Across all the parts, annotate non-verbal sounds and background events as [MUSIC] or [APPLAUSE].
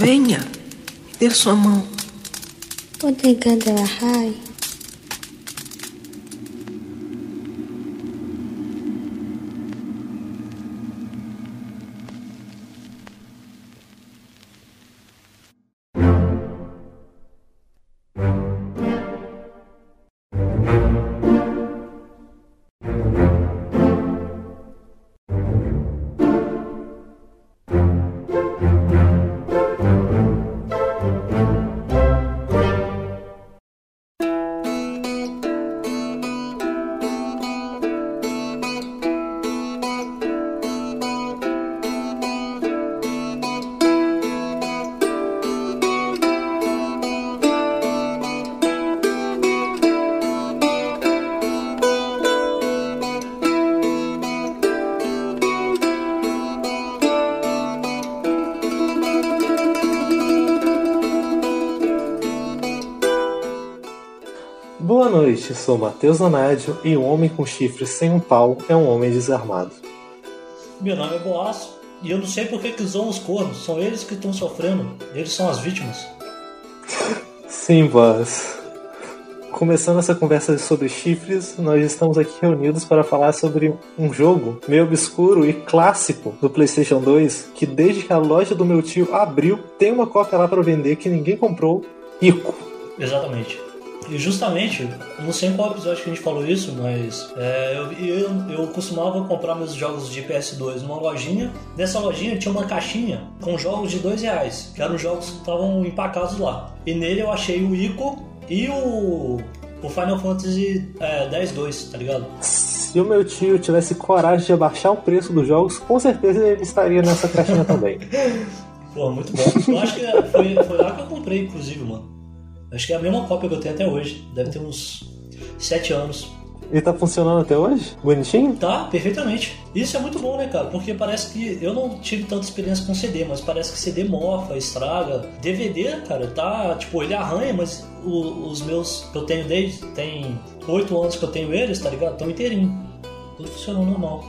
Venha, dê sua mão. Odegadahai. Boa sou Matheus Anádio e um homem com chifres sem um pau é um homem desarmado. Meu nome é Boaço e eu não sei por que que usam os cornos. São eles que estão sofrendo. Eles são as vítimas. [LAUGHS] Sim, Boss. Começando essa conversa sobre chifres, nós estamos aqui reunidos para falar sobre um jogo meio obscuro e clássico do PlayStation 2, que desde que a loja do meu tio abriu, tem uma cópia lá para vender que ninguém comprou. Ico. Exatamente. E justamente, não sei em qual episódio que a gente falou isso, mas é, eu, eu, eu costumava comprar meus jogos de PS2 numa lojinha. Nessa lojinha tinha uma caixinha com jogos de dois reais, que eram jogos que estavam empacados lá. E nele eu achei o Ico e o, o Final Fantasy é, 10-2, tá ligado? Se o meu tio tivesse coragem de abaixar o preço dos jogos, com certeza ele estaria nessa caixinha também. [LAUGHS] Pô, muito bom. Eu acho que foi, foi lá que eu comprei, inclusive, mano. Acho que é a mesma cópia que eu tenho até hoje. Deve ter uns 7 anos. E tá funcionando até hoje? Bonitinho? Tá, perfeitamente. Isso é muito bom, né, cara? Porque parece que eu não tive tanta experiência com CD, mas parece que CD morfa, estraga. DVD, cara, tá. Tipo, ele arranha, mas o- os meus que eu tenho desde. Tem 8 anos que eu tenho eles, tá ligado? Tão inteirinho. Tudo funcionou normal.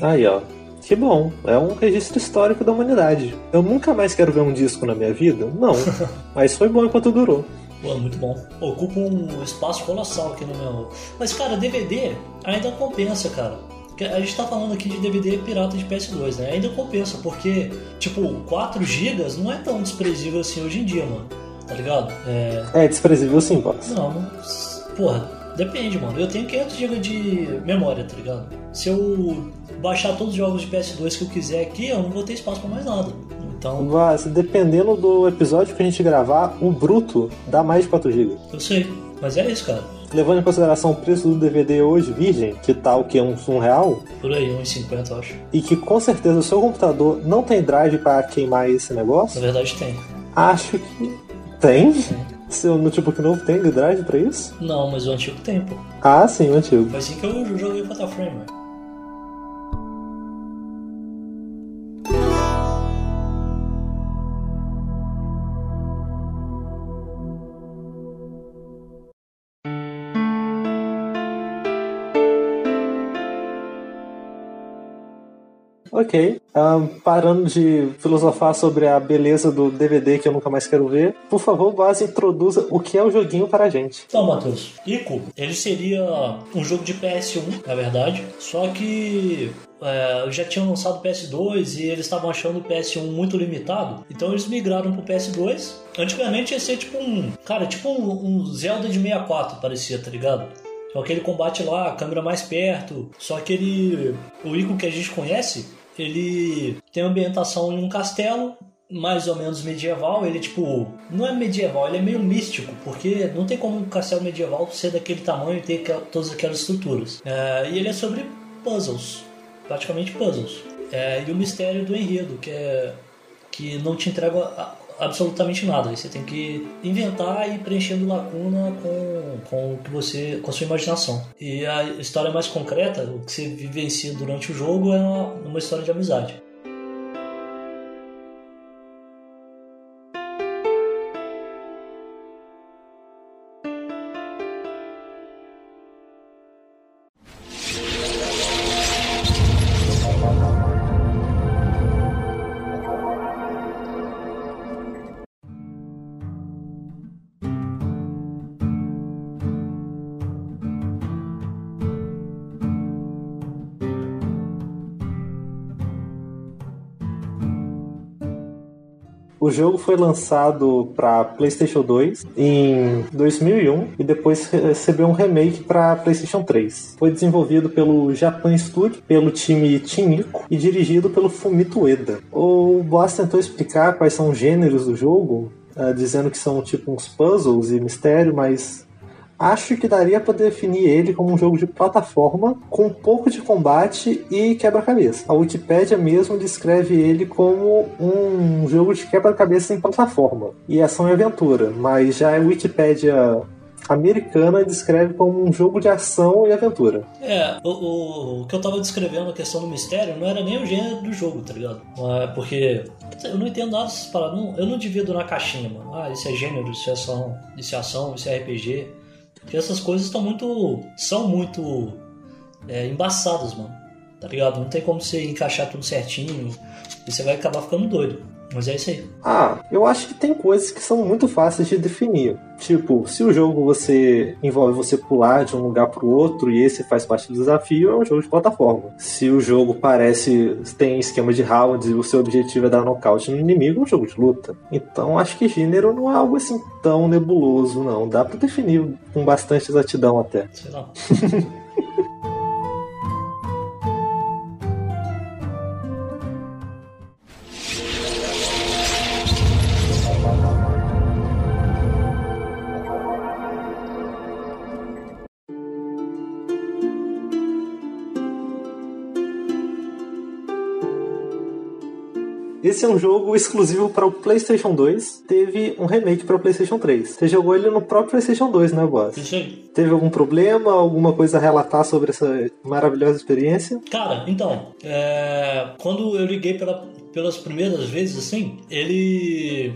Aí, ó. Que bom. É um registro histórico da humanidade. Eu nunca mais quero ver um disco na minha vida? Não. [LAUGHS] Mas foi bom enquanto durou. Pô, muito bom. Ocupa um espaço colossal aqui no meu. Mas, cara, DVD ainda compensa, cara. A gente tá falando aqui de DVD pirata de PS2, né? Ainda compensa, porque, tipo, 4 GB não é tão desprezível assim hoje em dia, mano. Tá ligado? É. É desprezível sim, boss. Não, não. Porra, depende, mano. Eu tenho 500 GB de memória, tá ligado? Se eu baixar todos os jogos de PS2 que eu quiser aqui, eu não vou ter espaço pra mais nada. Então, Mas, dependendo do episódio que a gente gravar, o bruto dá mais de 4 GB. eu sei. Mas é isso, cara. Levando em consideração o preço do DVD hoje, virgem, que tá o que? Uns um real? Por aí, 1,50 eu acho. E que com certeza o seu computador não tem drive pra queimar esse Na negócio, verdade tem. acho que tem. Seu notebook novo tem drive pra isso? Não, mas o antigo tem, pô. Ah, sim, o antigo. Foi assim que eu joguei o Fatal Frame, Ok. Ahn, parando de filosofar sobre a beleza do DVD que eu nunca mais quero ver, por favor, base introduza o que é o joguinho para a gente. Então, Matheus, Ico, ele seria um jogo de PS1, na verdade, só que é, já tinham lançado o PS2 e eles estavam achando o PS1 muito limitado, então eles migraram pro PS2. Antigamente ia ser tipo um, cara, tipo um, um Zelda de 64, parecia, tá ligado? Só aquele combate lá, a câmera mais perto. Só que ele. O Ico que a gente conhece, ele tem ambientação em um castelo, mais ou menos medieval. Ele, tipo. Não é medieval, ele é meio místico, porque não tem como um castelo medieval ser daquele tamanho e ter todas aquelas estruturas. É, e ele é sobre puzzles praticamente puzzles. É, e o mistério do enredo, que é que não te entrega absolutamente nada. Você tem que inventar e ir preenchendo lacuna com, com o que você com a sua imaginação. E a história mais concreta, o que você vivencia durante o jogo é uma, uma história de amizade. O jogo foi lançado para PlayStation 2 em 2001 e depois recebeu um remake para PlayStation 3. Foi desenvolvido pelo Japan Studio, pelo time Tiniko e dirigido pelo Fumito Ueda. O Boss tentou explicar quais são os gêneros do jogo, uh, dizendo que são tipo uns puzzles e mistério, mas acho que daria para definir ele como um jogo de plataforma com um pouco de combate e quebra-cabeça. A Wikipedia mesmo descreve ele como um jogo de quebra-cabeça em plataforma e ação e aventura, mas já a Wikipedia americana descreve como um jogo de ação e aventura. É, o, o, o, que eu tava descrevendo, a questão do mistério, não era nem o gênero do jogo, tá ligado? É porque eu não entendo nada dessas paradas. eu não divido na caixinha, mano. Ah, isso é gênero, isso é ação, isso é ação, isso é RPG. Porque essas coisas estão muito. são muito é, embaçadas, mano. Tá ligado? Não tem como você encaixar tudo certinho e você vai acabar ficando doido. Mas é isso aí. Ah, eu acho que tem coisas que são muito fáceis de definir. Tipo, se o jogo você envolve você pular de um lugar para o outro e esse faz parte do desafio, é um jogo de plataforma. Se o jogo parece tem esquema de rounds e o seu objetivo é dar nocaute no inimigo, é um jogo de luta. Então, acho que gênero não é algo assim tão nebuloso, não. Dá para definir com bastante exatidão até. Sei lá. [LAUGHS] Esse é um jogo exclusivo para o PlayStation 2. Teve um remake para o PlayStation 3. Você jogou ele no próprio PlayStation 2, né, Boss? Aí. Teve algum problema, alguma coisa a relatar sobre essa maravilhosa experiência? Cara, então, é... quando eu liguei pela... pelas primeiras vezes, assim, ele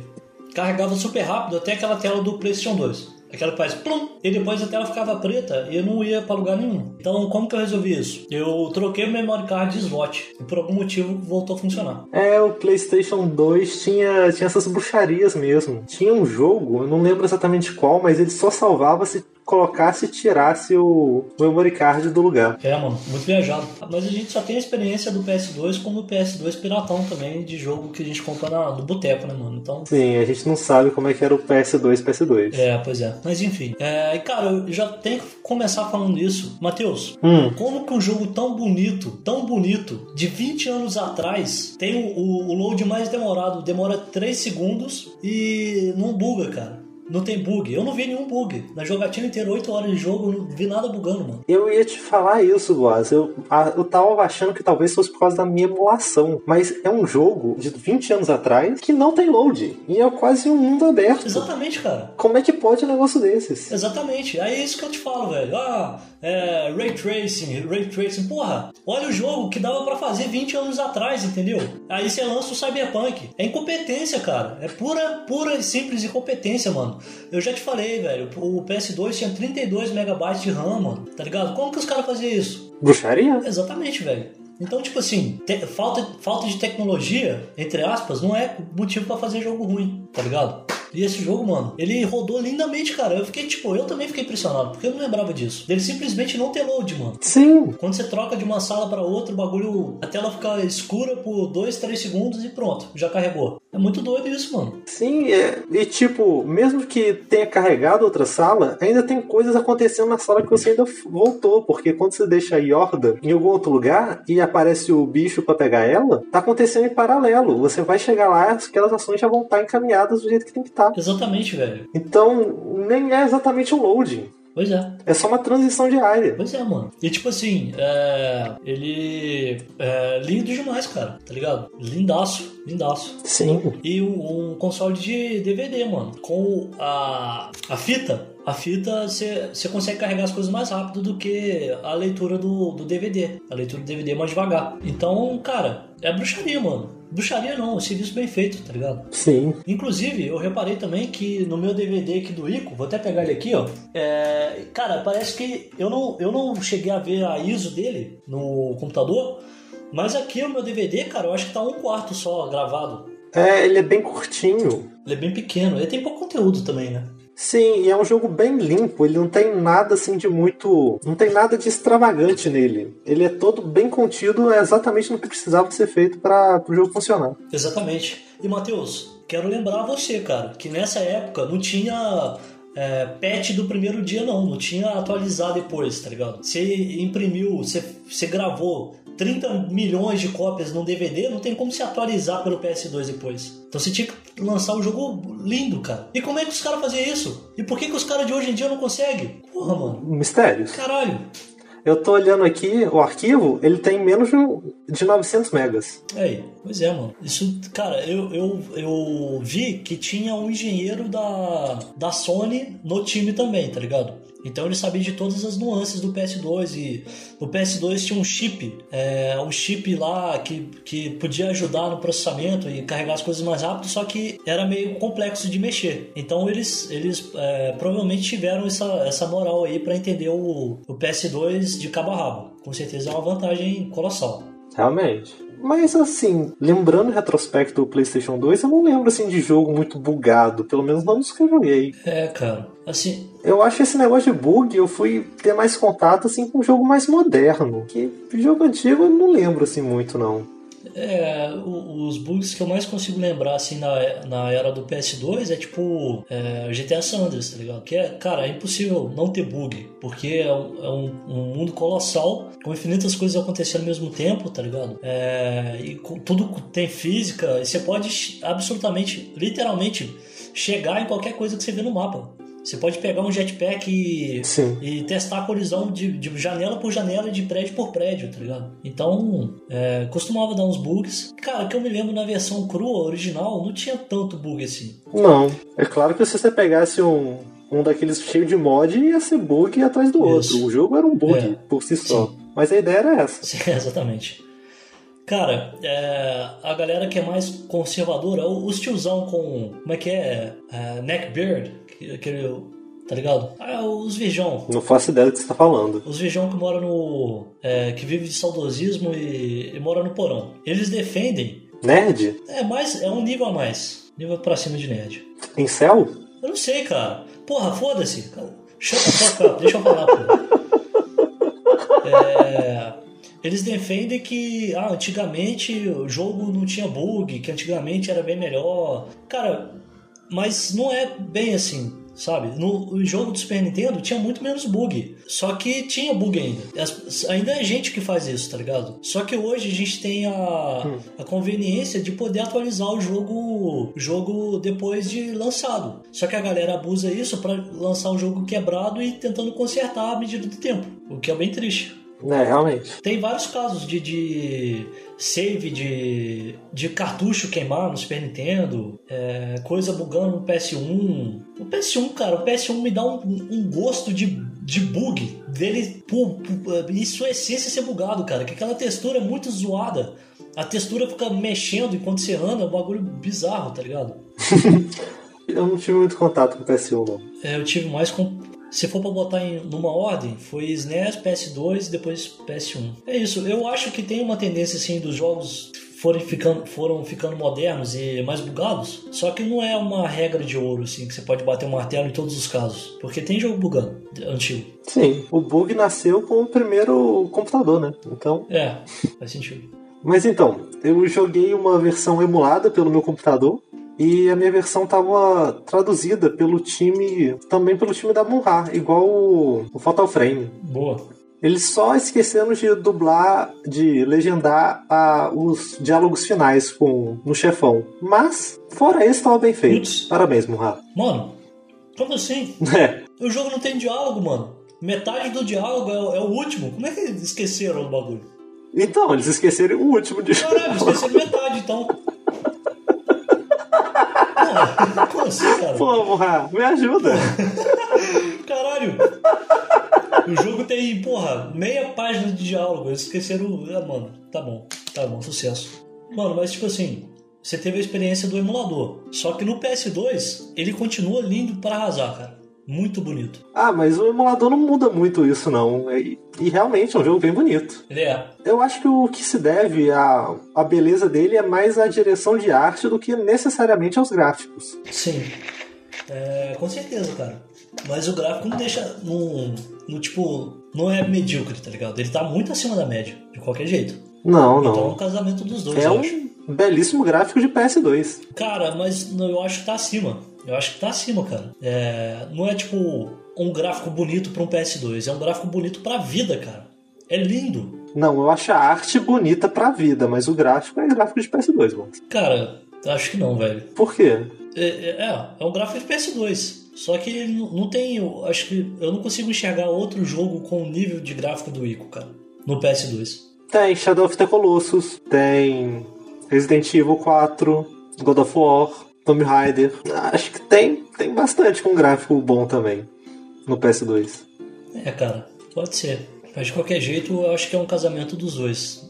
carregava super rápido até aquela tela do PlayStation 2. Aquela que faz plum, e depois a tela ficava preta e eu não ia para lugar nenhum. Então, como que eu resolvi isso? Eu troquei o memory card de slot e por algum motivo voltou a funcionar. É, o PlayStation 2 tinha, tinha essas bruxarias mesmo. Tinha um jogo, eu não lembro exatamente qual, mas ele só salvava se colocasse e tirasse o memory card do lugar. É, mano, muito viajado. Mas a gente só tem a experiência do PS2 como o PS2 piratão também, de jogo que a gente compra na, no boteco, né, mano? Então... Sim, a gente não sabe como é que era o PS2 PS2. É, pois é. Mas enfim. É, cara, eu já tenho que começar falando isso. Matheus, hum. como que um jogo tão bonito, tão bonito, de 20 anos atrás, tem o, o, o load mais demorado, demora 3 segundos e não buga, cara. Não tem bug. Eu não vi nenhum bug. Na jogatina inteira, 8 horas de jogo, eu não vi nada bugando, mano. Eu ia te falar isso, Boaz. Eu, eu tava achando que talvez fosse por causa da minha emulação. Mas é um jogo de 20 anos atrás que não tem load. E é quase um mundo aberto. Exatamente, cara. Como é que pode um negócio desses? Exatamente. Aí é isso que eu te falo, velho. Ah, é, Ray Tracing, Ray Tracing. Porra, olha o jogo que dava para fazer 20 anos atrás, entendeu? Aí você lança o Cyberpunk. É incompetência, cara. É pura, pura e simples incompetência, mano. Eu já te falei, velho, o PS2 tinha 32 megabytes de RAM, mano, tá ligado? Como que os caras faziam isso? Bruxaria? Exatamente, velho. Então, tipo assim, te, falta, falta de tecnologia, entre aspas, não é motivo para fazer jogo ruim, tá ligado? E esse jogo, mano, ele rodou lindamente, cara. Eu fiquei, tipo, eu também fiquei impressionado, porque eu não lembrava disso. Ele simplesmente não tem load, mano. Sim. Quando você troca de uma sala para outra, o bagulho, a tela fica escura por 2, 3 segundos e pronto, já carregou. É muito doido isso, mano. Sim, é, e tipo, mesmo que tenha carregado outra sala, ainda tem coisas acontecendo na sala que você ainda voltou, porque quando você deixa a Yorda em algum outro lugar e aparece o bicho para pegar ela, tá acontecendo em paralelo. Você vai chegar lá, aquelas ações já vão estar encaminhadas do jeito que tem que estar tá. Exatamente, velho. Então, nem é exatamente um loading. Pois é. É só uma transição diária. Pois é, mano. E tipo assim, é... ele é lindo demais, cara, tá ligado? Lindaço, lindaço. Sim. E um, um console de DVD, mano. Com a, a fita, a fita você consegue carregar as coisas mais rápido do que a leitura do, do DVD. A leitura do DVD é mais devagar. Então, cara, é bruxaria, mano. Bruxaria não, é serviço bem feito, tá ligado? Sim. Inclusive, eu reparei também que no meu DVD aqui do Ico, vou até pegar ele aqui, ó. É, cara, parece que eu não, eu não cheguei a ver a ISO dele no computador, mas aqui o meu DVD, cara, eu acho que tá um quarto só gravado. É, ele é bem curtinho. Ele é bem pequeno, ele tem pouco conteúdo também, né? Sim, e é um jogo bem limpo, ele não tem nada assim de muito. Não tem nada de extravagante nele. Ele é todo bem contido, é exatamente no que precisava ser feito para o jogo funcionar. Exatamente. E Matheus, quero lembrar você, cara, que nessa época não tinha é, patch do primeiro dia, não. Não tinha atualizar depois, tá ligado? Você imprimiu, você, você gravou 30 milhões de cópias num DVD, não tem como se atualizar pelo PS2 depois. Então você tinha que lançar um jogo lindo, cara. E como é que os caras faziam isso? E por que, que os caras de hoje em dia não conseguem? Porra, mano. Mistérios. Caralho. Eu tô olhando aqui, o arquivo, ele tem menos de 900 megas. Aí, pois é, mano. Isso, cara, eu, eu, eu vi que tinha um engenheiro da, da Sony no time também, tá ligado? Então ele sabia de todas as nuances do PS2 e o PS2 tinha um chip, é, um chip lá que, que podia ajudar no processamento e carregar as coisas mais rápido, só que era meio complexo de mexer. Então eles, eles é, provavelmente tiveram essa, essa moral aí para entender o, o PS2 de cabo a rabo. Com certeza é uma vantagem colossal. Realmente. Mas assim, lembrando o retrospecto do PlayStation 2, eu não lembro assim de jogo muito bugado, pelo menos não dos que eu joguei. É, cara. Assim, eu acho que esse negócio de bug eu fui ter mais contato assim com um jogo mais moderno, que jogo antigo eu não lembro assim muito não. É, os bugs que eu mais consigo lembrar, assim, na, na era do PS2 é tipo é, GTA Sanders, tá ligado? Que é, cara, é impossível não ter bug, porque é, um, é um, um, mundo colossal, com infinitas coisas acontecendo ao mesmo tempo, tá ligado? É, e com, tudo tem física, e você pode absolutamente, literalmente, chegar em qualquer coisa que você vê no mapa. Você pode pegar um jetpack e, e testar a colisão de, de, janela por janela e de prédio por prédio, tá ligado? Então, é, costumava dar uns bugs. Cara, que eu me lembro na versão crua, original, não tinha tanto bug assim. Não. É claro que se você pegasse um, um daqueles cheio de mod, ia ser bug atrás do Isso. outro. O jogo era um bug é. por si só. Sim. Mas a ideia era essa. Sim, [LAUGHS] exatamente. Cara, é, a galera que é mais conservadora, os tiozão com. Como é que é? é neckbeard, aquele. Tá ligado? Ah, os virgão. Não faço ideia do que você tá falando. Os virgão que moram no. É, que vive de saudosismo e, e mora no porão. Eles defendem. Nerd? É, mais, é um nível a mais. Nível pra cima de nerd. Em céu? Eu não sei, cara. Porra, foda-se. Fuck up. Deixa eu falar, pô. É. Eles defendem que ah, antigamente o jogo não tinha bug, que antigamente era bem melhor. Cara, mas não é bem assim, sabe? No jogo do Super Nintendo tinha muito menos bug. Só que tinha bug ainda. Ainda é gente que faz isso, tá ligado? Só que hoje a gente tem a, a conveniência de poder atualizar o jogo, jogo depois de lançado. Só que a galera abusa isso para lançar o jogo quebrado e tentando consertar à medida do tempo. O que é bem triste. É, realmente. Tem vários casos de, de save de, de cartucho queimar no Super Nintendo, é, coisa bugando no PS1. O PS1, cara, o PS1 me dá um, um gosto de, de bug dele, por, por, em sua essência ser bugado, cara, que aquela textura é muito zoada. A textura fica mexendo enquanto você anda, é um bagulho bizarro, tá ligado? [LAUGHS] eu não tive muito contato com o PS1, não. É, eu tive mais com se for para botar em numa ordem, foi SNES, PS2 e depois PS1. É isso. Eu acho que tem uma tendência assim dos jogos forem ficando, foram ficando modernos e mais bugados. Só que não é uma regra de ouro, assim, que você pode bater um martelo em todos os casos. Porque tem jogo bugando, antigo. Sim, o bug nasceu com o primeiro computador, né? Então. É, faz sentido. Mas então, eu joguei uma versão emulada pelo meu computador e a minha versão estava traduzida pelo time, também pelo time da Munra, igual o, o Fatal Frame. Boa. Eles só esqueceram de dublar, de legendar ah, os diálogos finais com no chefão. Mas, fora isso, estava bem feito. Putz. Parabéns, Munra. Mano, como assim? [LAUGHS] É. O jogo não tem diálogo, mano. Metade do diálogo é, é o último. Como é que eles esqueceram o bagulho? Então, eles esqueceram o último diálogo. Caralho, esqueceram metade, então. [LAUGHS] Porra, como assim, cara? Pô, porra, me ajuda. Caralho. O jogo tem, porra, meia página de diálogo. Eles esqueceram. Ah, mano, tá bom, tá bom, sucesso. Mano, mas tipo assim, você teve a experiência do emulador. Só que no PS2, ele continua lindo para arrasar, cara. Muito bonito. Ah, mas o emulador não muda muito isso, não. E, e realmente é um jogo bem bonito. Ele é. Eu acho que o que se deve à, à beleza dele é mais a direção de arte do que necessariamente aos gráficos. Sim. É, com certeza, cara. Mas o gráfico não deixa. No, no tipo. Não é medíocre, tá ligado? Ele tá muito acima da média, de qualquer jeito. Não, não. Então é um casamento dos dois, é eu um, acho. belíssimo gráfico de PS2. Cara, mas eu acho que tá acima. Eu acho que tá acima, cara. É, não é tipo um gráfico bonito para um PS2, é um gráfico bonito pra vida, cara. É lindo. Não, eu acho a arte bonita pra vida, mas o gráfico é gráfico de PS2, mano. Cara, acho que não, velho. Por quê? É, é, é um gráfico de PS2. Só que não tem. Acho que eu não consigo enxergar outro jogo com o nível de gráfico do Ico, cara. No PS2. Tem Shadow of the Colossus, tem Resident Evil 4, God of War, Tomb Raider. Acho que tem, tem bastante com gráfico bom também no PS2. É, cara, pode ser. Mas de qualquer jeito, eu acho que é um casamento dos dois.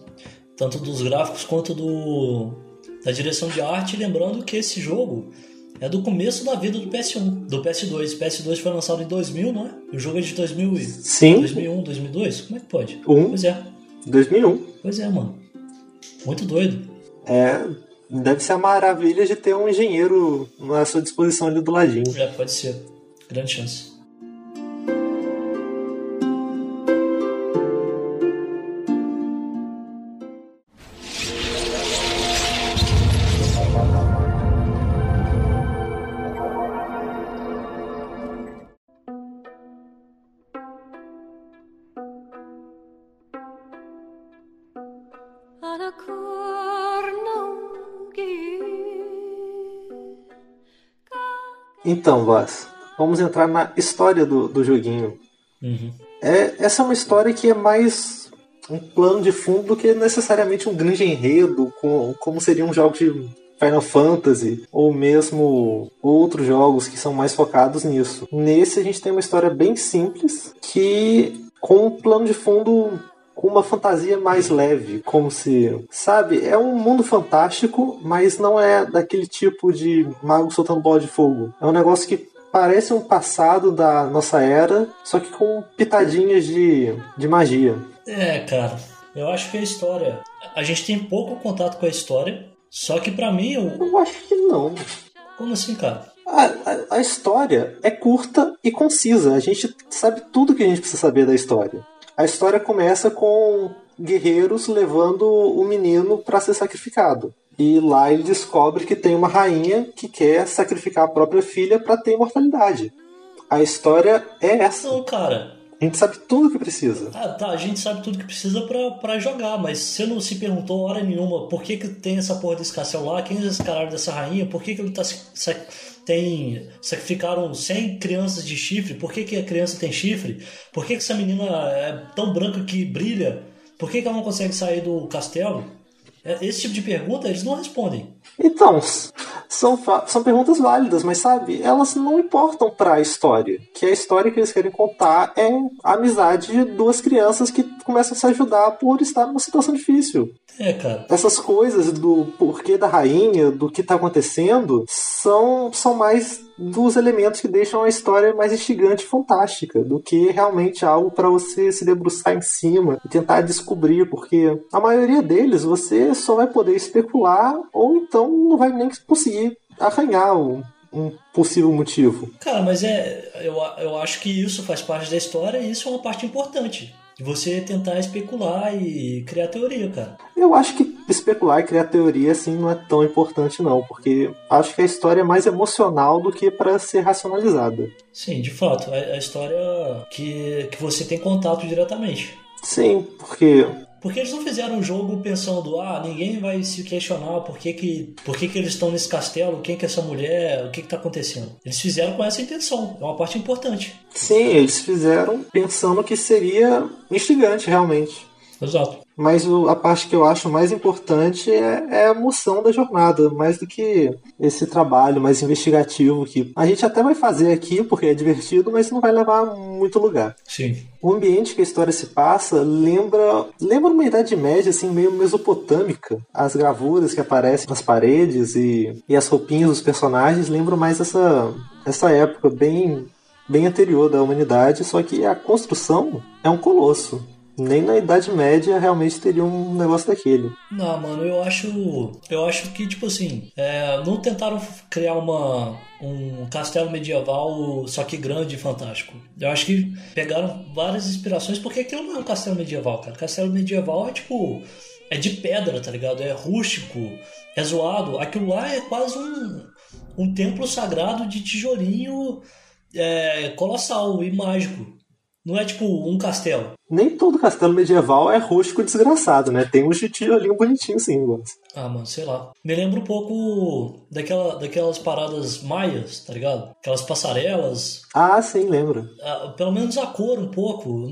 Tanto dos gráficos quanto do da direção de arte. Lembrando que esse jogo é do começo da vida do PS1, do PS2. PS2 foi lançado em 2000, não é? O jogo é de 2000 e... Sim. 2001, 2002? Como é que pode? Um. Pois é. 2001. Pois é, mano. Muito doido. É, deve ser a maravilha de ter um engenheiro à sua disposição ali do ladinho. É, pode ser. Grande chance. Então, Vaz, vamos entrar na história do, do joguinho. Uhum. É, essa é uma história que é mais um plano de fundo do que necessariamente um grande enredo, com, como seria um jogo de Final Fantasy, ou mesmo outros jogos que são mais focados nisso. Nesse a gente tem uma história bem simples, que com um plano de fundo com uma fantasia mais leve, como se, sabe, é um mundo fantástico, mas não é daquele tipo de mago soltando bola de fogo. É um negócio que parece um passado da nossa era, só que com pitadinhas de, de magia. É, cara, eu acho que a história. A gente tem pouco contato com a história, só que para mim. Eu... eu acho que não. Como assim, cara? A, a, a, história é curta e concisa. A gente sabe tudo que a gente precisa saber da história. A história começa com guerreiros levando o menino para ser sacrificado. E lá ele descobre que tem uma rainha que quer sacrificar a própria filha para ter imortalidade. A história é essa. Não, cara. A gente sabe tudo o que precisa. Ah, tá, a gente sabe tudo que precisa para jogar, mas você não se perguntou hora nenhuma por que, que tem essa porra desse castelo lá, quem é esse caralho dessa rainha, por que, que ele tá tem sacrificaram 100 crianças de chifre. Por que, que a criança tem chifre? Por que, que essa menina é tão branca que brilha? Por que, que ela não consegue sair do castelo? É, esse tipo de pergunta eles não respondem. Então, são, são perguntas válidas, mas sabe, elas não importam para a história. Que a história que eles querem contar é a amizade de duas crianças que começam a se ajudar por estar numa situação difícil. É, cara. Essas coisas do porquê da rainha, do que tá acontecendo, são, são mais dos elementos que deixam a história mais instigante e fantástica do que realmente algo para você se debruçar em cima e tentar descobrir, porque a maioria deles você só vai poder especular ou então não vai nem conseguir arranhar um, um possível motivo. Cara, mas é eu, eu acho que isso faz parte da história e isso é uma parte importante de você tentar especular e criar teoria, cara. Eu acho que especular e criar teoria assim não é tão importante não, porque acho que a história é mais emocional do que para ser racionalizada. Sim, de fato, a, a história que, que você tem contato diretamente. Sim, porque porque eles não fizeram um jogo pensando, ah, ninguém vai se questionar por que, que, por que, que eles estão nesse castelo, quem que é essa mulher, o que está acontecendo. Eles fizeram com essa intenção, é uma parte importante. Sim, eles fizeram pensando que seria instigante realmente. Exato. Mas o, a parte que eu acho mais importante é, é, a emoção da jornada, mais do que esse trabalho mais investigativo que a gente até vai fazer aqui porque é divertido, mas não vai levar muito lugar. Sim. O ambiente que a história se passa lembra lembra uma idade média assim meio mesopotâmica. As gravuras que aparecem nas paredes e, e as roupinhas dos personagens lembram mais essa essa época bem bem anterior da humanidade, só que a construção é um colosso nem na Idade Média realmente teria um negócio daquele. Não, mano, eu acho. Eu acho que, tipo assim, é, não tentaram criar uma, um castelo medieval, só que grande e fantástico. Eu acho que pegaram várias inspirações, porque aquilo não é um castelo medieval, cara. Castelo medieval é tipo é de pedra, tá ligado? É rústico, é zoado. Aquilo lá é quase um, um templo sagrado de tijolinho é, colossal e mágico. Não é tipo um castelo. Nem todo castelo medieval é rústico desgraçado, né? Tem uns de tijolinho bonitinho sim, gosto. Ah, mano, sei lá. Me lembra um pouco daquela, daquelas paradas maias, tá ligado? Aquelas passarelas. Ah, sim, lembro. Ah, pelo menos a cor um pouco.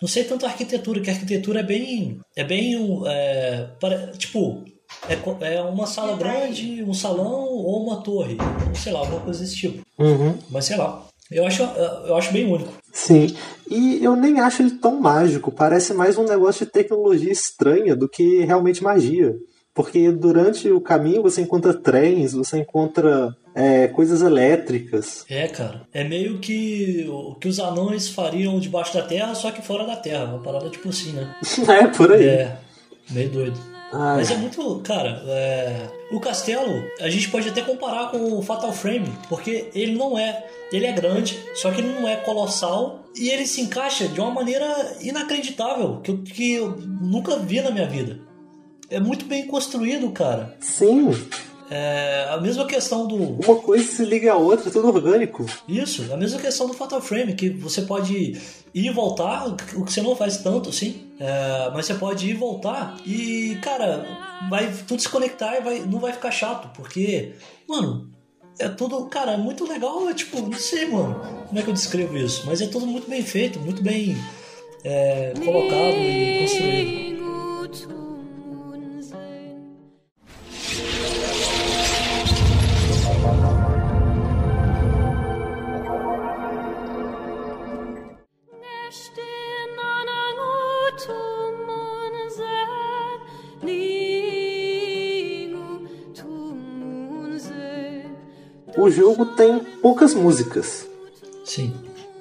Não sei tanto a arquitetura, que a arquitetura é bem. É bem. É, tipo, é, é uma sala grande, um salão ou uma torre. Sei lá, alguma coisa desse tipo. Uhum. Mas sei lá. Eu acho, eu acho bem único. Sim. E eu nem acho ele tão mágico. Parece mais um negócio de tecnologia estranha do que realmente magia. Porque durante o caminho você encontra trens, você encontra é, coisas elétricas. É, cara. É meio que o que os anões fariam debaixo da terra, só que fora da terra. Uma parada tipo assim, né? [LAUGHS] é, por aí. É, meio doido. Ai. Mas é muito. Cara, é... o castelo a gente pode até comparar com o Fatal Frame, porque ele não é. Ele é grande, só que ele não é colossal e ele se encaixa de uma maneira inacreditável que eu, que eu nunca vi na minha vida. É muito bem construído, cara. Sim. É a mesma questão do. Uma coisa se liga a outra, tudo orgânico. Isso, a mesma questão do Fatal Frame, que você pode ir e voltar, o que você não faz tanto assim, é, mas você pode ir e voltar e, cara, vai tudo se conectar e vai, não vai ficar chato, porque, mano, é tudo, cara, é muito legal, é tipo, não sei, mano, como é que eu descrevo isso, mas é tudo muito bem feito, muito bem é, colocado e construído. O jogo tem poucas músicas. Sim.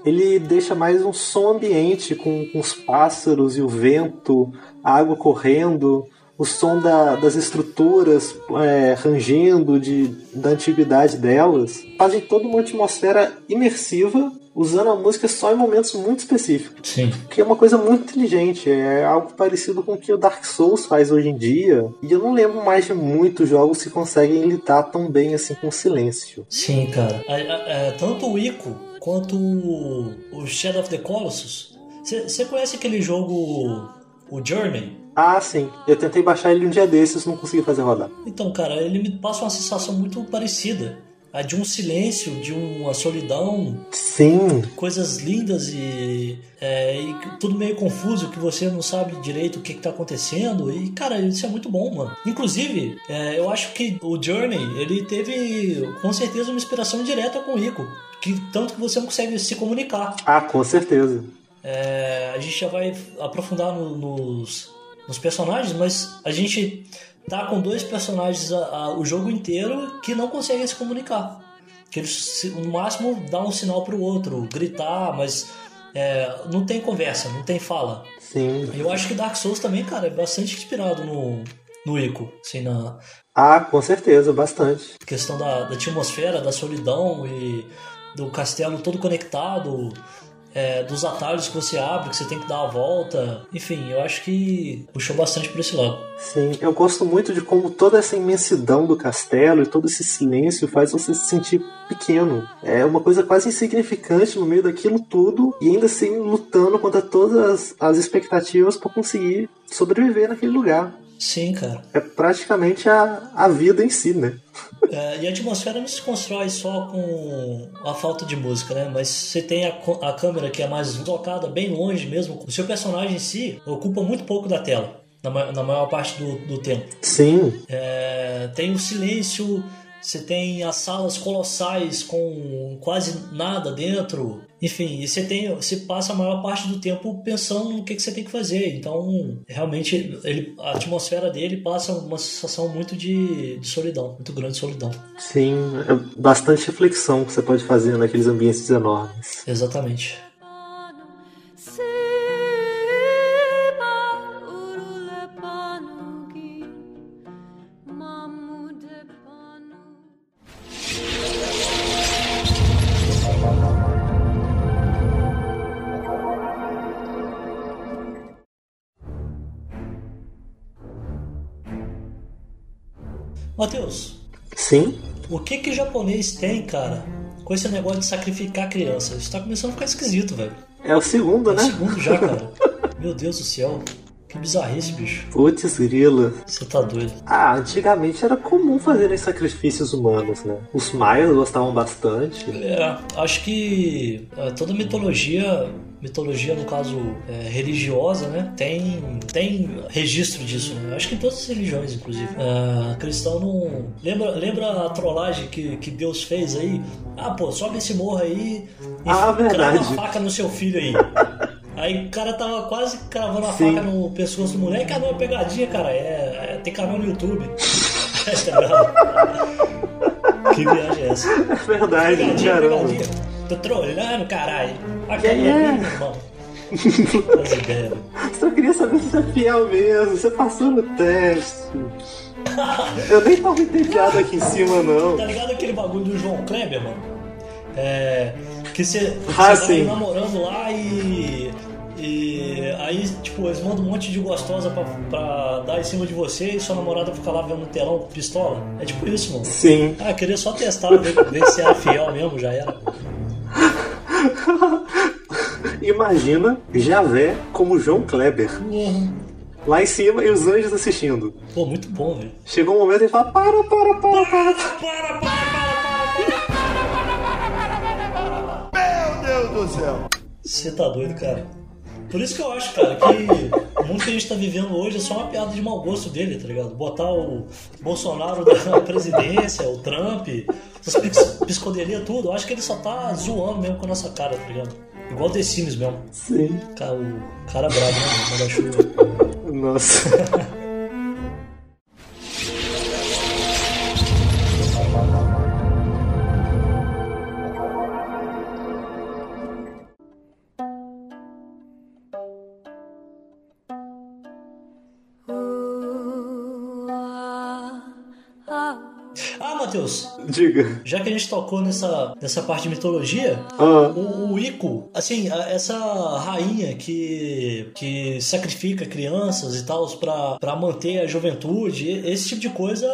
Ele deixa mais um som ambiente com, com os pássaros e o vento, a água correndo, o som da, das estruturas é, rangendo de, da antiguidade delas. Fazem toda uma atmosfera imersiva usando a música só em momentos muito específicos. Sim. Que é uma coisa muito inteligente, é algo parecido com o que o Dark Souls faz hoje em dia. E eu não lembro mais de muitos jogos que conseguem lidar tão bem assim com o silêncio. Sim, cara. É, é, tanto o Ico quanto o Shadow of the Colossus. Você conhece aquele jogo, o Journey? Ah, sim. Eu tentei baixar ele um dia desses, não consegui fazer rodar. Então, cara, ele me passa uma sensação muito parecida a de um silêncio, de uma solidão. Sim. Coisas lindas e, é, e tudo meio confuso, que você não sabe direito o que, está acontecendo. E, cara, isso é muito bom, mano. Inclusive, é, eu acho que o Journey, ele teve com certeza uma inspiração direta com o Rico. Que, tanto que você não consegue se comunicar. Ah, com certeza. É, a gente já vai aprofundar no, nos, nos personagens, mas a gente tá com dois personagens a, a, o jogo inteiro que não conseguem se comunicar. Que eles, no máximo, dá um sinal pro outro, gritar, mas é, não tem conversa, não tem fala. Sim. Eu acho que Dark Souls também, cara, é bastante inspirado no, no Ico, assim, na... Ah, com certeza, bastante. Questão da, da atmosfera, da solidão e do castelo todo conectado é, dos atalhos que você abre, que você tem que dar a volta. Enfim, eu acho que puxou bastante por esse lado. Sim, eu gosto muito de como toda essa imensidão do castelo e todo esse silêncio faz você se sentir pequeno. É uma coisa quase insignificante no meio daquilo tudo e ainda assim lutando contra todas as expectativas para conseguir sobreviver naquele lugar. Sim, cara. É praticamente a, a vida em si, né? É, e a atmosfera não se constrói só com a falta de música, né? Mas você tem a, a câmera que é mais deslocada, bem longe mesmo. O seu personagem em si ocupa muito pouco da tela, na, na maior parte do, do tempo. Sim. É, tem o silêncio você tem as salas colossais com quase nada dentro. Enfim, e você tem, você passa a maior parte do tempo pensando no que, que você tem que fazer. Então, realmente, ele, a atmosfera dele passa uma sensação muito de, de solidão, muito grande solidão. Sim, é bastante reflexão que você pode fazer naqueles ambientes enormes. Exatamente. Sim? o que que japonês tem, cara, com esse negócio de sacrificar criança? Isso tá começando a ficar esquisito, velho. É o segundo, É né? o segundo já, [LAUGHS] cara. Meu Deus do céu. Que bizarrice, bicho. Putz, grila. Você tá doido. Ah, antigamente era comum fazerem sacrifícios humanos, né? Os maias gostavam bastante. É, acho que é, toda mitologia, mitologia no caso é, religiosa, né, tem, tem registro disso. Né? Acho que em todas as religiões, inclusive. É, cristão não. Lembra, lembra a trollagem que, que Deus fez aí? Ah, pô, sobe esse morro aí e Ah, crava a faca no seu filho aí. Aí o cara tava quase cravando a Sim. faca no pescoço do moleque. Ah, não, é pegadinha, cara. É, é- tem canal no YouTube. [LAUGHS] tá? Que viagem é essa? É verdade, Pegadinha, caramba. pegadinha. Tô trolando, caralho. Olha Que é? é, irmão. [LAUGHS] Só queria saber se você é fiel mesmo, você passou no teste. Eu nem tava entediado aqui em cima, não. Tá ligado aquele bagulho do João Kleber, mano? É. Que você Ah, vai sim. namorando lá e. E aí, tipo, eles mandam um monte de gostosa pra, pra dar em cima de você e sua namorada fica lá vendo telão com pistola. É tipo isso, mano. Sim. Ah, queria só testar, ver, ver se era fiel mesmo, já era. Imagina Javé como João Kleber. Lá em cima e os anjos assistindo. Pô, muito bom, velho. Chegou um momento e ele fala: para, para, para, para. Para, para, para, para. Meu Deus do céu. Você tá doido, cara. Por isso que eu acho, cara, que o mundo que a gente tá vivendo hoje é só uma piada de mau gosto dele, tá ligado? Botar o Bolsonaro da [LAUGHS] presidência, o Trump, essas pis- piscoderias, tudo. Eu acho que ele só tá zoando mesmo com a nossa cara, tá ligado? Igual The Sims mesmo. Sim. Cara, o cara brabo, né? Manda-chuva. [LAUGHS] Nossa. Ah, Matheus, [LAUGHS] Diga. já que a gente tocou nessa, nessa parte de mitologia, Ah, O, o Ico, assim, a- essa rainha que, que sacrifica crianças e tal pra, pra manter a juventude, esse tipo de coisa,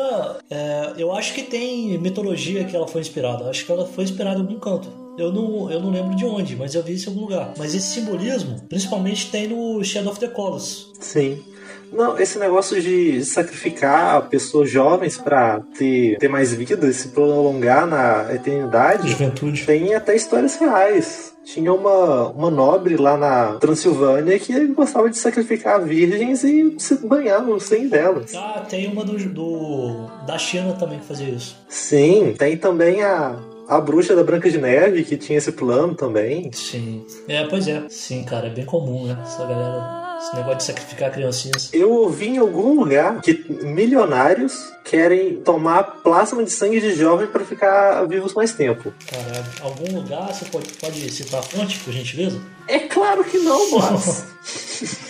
é, eu acho que tem mitologia que ela foi inspirada. Acho que ela foi inspirada em algum canto. Eu não, eu não lembro de onde, mas eu vi isso em algum lugar. Mas esse simbolismo, principalmente, tem no Shadow of the Colossus. sim. Não, esse negócio de sacrificar pessoas jovens pra ter, ter mais vida e se prolongar na eternidade. Juventude. Tem até histórias reais. Tinha uma, uma nobre lá na Transilvânia que gostava de sacrificar virgens e se banhar no sangue delas. Ah, tem uma do, do da China também que fazia isso. Sim, tem também a, a bruxa da Branca de Neve que tinha esse plano também. Sim. É, pois é. Sim, cara, é bem comum, né? Essa galera, esse negócio de sacrificar criancinhas. Eu ouvi em algum lugar que milionários querem tomar plasma de sangue de jovem para ficar vivos mais tempo. Caralho, algum lugar você pode, pode citar a fonte, por gentileza? É claro que não, mas. [LAUGHS]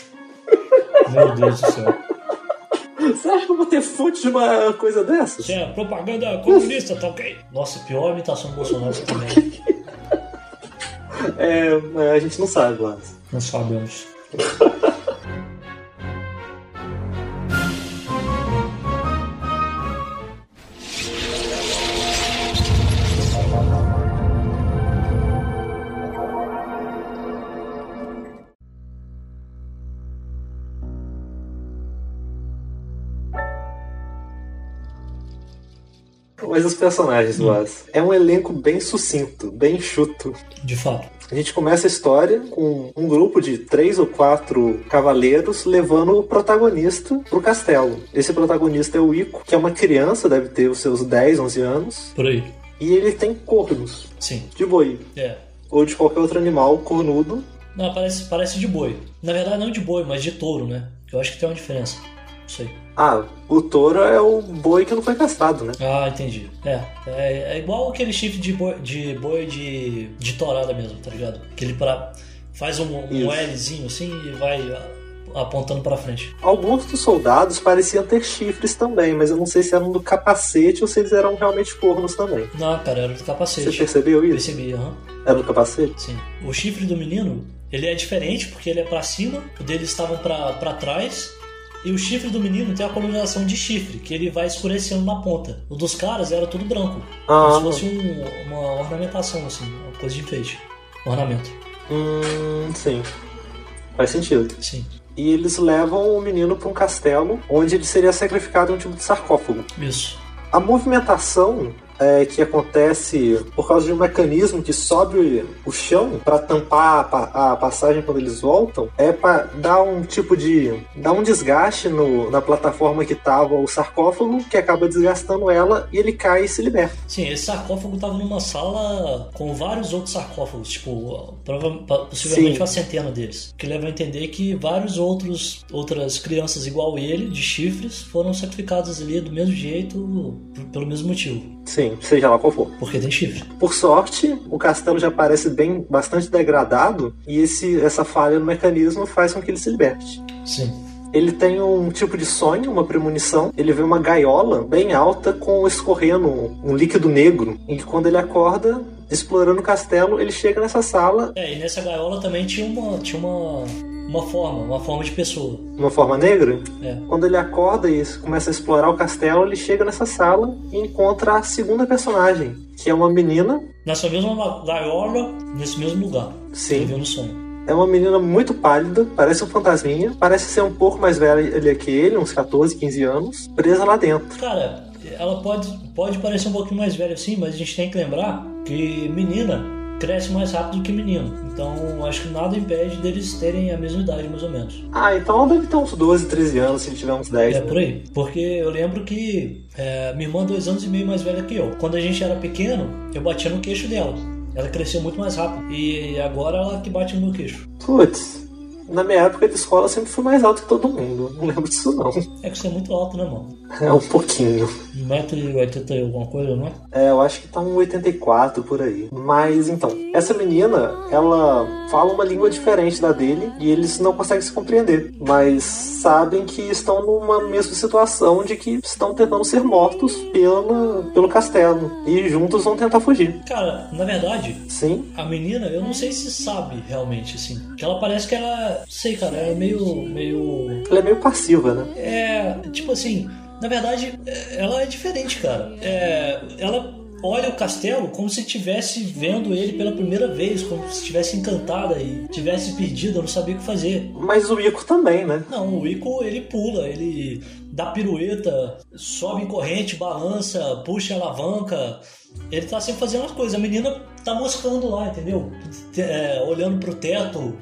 Meu Deus do céu. [LAUGHS] Você acha que eu vou ter fonte de uma coisa dessas? Isso é propaganda comunista, tá ok? Nossa, pior imitação do Bolsonaro também. [LAUGHS] É, a gente não sabe, mas. Não sabemos. [LAUGHS] Mas os personagens, mas. É um elenco bem sucinto, bem chuto. De fato. A gente começa a história com um grupo de três ou quatro cavaleiros levando o protagonista pro castelo. Esse protagonista é o Ico, que é uma criança, deve ter os seus 10, 11 anos, Por aí. e ele tem cornos Sim. de boi É. ou de qualquer outro animal cornudo. Não, parece, parece de boi. Na verdade, não de boi, mas de touro, né? Eu acho que tem uma diferença. Sei. Ah, o touro é o boi que não foi castrado, né? Ah, entendi. É, é, é igual aquele chifre de boi de, boi de, de torada mesmo, tá ligado? Que ele pra, faz um, um. Lzinho assim e vai apontando pra frente. Alguns dos soldados pareciam ter chifres também, mas eu não sei se eram do capacete ou se eles eram realmente cornos também. Não, cara, era do Você capacete. percebeu isso? Percebi, aham. Era do capacete? Sim. O chifre do menino, ele é diferente porque ele é pra cima, o deles estavam pra trás E o chifre do menino tem a coloração de chifre, que ele vai escurecendo na ponta. O dos caras era tudo branco. Ah. Como se fosse um- uma ornamentação, assim, uma coisa de enfeite. Ornamento. Hum, sim. Faz sentido. Sim. E eles levam o menino para um castelo onde ele seria sacrificado em um tipo de sarcófago. Isso. A movimentação é, que acontece por causa de um mecanismo que sobe o chão para tampar a, a passagem quando eles voltam é para dar um tipo de dar um desgaste no- na plataforma que tava o sarcófago que acaba desgastando ela e ele cai e se liberta. Sim, esse sarcófago tava numa sala com vários outros sarcófagos, tipo, possivelmente Sim. uma centena deles. Que leva a entender que vários outros outras crianças igual ele, de chifres, foram sacrificadas ali do mesmo jeito, pelo mesmo motivo. Sim, seja lá qual for. Porque tem chifre. Por sorte, o castelo já parece bem bastante degradado e esse, essa falha no mecanismo faz com que ele se liberte. Sim. Ele tem um tipo de sonho, uma premonição. Ele vê uma gaiola bem alta com escorrendo um, líquido negro. E quando ele acorda, explorando o castelo, ele chega nessa sala, É, e nessa gaiola também tinha uma, tinha uma, uma forma, uma forma de pessoa. uma forma negra. É. Quando ele acorda e começa a explorar o castelo, ele chega nessa sala e encontra a segunda personagem, que é uma menina. Nessa mesma gaiola, nesse mesmo lugar. Sim. Viu no sonho. É uma menina muito pálida, parece um fantasminha, parece ser um pouco mais velha que ele, uns 14, 15 anos, presa lá dentro. Cara, ela pode, pode parecer um pouquinho mais velha assim, mas a gente tem que lembrar que menina cresce mais rápido que menino. Então acho que nada impede deles terem a mesma idade, mais ou menos. Ah, então deve ter uns 12, 13 anos, se tiver uns 10. É por aí. Porque eu lembro que é, minha irmã é dois anos e meio mais velha que eu. Quando a gente era pequeno, eu batia no queixo dela. Ela cresceu muito mais rápido. E agora ela que bate no meu queixo. Putz, na minha época de escola eu sempre fui mais alto que todo mundo. Não lembro disso não. É que você é muito alto, né, mano? É um pouquinho. 1,80m e alguma coisa, não é? É, eu acho que tá um 84 por aí. Mas então, essa menina, ela fala uma língua diferente da dele e eles não conseguem se compreender. Mas sabem que estão numa mesma situação de que estão tentando ser mortos pela, pelo castelo. E juntos vão tentar fugir. Cara, na verdade, Sim, A menina, eu não sei se sabe realmente, assim. Que ela parece que ela. Sei, cara, ela é meio. meio. ela é meio passiva, né? É. Tipo assim. Na verdade, é- ela é diferente, cara. É, ela olha o castelo como se estivesse vendo ele pela primeira vez, como se estivesse encantada e tivesse perdida, não sabia o que fazer. Mas o Ico também, né? Não, o Ico ele pula, ele dá pirueta, sobe em corrente, balança, puxa a alavanca. Ele tá sempre fazendo as coisas. A menina tá moscando lá, entendeu? É, olhando pro teto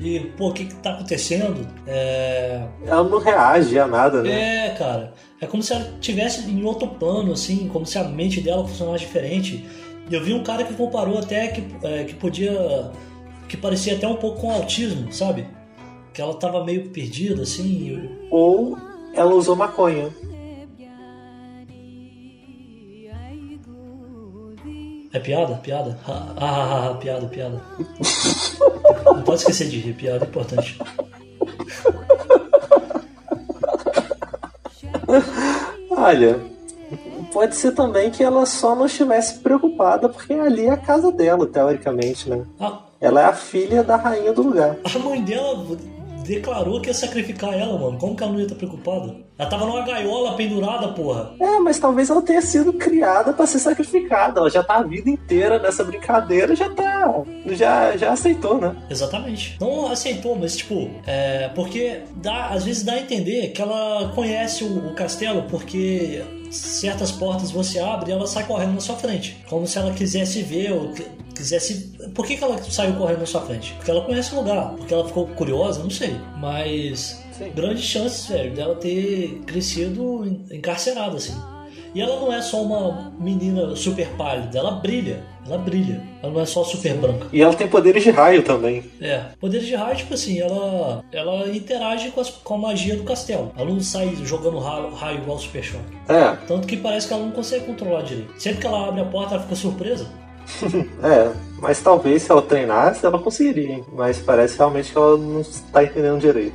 e, pô, o que que tá acontecendo? É, Ela não reage a nada, né? é, cara, é como se ela tivesse em outro plano, assim, como se a mente dela funcionasse diferente. E eu vi um cara que comparou até que, é, que podia. que parecia até um pouco com autismo, sabe? Que ela tava meio perdida, assim. Ou ela usou maconha. É piada? Piada? Ah, ah, ah, piada, piada. Não pode esquecer de rir, piada é importante. Olha, pode ser também que ela só não estivesse preocupada porque ali é a casa dela, teoricamente, né? Ah, Ela é a filha da rainha do lugar. a mãe dela declarou que ia sacrificar ela, mano. Como que ela não ia estar preocupada? Ela tava numa gaiola pendurada, porra. É, mas talvez ela tenha sido criada para ser sacrificada. Ela já tá a vida inteira nessa brincadeira, já tá. Já, já aceitou, né? Exatamente. Não aceitou, mas tipo, é, porque dá, às vezes dá a entender que ela conhece o, o castelo porque certas portas você abre e ela sai correndo na sua frente. Como se ela quisesse ver ou que- quisesse. Por que, que ela saiu correndo na sua frente? Porque ela conhece o lugar. Porque ela ficou curiosa, não sei. Mas Sim. grandes chances, velho, dela ter crescido en- encarcerada, assim. E ela não é só uma menina super pálida, ela brilha. Ela brilha. Ela não é só super branca. E ela tem poderes de raio também. É, poderes de raio, tipo assim, ela, ela interage com, as- com a magia do castelo. Ela não sai jogando raio, raio igual o Super Choque. É, Tanto que parece que ela não consegue controlar direito. Sempre que ela abre a porta, ela fica surpresa. [LAUGHS] é. Mas talvez se ela treinasse, ela conseguiria. hein? Mas parece realmente que ela não está entendendo direito.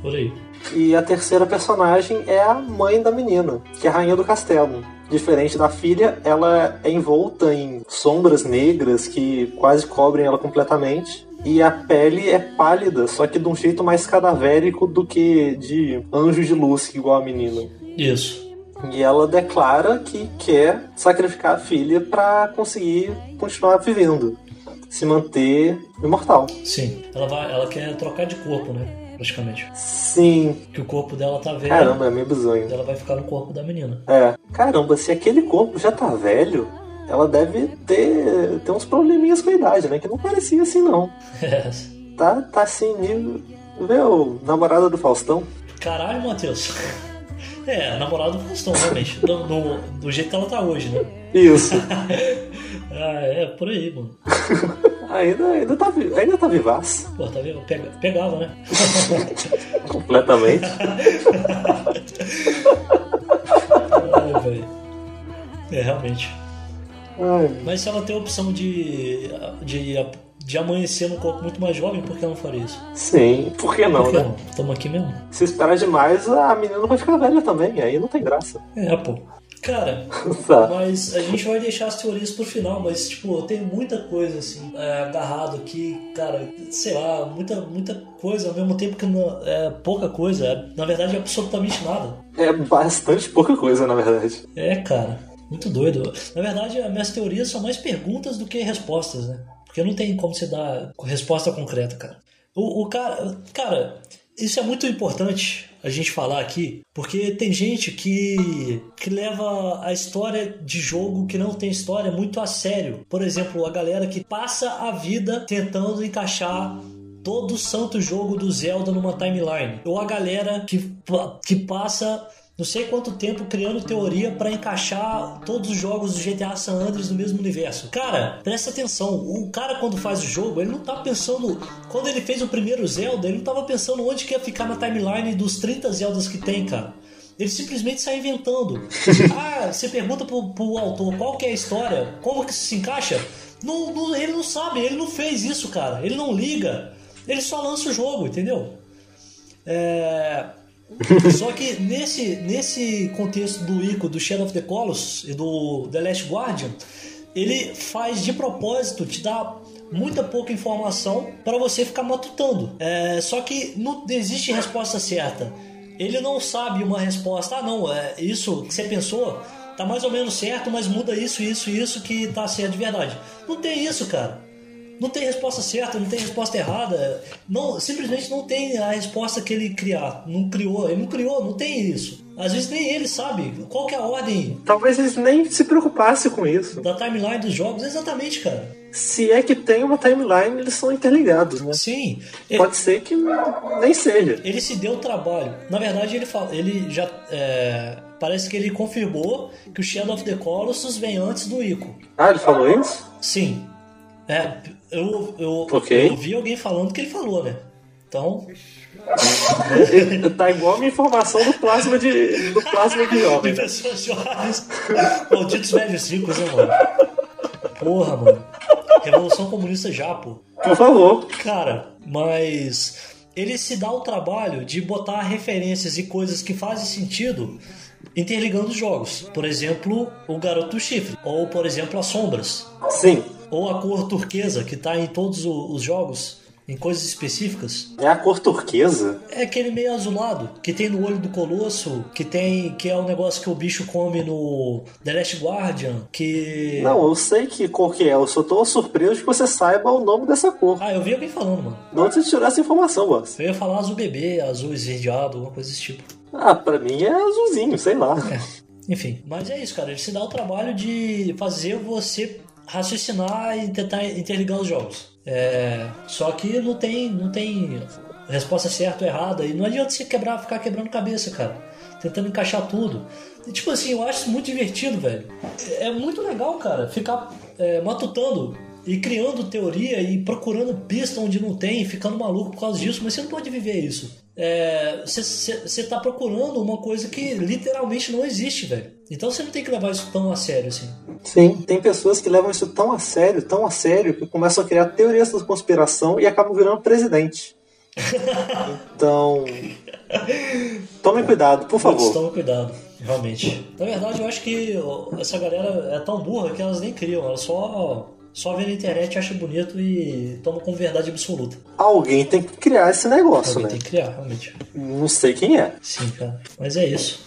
Por aí. E a terceira personagem é a mãe da menina, que é a rainha do castelo. Diferente da filha, ela é envolta em sombras negras que quase cobrem ela completamente. e a pele é pálida, só que de um jeito mais cadavérico do que de anjo de luz, igual a menina. Isso. E ela declara que quer sacrificar a filha para conseguir continuar vivendo, se manter imortal. Sim, ela, vai, ela quer trocar de corpo, né? Praticamente. Sim. Que o corpo dela tá velho. Caramba, é meio bizonho. Ela vai ficar no corpo da menina. É. Caramba, se aquele corpo já tá velho, ela deve ter, ter uns probleminhas com a idade, né? Que não parecia assim, não. [LAUGHS] É. Tá, tá assim, nível. Vê o namorado do Faustão? Caralho, Matheus. É, namorado do Faustão, realmente. Do, do, do, jeito que ela tá hoje, né? Isso. [LAUGHS] ah, é, por aí, mano. [LAUGHS] ainda, ainda, tá, ainda tá vivaz. Pô, tá vivo? Pega, pegava, né? [LAUGHS] Completamente. Ai, velho. É, realmente. Ai. Mas se ela tem a opção de, de de amanhecer num corpo muito mais jovem, por que não faria isso? Sim, por que não, por que né? Tamo aqui mesmo. Se esperar demais, a menina vai ficar velha também, aí não tem graça. É, pô. Cara, [LAUGHS] Tá. mas a gente vai deixar as teorias pro final, mas, tipo, tem muita coisa, assim, é, agarrado aqui, cara, sei lá, muita, muita coisa, ao mesmo tempo que não, é pouca coisa, é, na verdade é absolutamente nada. É bastante pouca coisa, na verdade. É, cara, muito doido. Na verdade, as minhas teorias são mais perguntas do que respostas, né? Porque não tem como você dar resposta concreta, cara. O, o cara. Cara, isso é muito importante a gente falar aqui, porque tem gente que, que leva a história de jogo que não tem história muito a sério. Por exemplo, a galera que passa a vida tentando encaixar todo santo jogo do Zelda numa timeline. Ou a galera que, que passa não sei quanto tempo criando teoria para encaixar todos os jogos do GTA San Andreas no mesmo universo. Cara, presta atenção. O cara quando faz o jogo, ele não tá pensando. Quando ele fez o primeiro Zelda, ele não tava pensando onde que ia ficar na timeline dos 30 Zeldas que tem, cara. Ele simplesmente sai inventando. [LAUGHS] ah, você pergunta pro, pro autor qual que é a história, como que isso se encaixa. Não, não, ele não sabe, ele não fez isso, cara. Ele não liga. Ele só lança o jogo, entendeu? É. [LAUGHS] Só que nesse, nesse contexto do Ico, do Shadow of the Colossus e do The Last Guardian, ele faz de propósito te dar muita pouca informação para você ficar matutando. É, só que não existe resposta certa. Ele não sabe uma resposta. Ah, não, é isso que você pensou tá mais ou menos certo, mas muda isso, isso, isso que tá certo de verdade. Não tem isso, cara. Não tem resposta certa, não tem resposta errada. Não, simplesmente não tem a resposta que ele criar. Não criou, ele não criou, não tem isso. Às vezes nem ele sabe qual que é a ordem Talvez eles nem se preocupassem com isso. da timeline dos jogos. Exatamente, cara. Se é que tem uma timeline, eles são interligados, né? Sim. Ele, Pode ser que nem seja. ele se deu o trabalho. Na verdade, ele fala, ele já é, parece que ele confirmou que o Shadow of the Colossus vem antes do Ico. Ah, ele falou isso? Sim. É, eu, eu, Ok. eu vi alguém falando que ele falou, né? Então, tá igual a minha informação do plasma de, do plasma de [LAUGHS] de jovem. pessoas jovens. Malditos velhos ricos, né, mano? Porra, mano. Revolução Comunista já, pô. Por favor. Cara, mas ele se dá o trabalho de botar referências e coisas que fazem sentido interligando os jogos. Por exemplo, o Garoto do Chifre. Ou, por exemplo, as sombras. Sim. Ou a cor turquesa, que tá em todos os jogos, em coisas específicas. É a cor turquesa? É aquele meio azulado que tem no olho do colosso, que tem que é o negócio que o bicho come no The Last Guardian, que Não, eu sei que cor que é. Eu só tô surpreso que você saiba o nome dessa cor. Ah, eu vi alguém falando, mano. De onde você tirou essa informação, boss? Eu ia falar azul bebê, azul esverdeado, alguma coisa desse tipo. Ah, pra mim é azulzinho, sei lá. Enfim, mas é isso, cara. Ele se dá o trabalho de fazer você raciocinar e tentar interligar os jogos. É, só que não tem, não tem resposta certa ou errada. E não adianta você quebrar, ficar quebrando cabeça, cara. Tentando encaixar tudo. E, tipo assim, eu acho isso muito divertido, velho. É muito legal, cara, ficar é, matutando e criando teoria e procurando pista onde não tem, e ficando maluco por causa disso, mas você não pode viver isso. É, Você você tá procurando uma coisa que literalmente não existe, velho. Então você não tem que levar isso tão a sério assim. Sim, tem pessoas que levam isso tão a sério, tão a sério, que começam a criar teorias da conspiração e acabam virando presidente. [LAUGHS] Então. Tomem cuidado, por favor. toma cuidado, realmente. Na verdade, eu acho que essa galera é tão burra que elas nem criam, elas só Só vê na internet, acha bonito e toma com verdade absoluta. Alguém tem que criar esse negócio, Alguém né? tem que criar, realmente. Não sei quem é. Sim, cara. Mas é isso.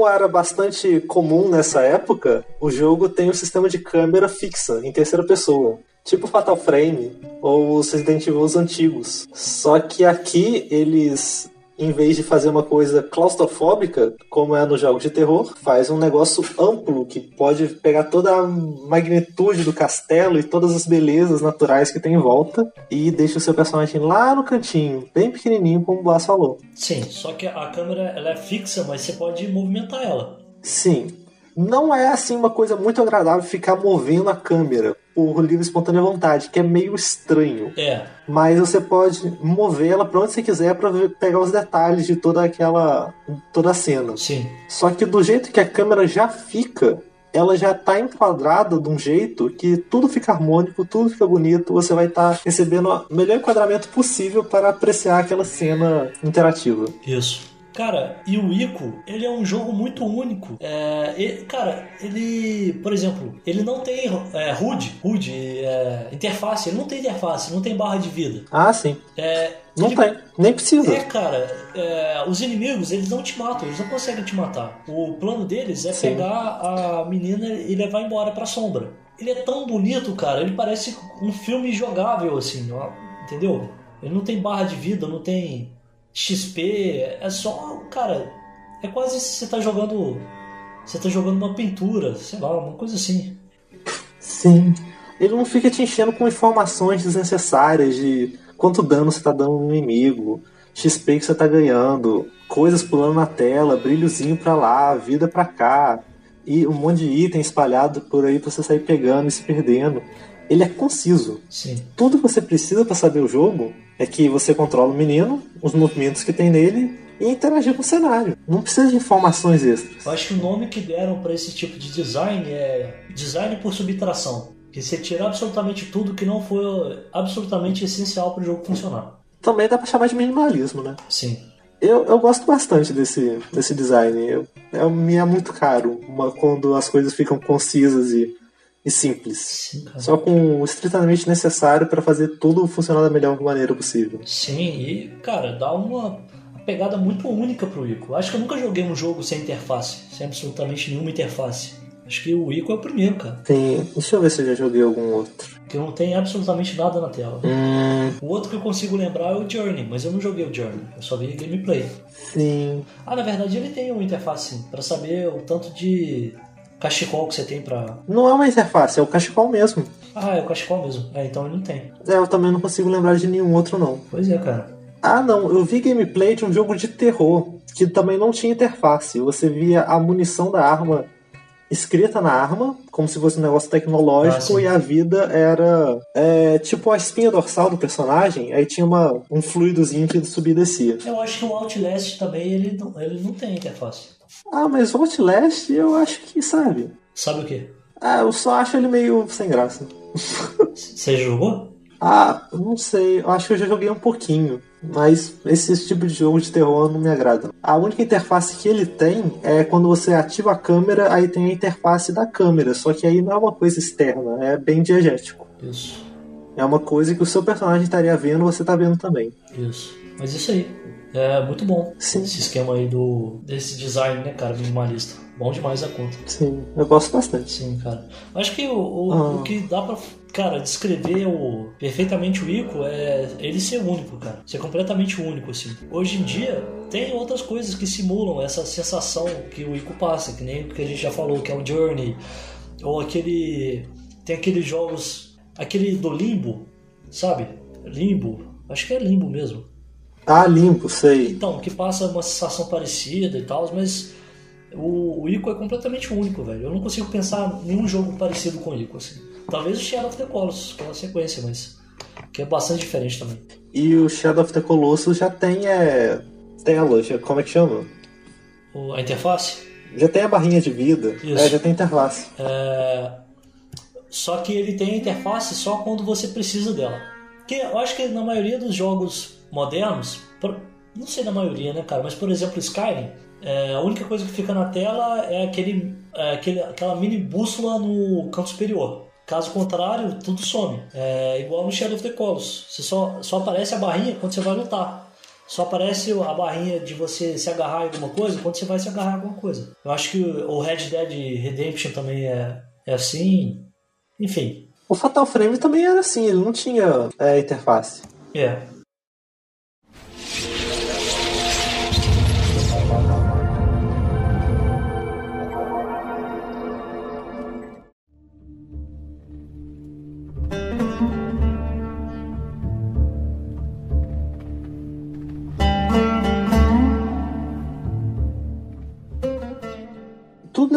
Como era bastante comum nessa época, o jogo tem um sistema de câmera fixa, em terceira pessoa. Tipo Fatal Frame ou os Resident Evil antigos. Só que aqui eles, em vez de fazer uma coisa claustrofóbica, como é nos jogos de terror, faz um negócio amplo que pode pegar toda a magnitude do castelo e todas as belezas naturais que tem em volta e deixa o seu personagem lá no cantinho, bem pequenininho, como o Blas falou. Sim, só que a câmera ela é fixa, mas você pode movimentar ela. Sim. Não é assim uma coisa muito agradável ficar movendo a câmera por livre e espontânea vontade, que é meio estranho. É, Mas você pode mover ela pra onde você quiser pra ver- pegar os detalhes de toda aquela toda a cena. sim. Só que do jeito que a câmera já fica, ela já tá enquadrada de um jeito que tudo fica harmônico, tudo fica bonito, você vai estar recebendo o melhor enquadramento possível para apreciar aquela cena interativa. Isso. Cara, e o Ico, ele é um jogo muito único. É, e- cara, ele, por exemplo, ele não tem é, HUD, HUD, é, interface, ele não tem interface, não tem barra de vida. Ah, sim. É, Não ele- tem. Nem precisa. É, cara, é, os inimigos, eles não te matam, eles não conseguem te matar. O plano deles é Sim. pegar a menina e levar embora pra sombra. Ele é tão bonito, cara, ele parece um filme jogável, assim, ó, entendeu? Ele não tem barra de vida, não tem XP, é só, cara, é quase se você tá jogando. Você tá jogando uma pintura, sei lá, uma coisa assim. Sim. Ele não fica te enchendo com informações desnecessárias de quanto dano você tá dando no inimigo, XP que você tá ganhando, coisas pulando na tela, brilhozinho pra lá, vida pra cá, e um monte de item espalhado por aí pra você sair pegando e se perdendo. Ele é conciso. Sim. Tudo que você precisa pra saber o jogo é que você controla o menino, os movimentos que tem nele e interagir com o cenário. Não precisa de informações extras. Eu acho que o nome que deram pra esse tipo de design é design por subtração. Que você tira absolutamente tudo que não foi absolutamente essencial para o jogo funcionar. Também dá pra chamar de minimalismo, né? Sim. Eu, eu gosto bastante desse, desse design. Eu, é, me é muito caro uma, quando as coisas ficam concisas e, e simples. Sim. Só com o estritamente necessário para fazer tudo funcionar da melhor maneira possível. Sim, e cara, dá uma pegada muito única pro Ico. Acho que eu nunca joguei um jogo sem interface, sem absolutamente nenhuma interface. Acho que o Ico é o primeiro, cara. Tem, deixa eu ver se eu já joguei algum outro. Que não tem absolutamente nada na tela. Hum, O outro que eu consigo lembrar é o Journey, mas eu não joguei o Journey, eu só vi gameplay. sim. Ah, na verdade ele tem uma interface pra saber o tanto de cachecol que você tem pra. Não é uma interface, é o cachecol mesmo. Ah, é o cachecol mesmo. É, então ele não tem. É, eu também não consigo lembrar de nenhum outro, não. Pois é, cara. Ah, não, eu vi gameplay de um jogo de terror que também não tinha interface. Você via a munição da arma escrita na arma, como se fosse um negócio Ah, tecnológico, sim. e a vida era é, tipo a espinha dorsal do personagem, aí tinha uma, um fluidozinho que subia e descia. Eu acho que o Outlast também ele não, ele não tem interface. Ah, mas o Outlast eu acho que, sabe? Sabe o que? Ah, eu só acho ele meio sem graça. Você jogou? Ah, não sei, eu acho que eu já joguei um pouquinho. Mas esse tipo de jogo de terror não me agrada. A única interface que ele tem é quando você ativa a câmera, aí tem a interface da câmera. Só que aí não é uma coisa externa, é bem diegético. Isso. É uma coisa que o seu personagem estaria vendo, você tá vendo também. Isso. Mas isso aí. É muito bom. Sim. Esse esquema aí do. desse design, né, cara, minimalista. Bom demais a conta. Sim, eu gosto bastante. Sim, cara. Acho que o, o, Ah. o que dá pra, cara, descrever o, perfeitamente o Ico é ele ser único, cara. Ser completamente único, assim. Hoje em dia, tem outras coisas que simulam essa sensação que o Ico passa, que nem o que a gente já falou, que é o Journey. Ou aquele. Tem aqueles jogos. Aquele do Limbo, sabe? Limbo. Acho que é Limbo mesmo. Ah, limpo, sei. Então, que passa uma sensação parecida e tal, mas o, o Ico é completamente único, velho. Eu não consigo pensar nenhum jogo parecido com o Ico, assim. Talvez o Shadow of the Colossus, pela sequência, mas... Que que é bastante diferente também. E o Shadow of the Colossus já tem é, tela, já, como é que chama? O, a interface? Já tem a barrinha de vida, é, já tem interface. É... Só que ele tem a interface só quando você precisa dela. Que eu acho que na maioria dos jogos modernos, não sei na maioria, né, cara, mas por exemplo, Skyrim, é, a única coisa que fica na tela é, aquele, é aquele, aquela mini bússola no canto superior. Caso contrário, tudo some. É igual no Shadow of the Colossus. Você só, só aparece a barrinha quando você vai lutar. Só aparece a barrinha de você se agarrar em alguma coisa quando você vai se agarrar em alguma coisa. Eu acho que o Red Dead Redemption também é, é assim. Enfim. O Fatal Frame também era assim, ele não tinha é, interface. É.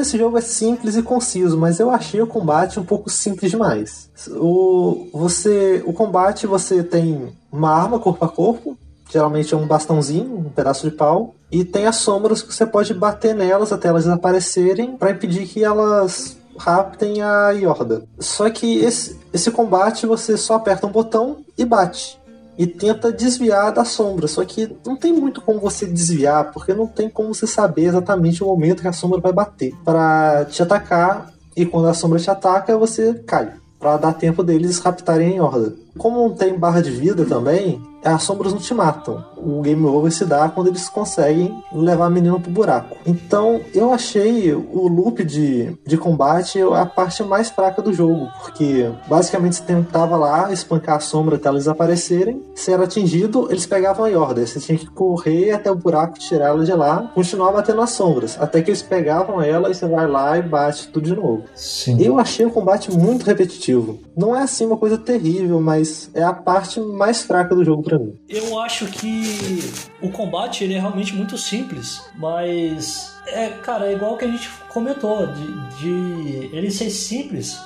esse jogo é simples e conciso, mas eu achei o combate um pouco simples demais. O, você, o combate você tem uma arma corpo a corpo, geralmente é um bastãozinho, um pedaço de pau, e tem as sombras que você pode bater nelas até elas desaparecerem para impedir que elas raptem a Yorda. Só que esse, esse combate você só aperta um botão e bate e tenta desviar da sombra. Só que não tem muito como você desviar, porque não tem como você saber exatamente o momento que a sombra vai bater para te atacar. E quando a sombra te ataca, você cai, para dar tempo deles raptarem a horda. Como não tem barra de vida também, as sombras não te matam. O game over se dá quando eles conseguem levar a menina pro buraco. Então eu achei o loop de, de combate a parte mais fraca do jogo, porque basicamente você tentava lá espancar a sombra até elas aparecerem. Se era atingido, eles pegavam a Yorda. Você tinha que correr até o buraco, tirar ela de lá, continuar batendo as sombras, até que eles pegavam ela e você vai lá e bate tudo de novo. Sim. Eu achei o combate muito repetitivo. Não é assim uma coisa terrível, mas é a parte mais fraca do jogo para mim. Eu acho que o combate ele é realmente muito simples, mas é, cara, é igual que a gente comentou de, de ele ser simples,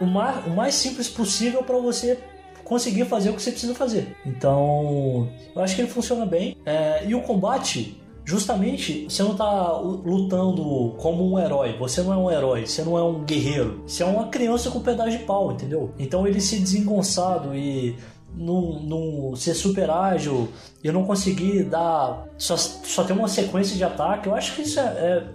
o mais, o mais simples possível para você conseguir fazer o que você precisa fazer. Então, eu acho que ele funciona bem. É, e o combate, justamente, você não tá lutando como um herói. Você não é um herói, você não é um guerreiro. Você é uma criança com um pedaço de pau, entendeu? Então ele se desengonçado e não, não ser super ágil e não conseguir dar. Só, só ter uma sequência de ataque, eu acho que isso é,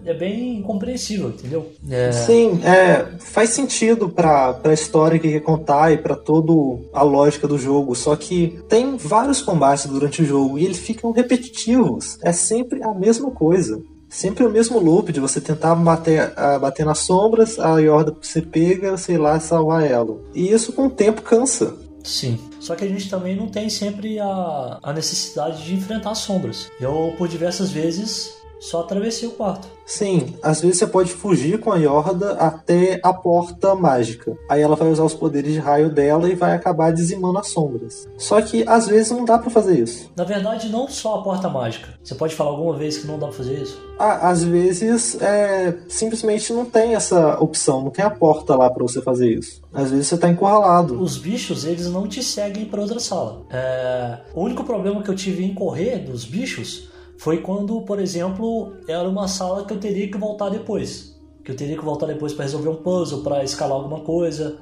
é, é bem compreensível, entendeu? É... Sim, é, faz sentido pra, a história que quer contar e para toda a lógica do jogo. Só que tem vários combates durante o jogo e eles ficam repetitivos. É sempre a mesma coisa. Sempre o mesmo loop de você tentar bater, bater nas sombras, a Yorda você pega, sei lá, salvar ela. E isso com o tempo cansa. Sim. Só que a gente também não tem sempre a, a necessidade de enfrentar sombras. Eu, por diversas vezes, só atravessei o quarto. Sim, às vezes você pode fugir com a Yorda até a porta mágica. Aí ela vai usar os poderes de raio dela e vai acabar dizimando as sombras. Só que às vezes não dá para fazer isso. Na verdade, não só a porta mágica. Você pode falar alguma vez que não dá pra fazer isso? Ah, às vezes é, simplesmente não tem essa opção, não tem a porta lá para você fazer isso. Às vezes você tá encurralado. Os bichos, eles não te seguem para outra sala. É... O único problema que eu tive em correr dos bichos foi quando, por exemplo, era uma sala que eu teria que voltar depois. Que eu teria que voltar depois para resolver um puzzle, para escalar alguma coisa.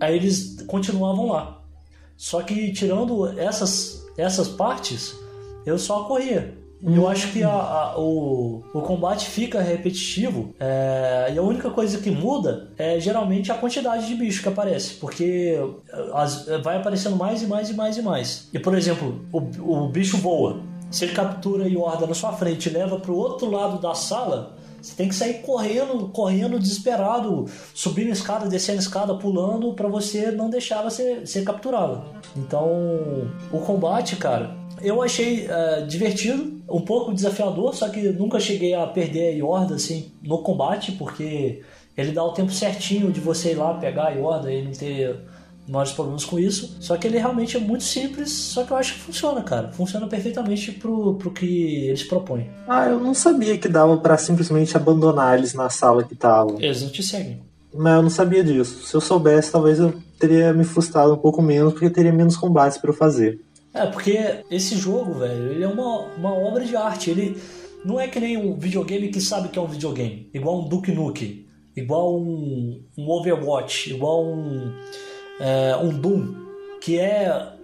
Aí eles continuavam lá. Só que tirando essas, essas partes, eu só corria. Hum. Eu acho que a, a, o, o combate fica repetitivo é, e a única coisa que muda é geralmente a quantidade de bicho que aparece, porque as, vai aparecendo mais e mais e mais e mais. E por exemplo, o, o bicho voa. Ele captura horda na sua frente e leva para o outro lado da sala, você tem que sair correndo, correndo desesperado, subindo escada, descendo escada, pulando, para você não deixar você ser capturado. Então, o combate, cara, eu achei uh, divertido, um pouco desafiador, só que nunca cheguei a perder a horda assim no combate, porque ele dá o tempo certinho de você ir lá pegar a horda e não ter maiores problemas com isso. Só que ele realmente é muito simples, só que eu acho que funciona, cara. Funciona perfeitamente pro, pro que eles propõem. Ah, eu não sabia que dava para simplesmente abandonar eles na sala que estavam. Eles não te seguem. mas eu não sabia disso. Se eu soubesse, talvez eu teria me frustrado um pouco menos, porque teria menos combates para eu fazer. É, porque esse jogo, velho, ele é uma, uma obra de arte. Ele não é que nem um videogame que sabe que é um videogame. Igual um Duke Nukem, igual um, um Overwatch, igual um, é, um Doom, que é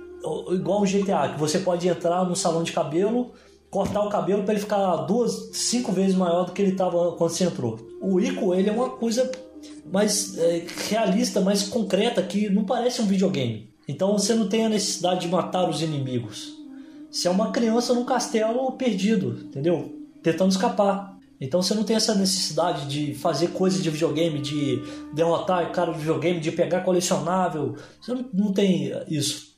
igual um GTA, que você pode entrar no salão de cabelo, cortar o cabelo para ele ficar duas, cinco vezes maior do que ele estava quando você entrou. O Ico, ele é uma coisa mais é, realista, mais concreta, que não parece um videogame. Então você não tem a necessidade de matar os inimigos. Você é uma criança num castelo perdido, entendeu? Tentando escapar. Então você não tem essa necessidade de fazer coisas de videogame, de derrotar cara do videogame, de pegar colecionável. Você não, não tem isso.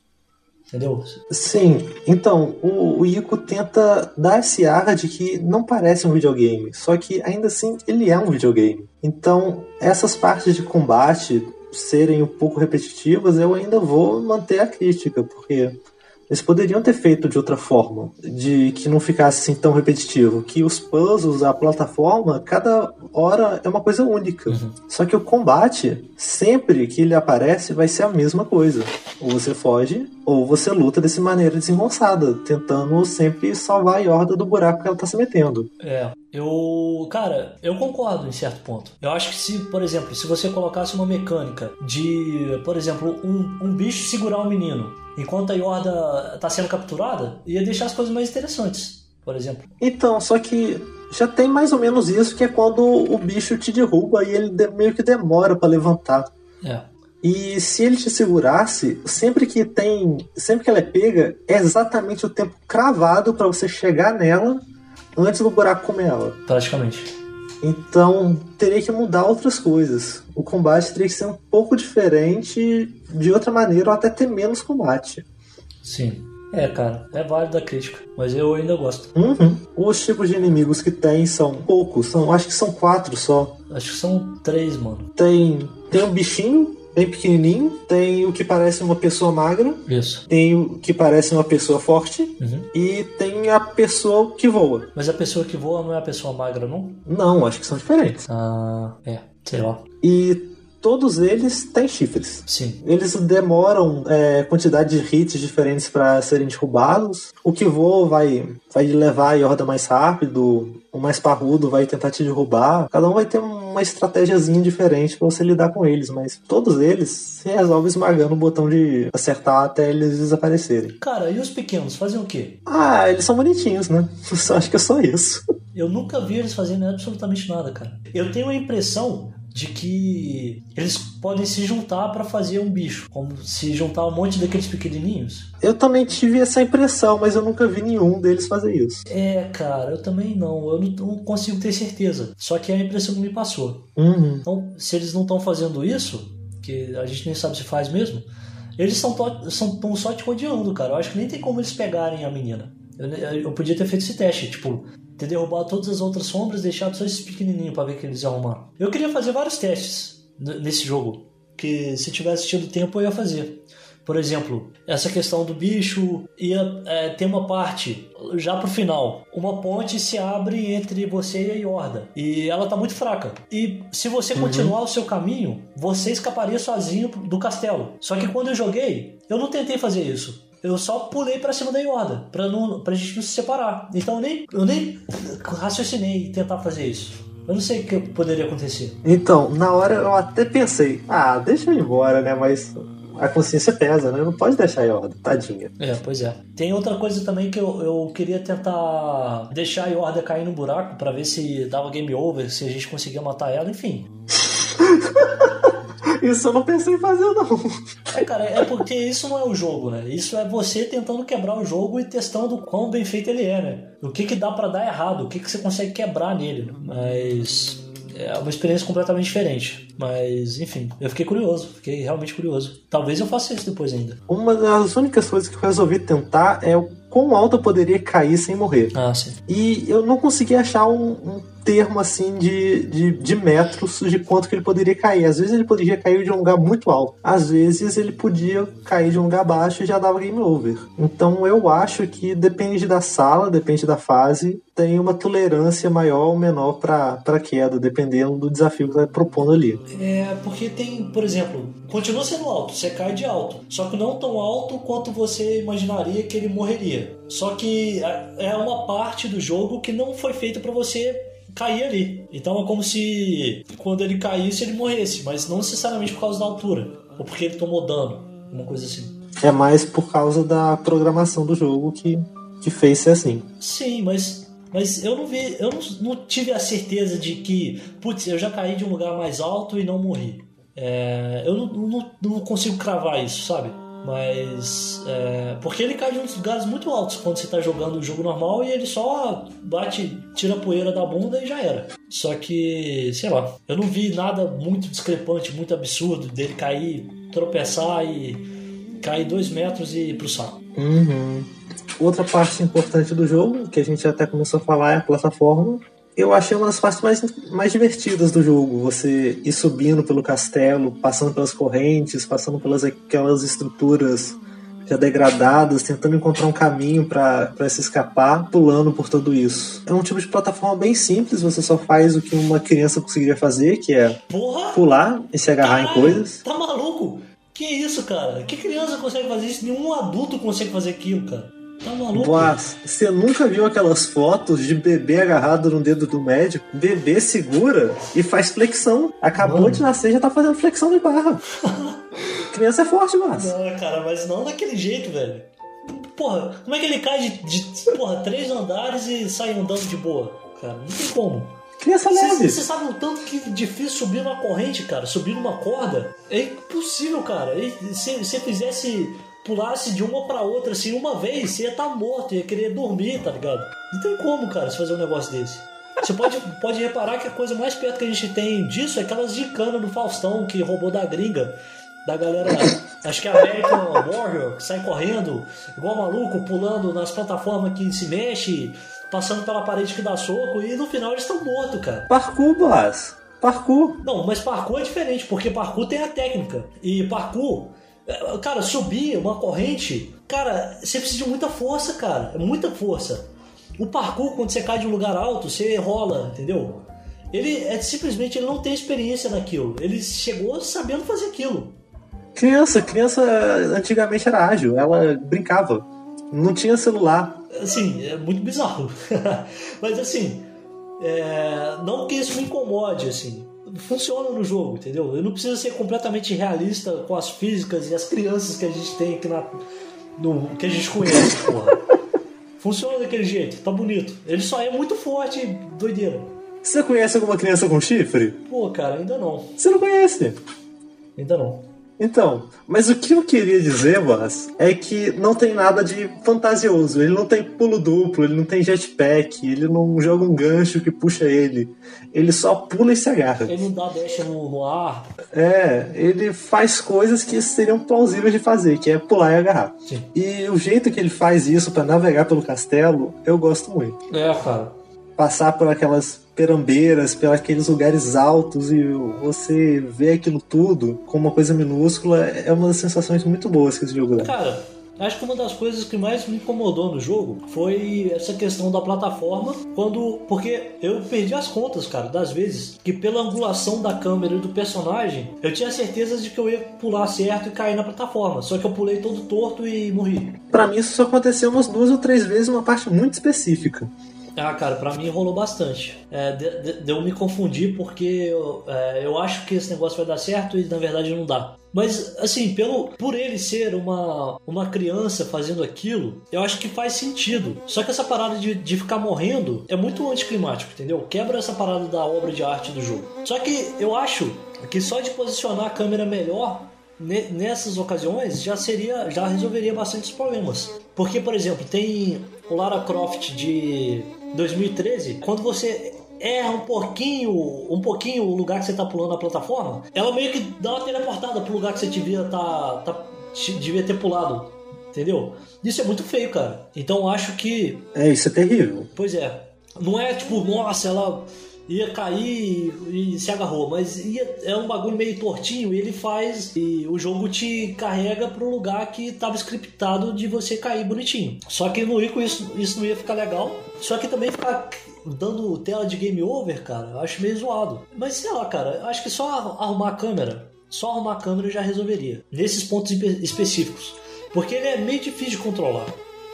Entendeu? Sim, então o, o Ico tenta dar esse ar de que não parece um videogame, só que ainda assim ele é um videogame. Então essas partes de combate serem um pouco repetitivas, eu ainda vou manter a crítica, porque eles poderiam ter feito de outra forma, de que não ficasse assim tão repetitivo, que os puzzles, a plataforma, cada hora é uma coisa única. Uhum. Só que o combate, sempre que ele aparece, vai ser a mesma coisa. Ou você foge, ou você luta dessa maneira desengonçada, tentando sempre salvar a Yorda do buraco que ela tá se metendo. É. Eu, cara, eu concordo em certo ponto. Eu acho que se, por exemplo, se você colocasse uma mecânica de, por exemplo, um, um bicho segurar um menino enquanto a Yorda tá sendo capturada, ia deixar as coisas mais interessantes, por exemplo. Então, só que já tem mais ou menos isso, que é quando o bicho te derruba e ele meio que demora para levantar. É. E se ele te segurasse, sempre que tem, sempre que ela é pega, é exatamente o tempo cravado para você chegar nela antes do buraco comer ela. Praticamente. Então teria que mudar outras coisas. O combate teria que ser um pouco diferente, de outra maneira, ou até ter menos combate. Sim. É, cara, é válido a crítica, mas eu ainda gosto. Uhum. Os tipos de inimigos que tem são poucos, são, acho que são quatro só. Acho que são três, mano. Tem, tem um bichinho, bem pequenininho. Tem o que parece uma pessoa magra. Isso. Tem o que parece uma pessoa forte. Uhum. E tem a pessoa que voa. Mas a pessoa que voa não é a pessoa magra, não? Não, acho que são diferentes. Ah, é. Sei lá. E todos eles têm chifres. Sim. Eles demoram é, quantidade de hits diferentes para serem derrubados. O que voa vai, vai levar a Yorda mais rápido. O mais parrudo vai tentar te derrubar. Cada um vai ter uma estratégiazinha diferente para você lidar com eles, mas todos eles se resolvem esmagando o botão de acertar até eles desaparecerem. Cara, e os pequenos fazem o quê? Ah, eles são bonitinhos, né? [LAUGHS] Só acho que é só isso. Eu nunca vi eles fazendo absolutamente nada, cara. Eu tenho a impressão de que eles podem se juntar para fazer um bicho, como se juntar um monte daqueles pequenininhos. Eu também tive essa impressão, mas eu nunca vi nenhum deles fazer isso. É, cara, eu também não. Eu não consigo ter certeza. Só que é a impressão que me passou. Uhum. Então, se eles não estão fazendo isso, que a gente nem sabe se faz mesmo, eles estão são, só te rodeando, cara. Eu acho que nem tem como eles pegarem a menina. Eu, eu podia ter feito esse teste, tipo, ter derrubado todas as outras sombras deixado só esses pequenininhos para ver que eles iam arrumar. Eu queria fazer vários testes nesse jogo, que se tivesse tido tempo eu ia fazer. Por exemplo, essa questão do bicho ia é, ter uma parte já pro final. Uma ponte se abre entre você e a Yorda. E ela tá muito fraca. E se você uhum. continuar o seu caminho, você escaparia sozinho do castelo. Só que quando eu joguei, eu não tentei fazer isso eu só pulei para cima da Yoda, pra, não, pra gente não se separar. Então eu nem, eu nem raciocinei tentar fazer isso. Eu não sei o que poderia acontecer. Então, na hora eu até pensei, ah, deixa eu ir embora, né? Mas a consciência pesa, né? Não pode deixar a Yorda, tadinha. É, pois é. Tem outra coisa também que eu, eu queria tentar deixar a Yorda cair no buraco para ver se dava game over, se a gente conseguia matar ela, enfim. [LAUGHS] Isso eu não pensei em fazer, não. É, cara, é porque isso não é o jogo, né? Isso é você tentando quebrar o jogo e testando quão bem feito ele é, né? O que que dá para dar errado, o que que você consegue quebrar nele. Mas é uma experiência completamente diferente. Mas, enfim, eu fiquei curioso, fiquei realmente curioso. Talvez eu faça isso depois ainda. Uma das únicas coisas que eu resolvi tentar é o quão alto eu poderia cair sem morrer. Ah, sim. E eu não consegui achar um, um termo assim de, de, de, metros de quanto que ele poderia cair. Às vezes ele poderia cair de um lugar muito alto, às vezes ele podia cair de um lugar baixo e já dava game over. Então eu acho que depende da sala, depende da fase, tem uma tolerância maior ou menor para queda, dependendo do desafio que está propondo ali. É, porque tem, por exemplo, continua sendo alto, você cai de alto, só que não tão alto quanto você imaginaria que ele morreria. Só que é uma parte do jogo que não foi feita para você cair ali. Então é como se quando ele caísse ele morresse, mas não necessariamente por causa da altura, ou porque ele tomou dano, uma coisa assim. É mais por causa da programação do jogo que, que fez ser assim. Sim, mas mas eu não vi, eu não, não, tive a certeza de que, putz, eu já caí de um lugar mais alto e não morri. É, eu não, não, não, consigo cravar isso, sabe? Mas. É, porque ele cai de uns lugares muito altos quando você tá jogando o jogo normal e ele só bate, tira a poeira da bunda e já era. Só que, sei lá, eu não vi nada muito discrepante, muito absurdo dele cair, tropeçar e cair dois metros e ir pro saco. Uhum. Outra parte importante do jogo, que a gente até começou a falar, é a plataforma. Eu achei uma das partes mais, mais divertidas do jogo. Você ir subindo pelo castelo, passando pelas correntes, passando pelas aquelas estruturas já degradadas, tentando encontrar um caminho para se escapar, pulando por tudo isso. É um tipo de plataforma bem simples, você só faz o que uma criança conseguiria fazer, que é Porra! pular e se agarrar Caralho, em coisas. Tá maluco? Que isso, cara? Que criança consegue fazer isso? Nenhum adulto consegue fazer aquilo, cara. Tá maluco? Mas, você nunca viu aquelas fotos de bebê agarrado no dedo do médico? Bebê segura e faz flexão. Acabou Mano. de nascer já tá fazendo flexão de barra. [LAUGHS] Criança é forte, mas. Não, cara, mas não daquele jeito, velho. Porra, como é que ele cai de, de porra, três andares e sai andando de boa? Cara, não tem como. Criança leve. Você sabe o tanto que é difícil subir uma corrente, cara? Subir numa corda? É impossível, cara. Se você fizesse pulasse de uma para outra assim uma vez, você ia estar tá morto, ia querer dormir, tá ligado? Não tem como, cara, se fazer um negócio desse. Você pode, [LAUGHS] pode reparar que a coisa mais perto que a gente tem disso é aquelas gincana do Faustão que roubou da gringa. Da galera, acho que é American Warrior, que sai correndo, igual maluco, pulando nas plataformas que se mexe, passando pela parede que dá soco, e no final eles estão mortos, cara. Parkour, boss. Parkour. Não, mas parkour é diferente, porque parkour tem a técnica. E parkour Cara, subir uma corrente, cara, você precisa de muita força, cara. É muita força. O parkour, quando você cai de um lugar alto, você rola, entendeu? Ele é simplesmente ele não tem experiência naquilo. Ele chegou sabendo fazer aquilo. Criança, criança antigamente era ágil, ela brincava. Não tinha celular. Assim, é muito bizarro. [LAUGHS] Mas assim, é... não que isso me incomode, assim funciona no jogo, entendeu? Eu não preciso ser completamente realista com as físicas e as crianças que a gente tem aqui na. No, que a gente conhece, porra. [LAUGHS] Funciona daquele jeito, tá bonito. Ele só é muito forte e doideira. Você conhece alguma criança com chifre? Pô, cara, ainda não. Você não conhece? Ainda não. Então, mas o que eu queria dizer, mas é que não tem nada de fantasioso. Ele não tem pulo duplo, ele não tem jetpack, ele não joga um gancho que puxa ele. Ele só pula e se agarra. Ele não dá dash no, no ar. É, ele faz coisas que seriam plausíveis de fazer, que é pular e agarrar. Sim. E o jeito que ele faz isso para navegar pelo castelo, eu gosto muito. É, cara passar por aquelas perambeiras, pelos aqueles lugares altos e você vê aquilo tudo como uma coisa minúscula, é uma das sensações muito boas que esse jogo dá. Cara, acho que uma das coisas que mais me incomodou no jogo foi essa questão da plataforma, quando porque eu perdi as contas, cara, das vezes que pela angulação da câmera e do personagem, eu tinha certeza de que eu ia pular certo e cair na plataforma, só que eu pulei todo torto e morri. Para mim isso só aconteceu umas duas ou três vezes, uma parte muito específica. Ah, cara, pra mim rolou bastante. É, de, de, de, eu me confundir porque eu, é, eu acho que esse negócio vai dar certo e na verdade não dá. Mas, assim, pelo, por ele ser uma, uma criança fazendo aquilo, eu acho que faz sentido. Só que essa parada de, de ficar morrendo é muito anticlimático, entendeu? Quebra essa parada da obra de arte do jogo. Só que eu acho que só de posicionar a câmera melhor nessas ocasiões já seria já resolveria bastantes problemas porque por exemplo tem o Lara Croft de 2013, quando você erra um pouquinho, um pouquinho o lugar que você tá pulando na plataforma, ela meio que dá uma teleportada pro lugar que você devia tá, tá devia ter pulado. Entendeu? Isso é muito feio, cara. Então acho que. É, isso é terrível. Pois é. Não é tipo, nossa, ela ia cair e se agarrou, mas ia, é um bagulho meio tortinho e ele faz e o jogo te carrega pro lugar que tava scriptado de você cair bonitinho. Só que no Ico isso, isso não ia ficar legal. Só que também ficar dando tela de game over, cara, eu acho meio zoado. Mas sei lá, cara, eu acho que só arrumar a câmera, só arrumar a câmera já resolveria. Nesses pontos específicos. Porque ele é meio difícil de controlar.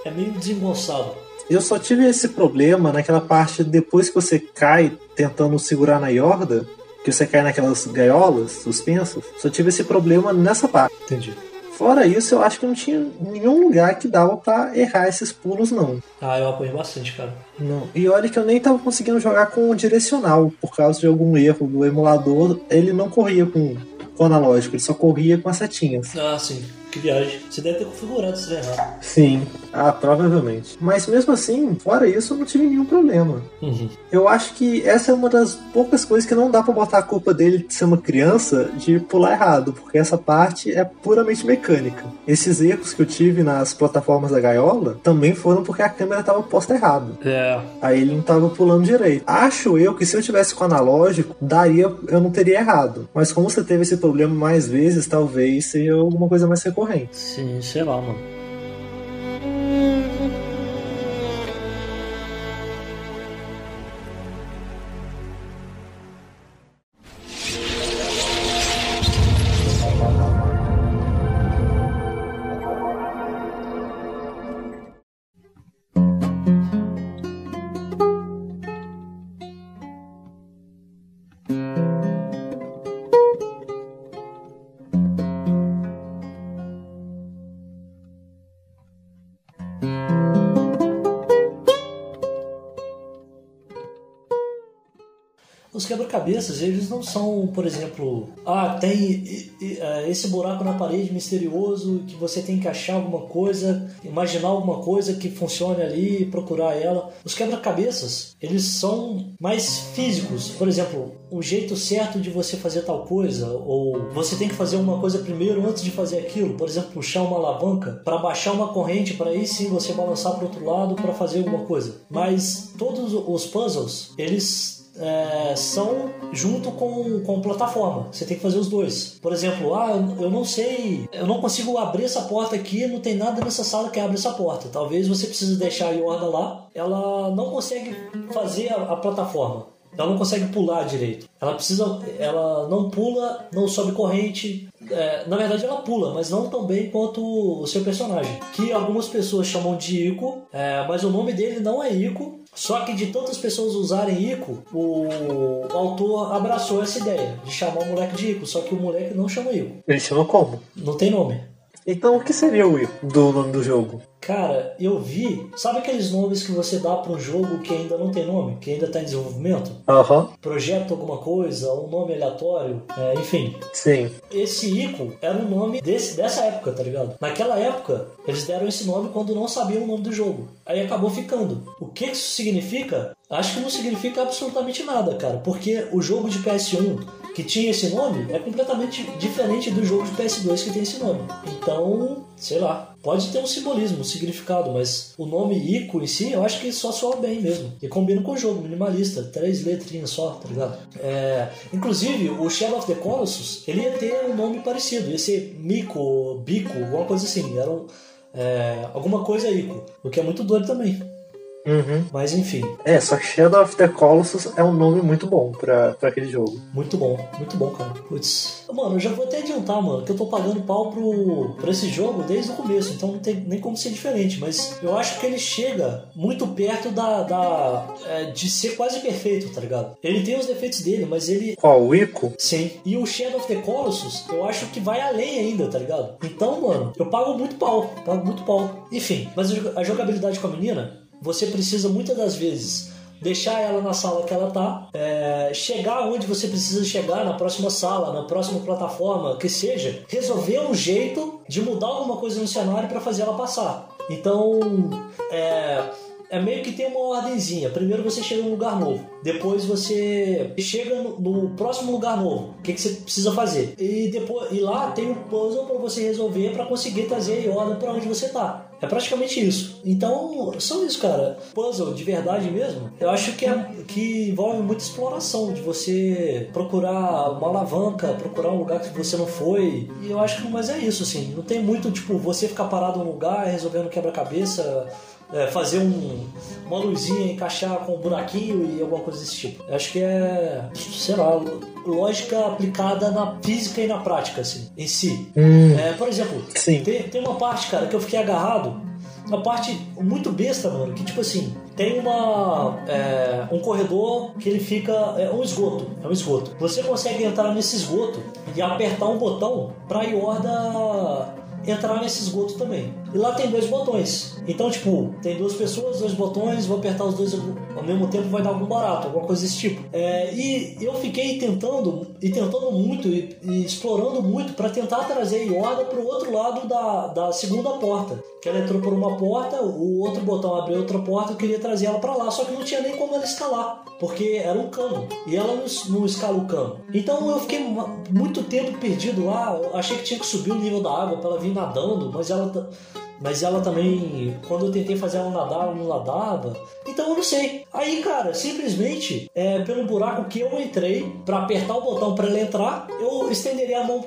É meio desengonçado. Eu só tive esse problema naquela parte depois que você cai tentando segurar na horda, que você cai naquelas gaiolas suspensas. Só tive esse problema nessa parte. Entendi. Fora isso, eu acho que não tinha nenhum lugar que dava para errar esses pulos, não. Ah, eu apoio bastante, cara. Não. E olha que eu nem tava conseguindo jogar com o direcional, por causa de algum erro do emulador, ele não corria com, com o analógico, ele só corria com as setinhas. Ah, sim. Que viagem. Você deve ter configurado isso errado. Sim. Ah, provavelmente. Mas mesmo assim, fora isso, eu não tive nenhum problema. Uhum. Eu acho que essa é uma das poucas coisas que não dá para botar a culpa dele de ser uma criança de pular errado, porque essa parte é puramente mecânica. Esses erros que eu tive nas plataformas da gaiola também foram porque a câmera estava posta errado. É. Aí ele não estava pulando direito. Acho eu que se eu tivesse com analógico, daria, eu não teria errado. Mas como você teve esse problema mais vezes, talvez seja alguma coisa mais recorrente recorrente. Sim, sei lá, mano. Quebra-cabeças, eles não são, por exemplo, ah, tem é, esse buraco na parede misterioso que você tem que achar alguma coisa, imaginar alguma coisa que funcione ali e procurar ela. Os quebra-cabeças, eles são mais físicos. Por exemplo, o jeito certo de você fazer tal coisa, ou você tem que fazer uma coisa primeiro antes de fazer aquilo. Por exemplo, puxar uma alavanca para baixar uma corrente, para aí sim você balançar para outro lado para fazer alguma coisa. Mas todos os puzzles, eles é, são junto com, com plataforma. Você tem que fazer os dois. Por exemplo, ah, eu não sei, eu não consigo abrir essa porta aqui, não tem nada nessa sala que abre essa porta. Talvez você precise deixar a Yorda lá. Ela não consegue fazer a, a plataforma. Ela não consegue pular direito. Ela precisa, ela não pula, não sobe corrente. É, na verdade, ela pula, mas não tão bem quanto o seu personagem. Que algumas pessoas chamam de Ico, é, mas o nome dele não é Ico. Só que de tantas pessoas usarem Ico, o, autor abraçou essa ideia de chamar o moleque de Ico, só que o moleque não chama Ico. Ele chama como? Não tem nome. Então o que seria o do nome do jogo? Cara, eu vi. Sabe aqueles nomes que você dá para um jogo que ainda não tem nome, que ainda está em desenvolvimento? Aham. Uhum. Projeto alguma coisa, um nome aleatório, é, enfim. Sim. Esse Ico era o nome desse, dessa época, tá ligado? Naquela época, eles deram esse nome quando não sabiam o nome do jogo. Aí acabou ficando. O que isso significa? Acho que não significa absolutamente nada, cara, porque o jogo de PS1 que tinha esse nome é completamente diferente do jogo de PS2 que tem esse nome. Então, sei lá, pode ter um simbolismo, um significado, mas o nome Ico em si, eu acho que só soa bem mesmo. E combina com o jogo, minimalista, três letrinhas só, tá ligado? É, inclusive, o Shadow of the Colossus, ele ia ter um nome parecido, ia ser Mico, Bico, alguma coisa assim, era um, é, alguma coisa Ico, o que é muito doido também. Uhum. Mas enfim. É, só que Shadow of the Colossus é um nome muito bom pra, pra aquele jogo. Muito bom, muito bom, cara. Putz. Mano, eu já vou até adiantar, mano, que eu tô pagando pau pro, pra esse jogo desde o começo, então não tem nem como ser diferente. Mas eu acho que ele chega muito perto da. da é, de ser quase perfeito, tá ligado? Ele tem os defeitos dele, mas ele. Qual, o Ico? Sim. E o Shadow of the Colossus, eu acho que vai além ainda, tá ligado? Então, mano, eu pago muito pau. Pago muito pau. Enfim, mas a jogabilidade com a menina você precisa muitas das vezes deixar ela na sala que ela tá, é, chegar onde você precisa chegar na próxima sala, na próxima plataforma, que seja, resolver um jeito de mudar alguma coisa no cenário para fazer ela passar. Então, é, é meio que tem uma ordenzinha. Primeiro você chega num lugar novo, depois você chega no, no próximo lugar novo. O que, que você precisa fazer? E depois e lá tem um puzzle para você resolver para conseguir trazer a Yoda para onde você tá. É praticamente isso. Então, são isso, cara. Puzzle de verdade mesmo. Eu acho que, é, que envolve muita exploração, de você procurar uma alavanca, procurar um lugar que você não foi. E eu acho que mas é isso, assim. Não tem muito, tipo, você ficar parado num lugar resolvendo quebra-cabeça é, fazer um, uma luzinha, encaixar com um buraquinho e alguma coisa desse tipo. Eu acho que é, sei lá, lógica aplicada na física e na prática, assim, em si. Hum, é, por exemplo, tem, tem uma parte, cara, que eu fiquei agarrado uma parte muito besta, mano, que tipo assim, tem uma é, um corredor que ele fica é um esgoto, é um esgoto. Você consegue entrar nesse esgoto e apertar um botão para a Yorda entrar nesse esgoto também. E lá tem dois botões. Então, tipo, tem duas pessoas, dois botões, vou apertar os dois ao mesmo tempo, vai dar algum barato, alguma coisa desse tipo. É, e eu fiquei tentando, e tentando muito, e, e explorando muito para tentar trazer Yoda pro outro lado da, da segunda porta. Que ela entrou por uma porta, o outro botão abriu outra porta, eu queria trazer ela para lá, só que não tinha nem como ela escalar, porque era um cano, e ela não, não escala o cano. Então eu fiquei muito tempo perdido lá, achei que tinha que subir o nível da água para ela vir nadando, mas ela mas ela também, quando eu tentei fazer ela nadar, ela não nadava. Então eu não sei. Aí, cara, simplesmente, é, pelo buraco que eu entrei, para apertar o botão para ela entrar, eu estenderia a mão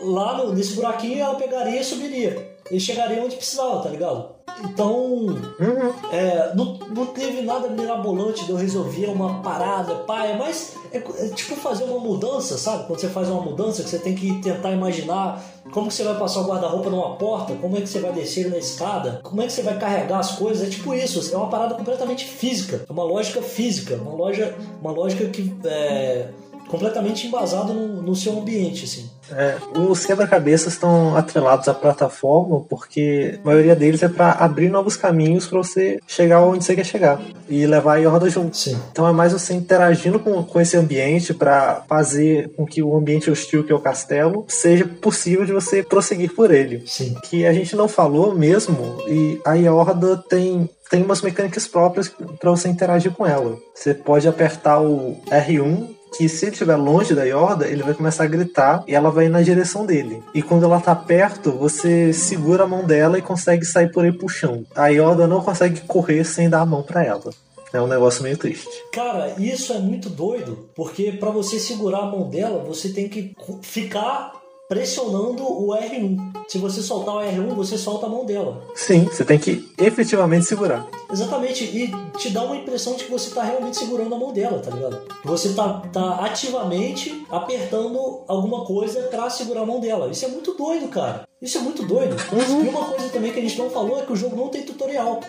lá no, nesse buraquinho, ela pegaria e subiria. E chegaria onde precisava, tá ligado? Então, uhum. é, não, não teve nada mirabolante de eu resolver uma parada, pai, mas é, é, tipo fazer uma mudança, sabe? Quando você faz uma mudança, que você tem que tentar imaginar como que você vai passar o guarda-roupa numa porta, como é que você vai descer na escada, como é que você vai carregar as coisas, é tipo isso, é uma parada completamente física, é uma lógica física, uma, loja, uma lógica que é completamente embasado no, no seu ambiente, assim. É, os quebra-cabeças estão atrelados à plataforma porque a maioria deles é para abrir novos caminhos para você chegar onde você quer chegar e levar a roda junto. Sim. Então é mais você interagindo com, com esse ambiente para fazer com que o ambiente hostil que é o castelo seja possível de você prosseguir por ele. Sim. Que a gente não falou mesmo e a Yorda tem tem umas mecânicas próprias para você interagir com ela. Você pode apertar o R1 que se ele estiver longe da Yorda, ele vai começar a gritar e ela vai ir na direção dele. E quando ela tá perto, você segura a mão dela e consegue sair por aí puxando. A Yorda não consegue correr sem dar a mão para ela. É um negócio meio triste. Cara, isso é muito doido, porque para você segurar a mão dela, você tem que ficar pressionando o R1. Se você soltar o R1, você solta a mão dela. Sim, você tem que efetivamente segurar. Exatamente, e te dá uma impressão de que você tá realmente segurando a mão dela, tá ligado? Você tá, tá ativamente apertando alguma coisa para segurar a mão dela. Isso é muito doido, cara. Isso é muito doido. Uhum. E uma coisa também que a gente não falou é que o jogo não tem tutorial.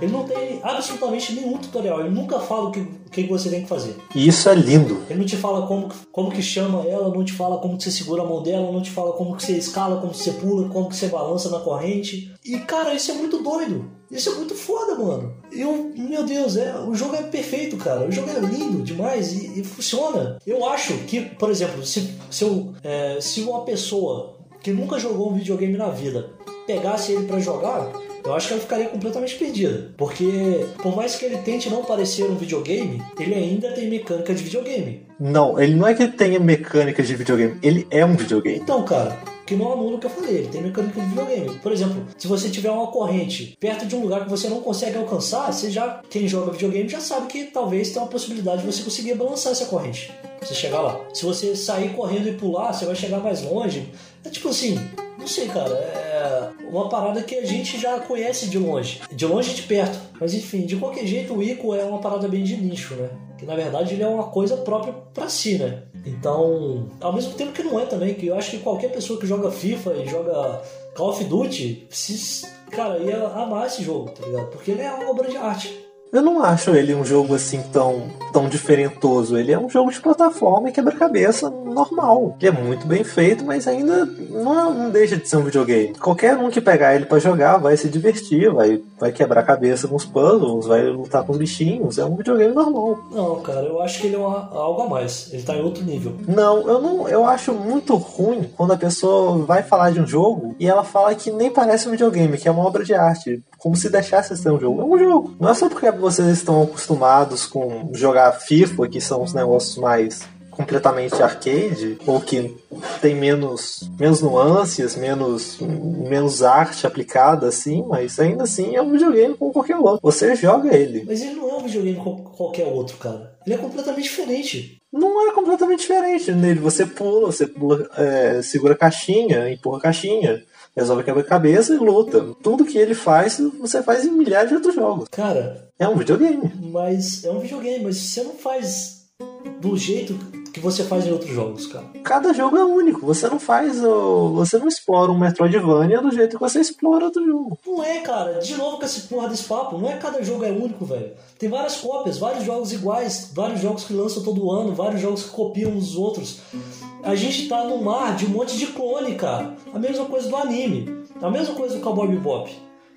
Ele não tem absolutamente nenhum tutorial. Ele nunca fala o que, o que você tem que fazer. E isso é lindo. Ele não te fala como, como que chama ela, não te fala como que você segura a mão dela, não te fala como que você escala, como que você pula, como que você balança na corrente. E, cara, isso é muito doido. Isso é muito foda, mano. Eu, meu Deus, é, o jogo é perfeito, cara. O jogo é lindo demais e, e funciona. Eu acho que, por exemplo, se, se, eu, é, se uma pessoa que nunca jogou um videogame na vida pegasse ele para jogar, eu acho que ela ficaria completamente perdida. Porque, por mais que ele tente não parecer um videogame, ele ainda tem mecânica de videogame. Não, ele não é que ele tenha mecânica de videogame, ele é um videogame. Então, cara, que não anula o que eu falei, ele tem mecânica de videogame. Por exemplo, se você tiver uma corrente perto de um lugar que você não consegue alcançar, você já, quem joga videogame já sabe que talvez tenha uma possibilidade de você conseguir balançar essa corrente. Você chegar lá. Se você sair correndo e pular, você vai chegar mais longe. É tipo assim, não sei, cara. É uma parada que a gente já conhece de longe. De longe e de perto. Mas enfim, de qualquer jeito, o Ico é uma parada bem de nicho, né? Que na verdade ele é uma coisa própria para si, né? Então, ao mesmo tempo que não é também, que eu acho que qualquer pessoa que joga FIFA e joga Call of Duty, se, cara, ia amar esse jogo, tá ligado? Porque ele é uma obra de arte. Eu não acho ele um jogo assim tão, tão diferentoso. Ele é um jogo de plataforma e quebra-cabeça normal. Ele é muito bem feito, mas ainda não, não deixa de ser um videogame. Qualquer um que pegar ele para jogar vai se divertir, vai, vai quebrar a cabeça com os puzzles, vai lutar com os bichinhos. É um videogame normal. Não, cara, eu acho que ele é uma, algo a mais. Ele tá em outro nível. Não, eu não. Eu acho muito ruim quando a pessoa vai falar de um jogo e ela fala que nem parece um videogame, que é uma obra de arte como se deixasse ser um jogo. É um jogo. Não é só porque vocês estão acostumados com jogar FIFA, que são os negócios mais completamente arcade, ou que tem menos, menos nuances, menos, menos arte aplicada, assim, mas ainda assim é um videogame como qualquer outro. Você joga ele. Mas ele não é um videogame como qualquer outro, cara. Ele é completamente diferente. Não é completamente diferente. Nele você pula, você pula, é, segura a caixinha, empurra a caixinha, resolve quebra-cabeça e luta. Tudo que ele faz, você faz em milhares de outros jogos. Cara. É um videogame. Mas é um videogame, mas você não faz do jeito que você faz em outros jogos, cara. Cada jogo é único. Você não faz. Você não explora um Metroidvania do jeito que você explora outro jogo. Não é, cara. De novo com esse porra desse papo. Não é cada jogo é único, velho. Tem várias cópias, vários jogos iguais, vários jogos que lançam todo ano, vários jogos que copiam os outros. A gente tá no mar de um monte de clone, cara. A mesma coisa do anime. A mesma coisa do Cowboy Bebop.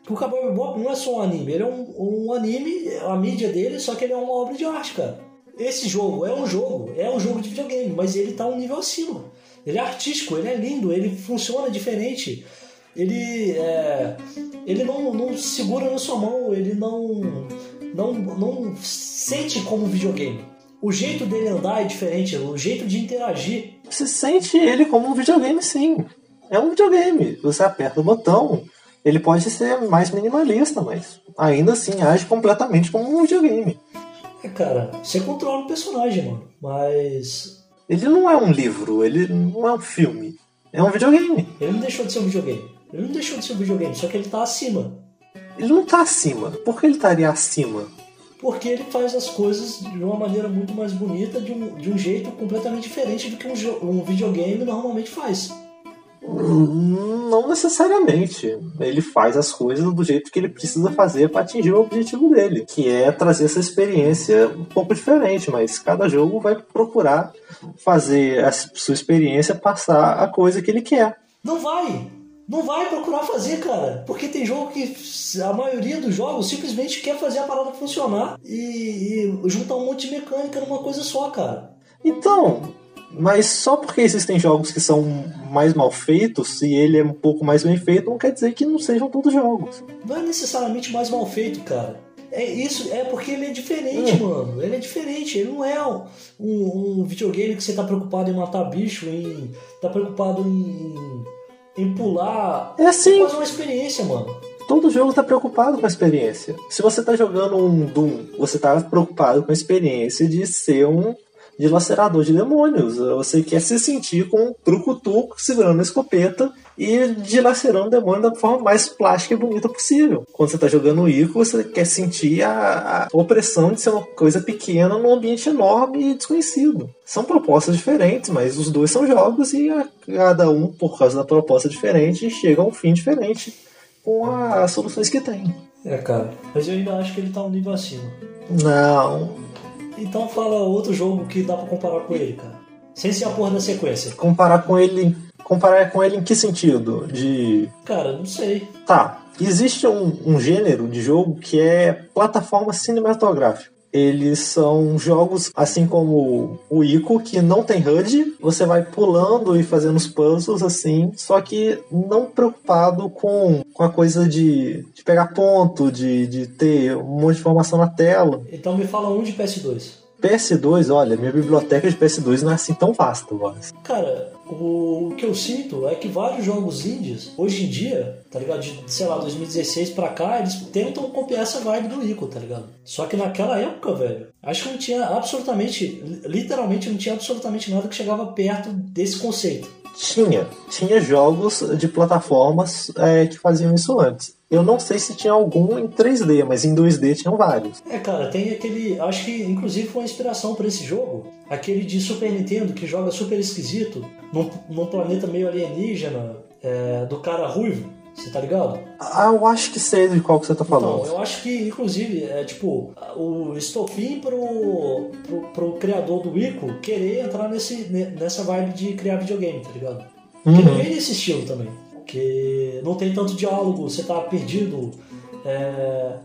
Que o Cowboy Bebop não é só um anime, ele é um, um anime, a mídia dele, só que ele é uma obra de arte, cara. Esse jogo é um jogo, é um jogo de videogame, mas ele está um nível acima. Ele é artístico, ele é lindo, ele funciona diferente. Ele, é, ele não, não segura na sua mão, ele não, não, não sente como videogame. O jeito dele andar é diferente, o jeito de interagir. Você sente ele como um videogame, sim. É um videogame. Você aperta o botão, ele pode ser mais minimalista, mas ainda assim age completamente como um videogame. É, cara, você controla o personagem, mano. Mas. Ele não é um livro, ele não é um filme. É um videogame. Ele não deixou de ser um videogame. Ele não deixou de ser um videogame, só que ele tá acima. Ele não tá acima. Por que ele estaria acima? Porque ele faz as coisas de uma maneira muito mais bonita, de um, de um jeito completamente diferente do que um, um videogame normalmente faz. Não necessariamente. Ele faz as coisas do jeito que ele precisa fazer para atingir o objetivo dele, que é trazer essa experiência um pouco diferente, mas cada jogo vai procurar fazer a sua experiência passar a coisa que ele quer. Não vai! Não vai procurar fazer, cara. Porque tem jogo que a maioria dos jogos simplesmente quer fazer a parada funcionar e, e juntar um monte de mecânica numa coisa só, cara. Então, mas só porque existem jogos que são mais mal feitos, e ele é um pouco mais bem feito, não quer dizer que não sejam todos jogos. Não é necessariamente mais mal feito, cara. É isso, é porque ele é diferente, hum. mano. Ele é diferente. Ele não é um, um, videogame que você tá preocupado em matar bicho, em. tá preocupado em. Em pular. É assim. fazer uma experiência, mano. Todo jogo tá preocupado com a experiência. Se você tá jogando um Doom, você tá preocupado com a experiência de ser um dilacerador de demônios. Você quer se sentir com um truco-tuco segurando a escopeta e dilacerando o demônio da forma mais plástica e bonita possível. Quando você está jogando o Ico, você quer sentir a, a, opressão de ser uma coisa pequena num ambiente enorme e desconhecido. São propostas diferentes, mas os dois são jogos e a, cada um, por causa da proposta diferente, chega a um fim diferente com as soluções que tem. É, cara, mas eu ainda acho que ele está um nível acima. Não, então fala outro jogo que dá pra comparar com ele, cara. Sem ser a porra da sequência. Comparar com ele. Comparar com ele em que sentido? De. Cara, não sei. Tá. Existe um, um gênero de jogo que é plataforma cinematográfica. Eles são jogos, assim como o Ico, que não tem HUD, você vai pulando e fazendo os puzzles assim, só que não preocupado com, com a coisa de, de pegar ponto, de, de ter um monte de informação na tela. Então me fala um de PS2. PS2, olha, minha biblioteca de PS2 não é assim tão vasta, mas. Cara, o, que eu sinto é que vários jogos indies, hoje em dia, tá ligado? De, sei lá, 2016 pra cá, eles tentam copiar essa vibe do Ico, tá ligado? Só que naquela época, velho, acho que não tinha absolutamente, literalmente não tinha absolutamente nada que chegava perto desse conceito. Tinha. Tinha jogos de plataformas é, que faziam isso antes. Eu não sei se tinha algum em 3D, mas em 2D tinham vários. É, cara, tem aquele. Acho que inclusive foi uma inspiração para esse jogo. Aquele de Super Nintendo que joga super esquisito, num, num planeta meio alienígena, é, do cara ruivo. Você tá ligado? Ah, eu acho que sei de qual que você tá falando. Então, eu acho que, inclusive, é tipo, o estopim pro, pro, pro criador do Ico querer entrar nesse, nessa vibe de criar videogame, tá ligado? Uhum. Que ele vem nesse estilo também que não tem tanto diálogo, você tá perdido. É,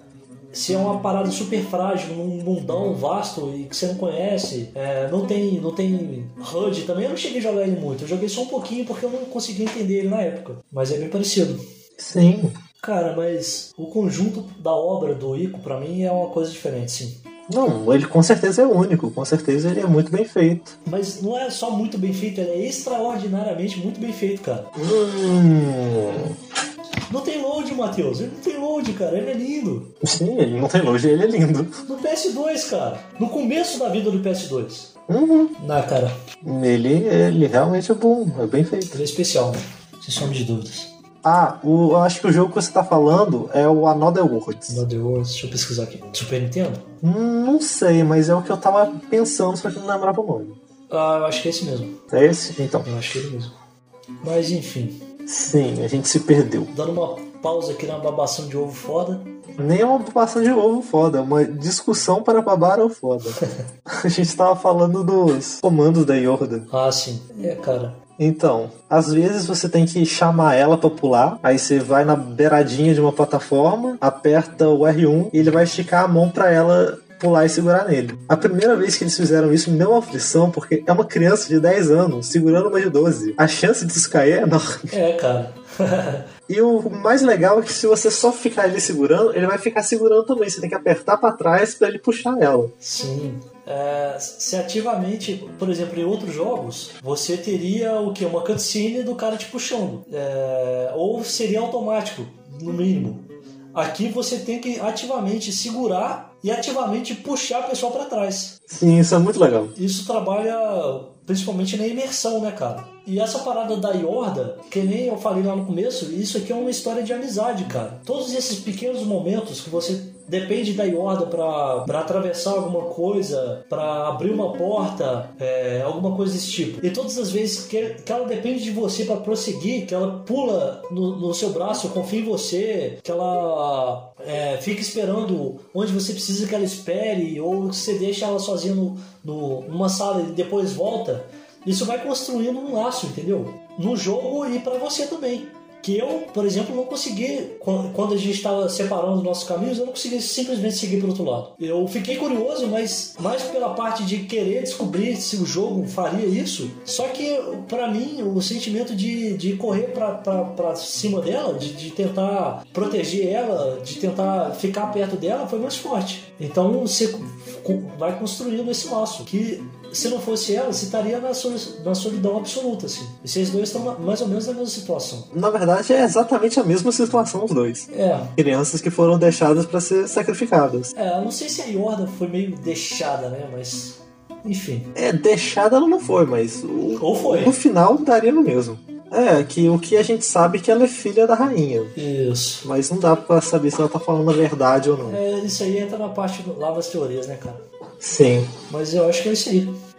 se é uma parada super frágil, num mundão vasto e que você não conhece, é, não tem não tem HUD também, eu não cheguei a jogar ele muito. Eu joguei só um pouquinho porque eu não consegui entender ele na época. Mas é bem parecido. Sim. Cara, mas o conjunto da obra do Ico, pra mim, é uma coisa diferente, sim. Não, ele com certeza é único, com certeza ele é muito bem feito. Mas não é só muito bem feito, ele é extraordinariamente muito bem feito, cara. Hum. Não tem load, Matheus. Ele não tem load, cara. Ele é lindo. Sim, ele não tem load, ele é lindo. No PS2, cara. No começo da vida do PS2. Uhum. Na, cara. Ele, ele realmente é bom, é bem feito. Ele é especial, né? Sem sombra de dúvidas. Ah, o, eu acho que o jogo que você tá falando é o Another Worlds. Another Worlds, deixa eu pesquisar aqui. Super Nintendo? Hum, não sei, mas é o que eu tava pensando, só que não lembrava o nome. Ah, eu acho que é esse mesmo. É esse? Então. Eu acho que é ele mesmo. Mas enfim. Sim, a gente se perdeu. Dando uma pausa aqui na babação de ovo foda. Nem é uma babação de ovo foda, uma discussão para babar ovo foda. [LAUGHS] a gente tava falando dos comandos da Yorda. Ah, sim. É, cara. Então, às vezes você tem que chamar ela para pular, aí você vai na beiradinha de uma plataforma, aperta o R1 e ele vai esticar a mão para ela pular e segurar nele. A primeira vez que eles fizeram isso me deu uma aflição, porque é uma criança de 10 anos segurando uma de 12. A chance disso cair é enorme. É, cara. [LAUGHS] E o mais legal é que se você só ficar ele segurando, ele vai ficar segurando também. Você tem que apertar para trás para ele puxar ela. Sim. É, se ativamente, por exemplo, em outros jogos, você teria o que? Uma cutscene do cara te puxando. É, ou seria automático, no mínimo. Aqui você tem que ativamente segurar e ativamente puxar a pessoa para trás. Sim, isso é muito legal. Isso trabalha principalmente na imersão, né, cara? E essa parada da Yorda, que nem eu falei lá no começo, isso aqui é uma história de amizade, cara. Todos esses pequenos momentos que você depende da Yorda para atravessar alguma coisa, para abrir uma porta, é, alguma coisa desse tipo. E todas as vezes que, que ela depende de você para prosseguir, que ela pula no, no, seu braço, confia em você, que ela é, fica esperando onde você precisa que ela espere, ou você deixa ela sozinha no, no, numa sala e depois volta. Isso vai construindo um laço, entendeu? No jogo e para você também que eu, por exemplo, não consegui, quando a gente estava separando nossos caminhos, eu não consegui simplesmente seguir para outro lado. Eu fiquei curioso, mas mais pela parte de querer descobrir se o jogo faria isso. Só que, para mim, o sentimento de, de correr para cima dela, de, de tentar proteger ela, de tentar ficar perto dela, foi mais forte. Então você vai construindo esse laço que se não fosse ela, você estaria na, na solidão absoluta, assim. E vocês dois estão mais ou menos na mesma situação. Na verdade, é exatamente a mesma situação os dois. É. Crianças que foram deixadas para ser sacrificadas. É, eu não sei se a Yorda foi meio deixada, né? Mas. Enfim. É, deixada ela não foi, mas. O, Ou foi. No final daria no mesmo. É, que o que a gente sabe é que ela é filha da rainha. Isso. Mas não dá pra saber se ela tá falando a verdade ou não. É, isso aí entra na parte do, lá das teorias, né, cara? Sim. Mas eu acho que é isso aí.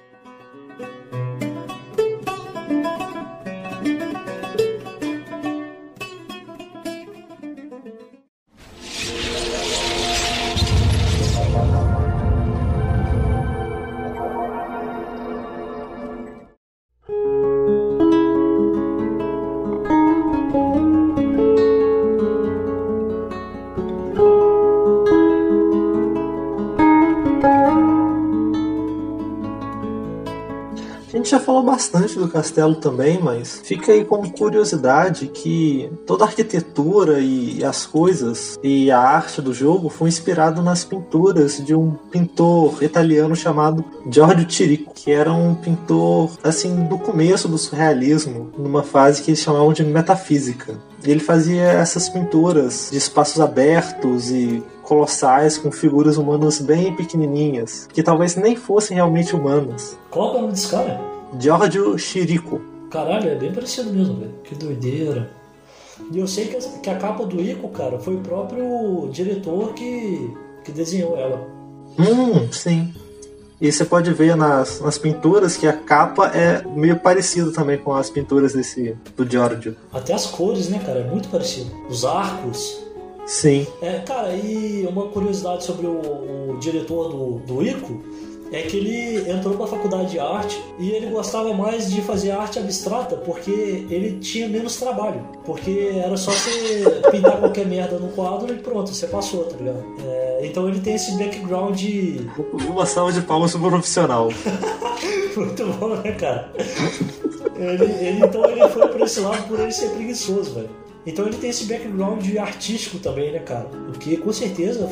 Já falou bastante do castelo também, mas fica aí como curiosidade que toda a arquitetura e as coisas e a arte do jogo foi inspirado nas pinturas de um pintor italiano chamado Giorgio Chirico, que era um pintor assim do começo do surrealismo, numa fase que eles chamavam de metafísica. Ele fazia essas pinturas de espaços abertos e colossais com figuras humanas bem pequenininhas, que talvez nem fossem realmente humanas. Qual é o nome desse cara? Giorgio Chirico. Caralho, é bem parecido mesmo, velho. Que doideira. E eu sei que a, que a capa do Ico, cara, foi o próprio diretor que, que desenhou ela. Hum, sim. E você pode ver nas, nas pinturas que a capa é meio parecida também com as pinturas desse do Giorgio. Até as cores, né, cara? É muito parecido. Os arcos. Sim. É, cara, e uma curiosidade sobre o, o diretor do, do Ico é que ele entrou para a faculdade de arte e ele gostava mais de fazer arte abstrata porque ele tinha menos trabalho. Porque era só você pintar qualquer merda no quadro e pronto, você passou, tá ligado? É, então ele tem esse background. De... Uma salva de palmas pro profissional. [LAUGHS] Muito bom, né, cara? Ele, ele, então ele foi por esse lado por ele ser preguiçoso, velho. Então ele tem esse background artístico também, né, cara? O que com certeza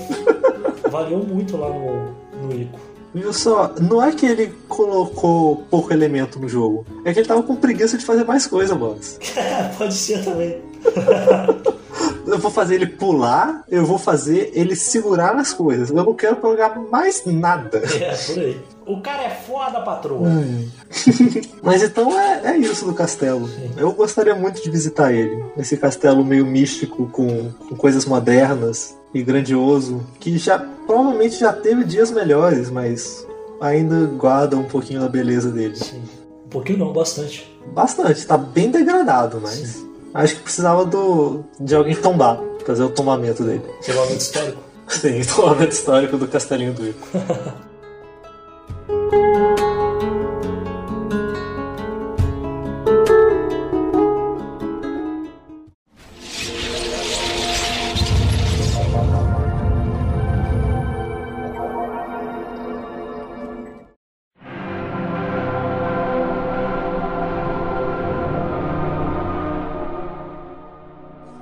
valeu muito lá no, no Ico. Viu só, não é que ele colocou pouco elemento no jogo, é que ele tava com preguiça de fazer mais coisa, boss. [LAUGHS] Pode ser também. [LAUGHS] eu vou fazer ele pular, eu vou fazer ele segurar as coisas. Eu não quero colocar mais nada. É, por aí. O cara é foda, patroa. [LAUGHS] Mas então é, é isso do castelo. Sim. Eu gostaria muito de visitar ele. Esse castelo meio místico, com, com coisas modernas e grandioso, que já provavelmente já teve dias melhores, mas ainda guarda um pouquinho da beleza dele. Sim. Um pouquinho não, bastante. Bastante, tá bem degradado, mas. Sim. Acho que precisava do, de alguém tombar, fazer o tombamento dele. Tombamento histórico? [LAUGHS] Sim, [LAUGHS] tombamento histórico do Castelinho do Ico.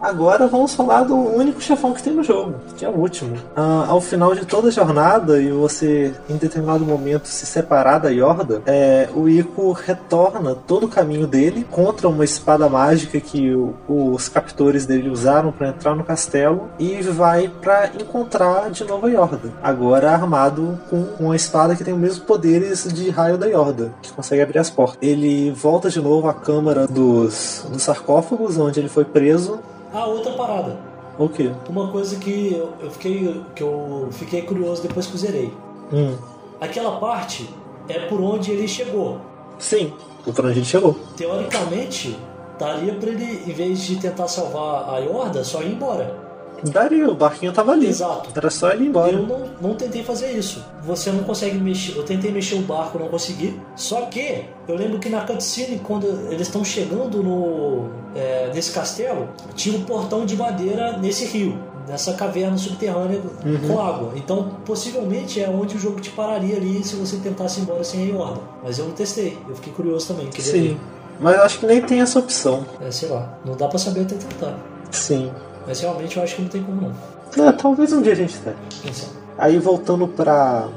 Agora vamos falar do único chefão que tem no jogo, que é o último. Ah, ao final de toda a jornada e você em determinado momento se separar da Yorda, é, o Ico retorna todo o caminho dele contra uma espada mágica que o, os captores dele usaram para entrar no castelo e vai para encontrar de novo a Yorda. Agora armado com uma espada que tem os mesmos poderes de raio da Yorda, que consegue abrir as portas. Ele volta de novo à câmara dos, dos sarcófagos, onde ele foi preso ah, outra parada. O quê? Uma coisa que eu, eu fiquei que eu fiquei curioso depois que eu zerei. Hum. Aquela parte é por onde ele chegou. Sim, por onde ele chegou. Teoricamente, daria para ele, em vez de tentar salvar a Yorda, só ir embora. Daria, o barquinho tava ali. Exato. Era só ele ir embora. Eu não, não tentei fazer isso. Você não consegue mexer. Eu tentei mexer o barco, não consegui. Só que eu lembro que na cutscene, quando eles estão chegando no é, nesse castelo, tinha um portão de madeira nesse rio. Nessa caverna subterrânea uhum. com água. Então, possivelmente é onde o jogo te pararia ali se você tentasse ir embora sem a Yorda. Mas eu não testei. Eu fiquei curioso também. Sim. Ver. Mas eu acho que nem tem essa opção. É, sei lá. Não dá pra saber até tentar. Sim. Mas realmente eu acho que não tem como não. É, talvez um dia a gente teste. Aí voltando pra,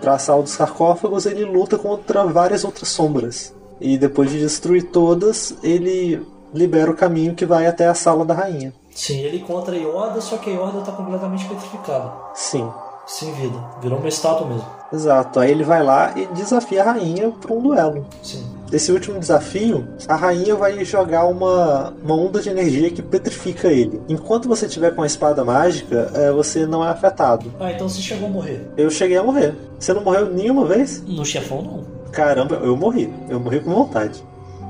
pra sala dos sarcófagos, ele luta contra várias outras sombras. E depois de destruir todas, ele libera o caminho que vai até a sala da rainha. Sim, ele encontra a Yoda, só que a Yoda tá completamente petrificada. Sim. Sem vida. Virou uma estátua mesmo. Exato. Aí ele vai lá e desafia a rainha para um duelo. Sim. Desse último desafio, a rainha vai jogar uma, uma onda de energia que petrifica ele. Enquanto você tiver com a espada mágica, é, você não é afetado. Ah, então você chegou a morrer? Eu cheguei a morrer. Você não morreu nenhuma vez? No chefão, não. Caramba, eu morri. Eu morri com vontade.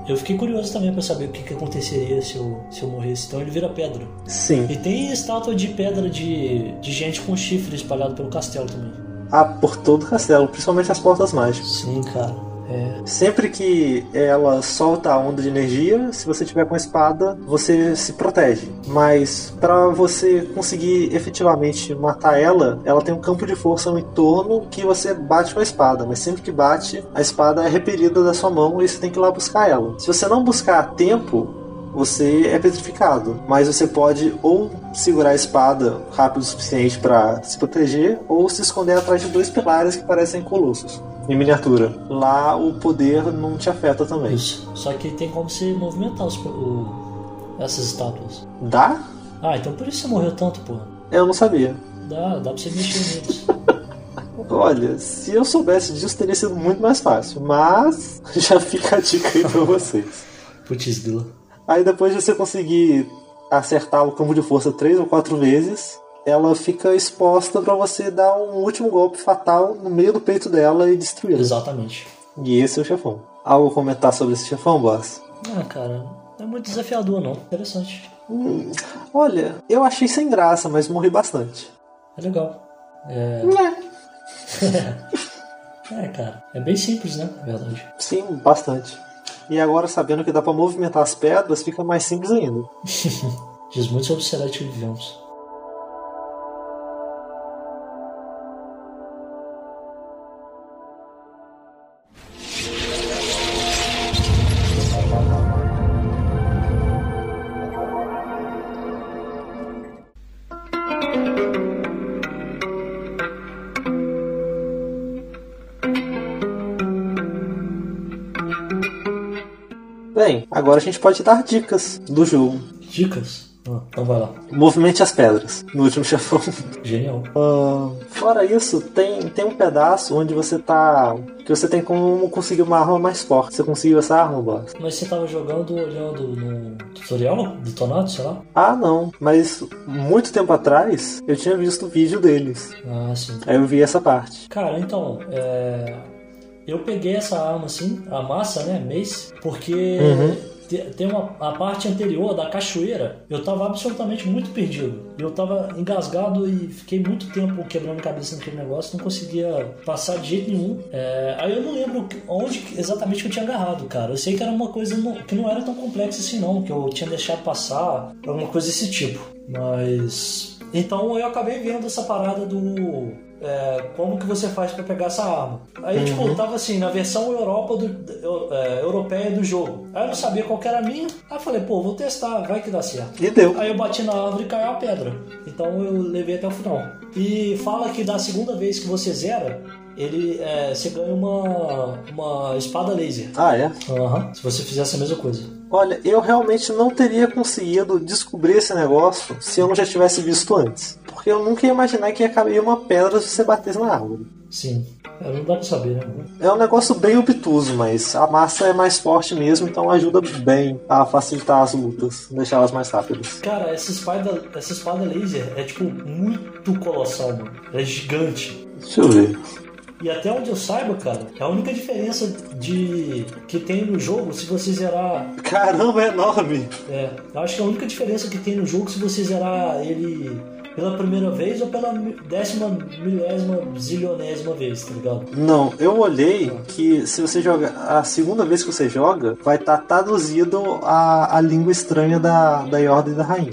Eu fiquei curioso também para saber o que, que aconteceria se eu, se eu morresse. Então ele vira pedra. Sim. E tem estátua de pedra de, de gente com chifre espalhado pelo castelo também. Ah, por todo o castelo, principalmente as portas mágicas. Sim, cara. É. Sempre que ela solta a onda de energia, se você tiver com a espada, você se protege. Mas para você conseguir efetivamente matar ela, ela tem um campo de força no entorno que você bate com a espada. Mas sempre que bate, a espada é repelida da sua mão e você tem que ir lá buscar ela. Se você não buscar a tempo, você é petrificado. Mas você pode ou segurar a espada rápido o suficiente para se proteger, ou se esconder atrás de dois pilares que parecem colossos em miniatura. Lá o poder não te afeta também. Isso. Só que tem como se movimentar os, o, essas estátuas. Dá? Ah, então por isso você morreu tanto, pô. Eu não sabia. Dá, dá pra você mexer neles. [LAUGHS] Olha, se eu soubesse disso, teria sido muito mais fácil. Mas [LAUGHS] já fica a dica aí pra vocês. [LAUGHS] Putz. Aí depois de você conseguir acertar o campo de força três ou quatro vezes, ela fica exposta para você dar um último golpe fatal no meio do peito dela e destruí-la. Exatamente. E esse é o chefão. Algo a comentar sobre esse chefão, boss? Ah, cara, não é muito desafiador não. Interessante. Hum, olha, eu achei sem graça, mas morri bastante. É legal. É. é, [LAUGHS] cara. É bem simples, né? Na verdade. Sim, bastante. E agora, sabendo que dá para movimentar as pedras, fica mais simples ainda. [LAUGHS] Diz muito sobre o cenário que vivemos. Bem, agora a gente pode dar dicas do jogo. Dicas? Ah, então vai lá. Movimente as pedras no último chefão. Genial. Ah, fora isso, tem, tem um pedaço onde você tá. que você tem como conseguir uma arma mais forte. Você conseguiu essa arma, boss? Mas você tava jogando olhando no tutorial do Tonato, sei lá? Ah, não. Mas muito tempo atrás eu tinha visto o vídeo deles. Ah, sim. Aí eu vi essa parte. Cara, então, é... eu peguei essa arma assim, a massa, né, Mace, porque te- tem uma a parte anterior da cachoeira, eu tava absolutamente muito perdido. Eu tava engasgado e fiquei muito tempo quebrando cabeça naquele negócio, não conseguia passar de jeito nenhum. É, aí eu não lembro onde exatamente que eu tinha agarrado, cara. Eu sei que era uma coisa que não era tão complexa assim não, que eu tinha deixado passar, alguma coisa desse tipo. Mas então eu acabei vendo essa parada do é, como que você faz pra pegar essa arma. Aí, tipo, tava assim, na versão Europa do, é, europeia do jogo. Aí eu não sabia qual que era a minha. Aí eu falei, pô, vou testar, vai que dá certo. E deu. Aí eu bati na árvore e caiu a pedra. Então eu levei até o final. E fala que da segunda vez que você zera, ele, é, você ganha uma, uma espada laser. Ah, é? Aham. Se você fizesse a mesma coisa. Olha, eu realmente não teria conseguido descobrir esse negócio se eu não já tivesse visto antes. Porque eu nunca ia imaginar que ia cair uma pedra se você batesse na árvore. Sim. É, não dá pra saber, né? É um negócio bem obtuso, mas a massa é mais forte mesmo, então ajuda bem a facilitar as lutas, deixá-las mais rápidas. Cara, essa espada, essa espada laser é tipo muito colossal, mano. É gigante. Deixa eu ver. E até onde eu saiba, cara, é a única diferença de que tem no jogo se você zerar. Caramba, é enorme! É, eu acho que a única diferença que tem no jogo se você zerar ele pela primeira vez ou pela décima, milésima, zilionésima vez, tá ligado? Não, eu olhei que se você joga. A segunda vez que você joga, vai estar traduzido a, a língua estranha da, da Ordem da Rainha.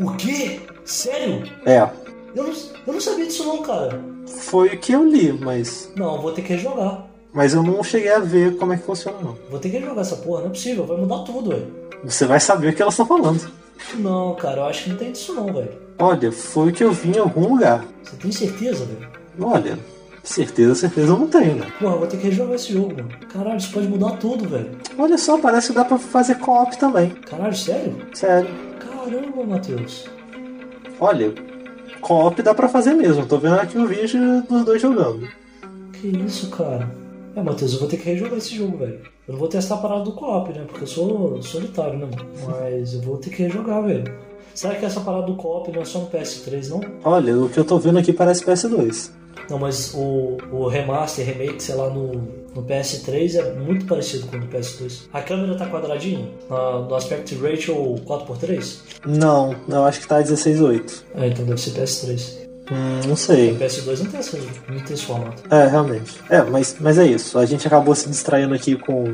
O quê? Sério? É, Eu não, eu não sabia disso não, cara. foi o que eu li, mas. Não, vou ter que rejogar. Mas eu não cheguei a ver como é que funciona, não. Vou ter que rejogar essa porra, não é possível, vai mudar tudo, velho. Você vai saber o que elas estão falando. Não, cara, eu acho que não tem disso não, velho. Olha, foi o que eu vi em algum lugar. Você tem certeza, velho? Olha, certeza, certeza eu não tenho, né? Porra, eu vou ter que rejogar esse jogo, mano. Caralho, isso pode mudar tudo, velho. Olha só, parece que dá pra fazer co-op também. Caralho, sério? Sério. Caramba, Matheus. Olha, co-op dá pra fazer mesmo. Tô vendo aqui o vídeo dos dois jogando. Que isso, cara? É, Matheus, eu vou ter que rejogar esse jogo, velho. Eu não vou testar a parada do co-op, né? Porque eu sou solitário, né? Mas eu vou ter que rejogar, velho. Será que essa parada do co-op não é só no PS3, não? Olha, o que eu tô vendo aqui parece PS2. Não, mas o, o remaster, remake, sei lá, no, no PS3 é muito parecido com o do PS2. A câmera tá quadradinha? Na- no aspect ratio 4x3? Não, eu acho que tá 16.8. É, então deve ser PS3. Hum, não sei. O PS2 não tem, essa, não tem esse formato. É, realmente. É, mas, mas é isso. A gente acabou se distraindo aqui com,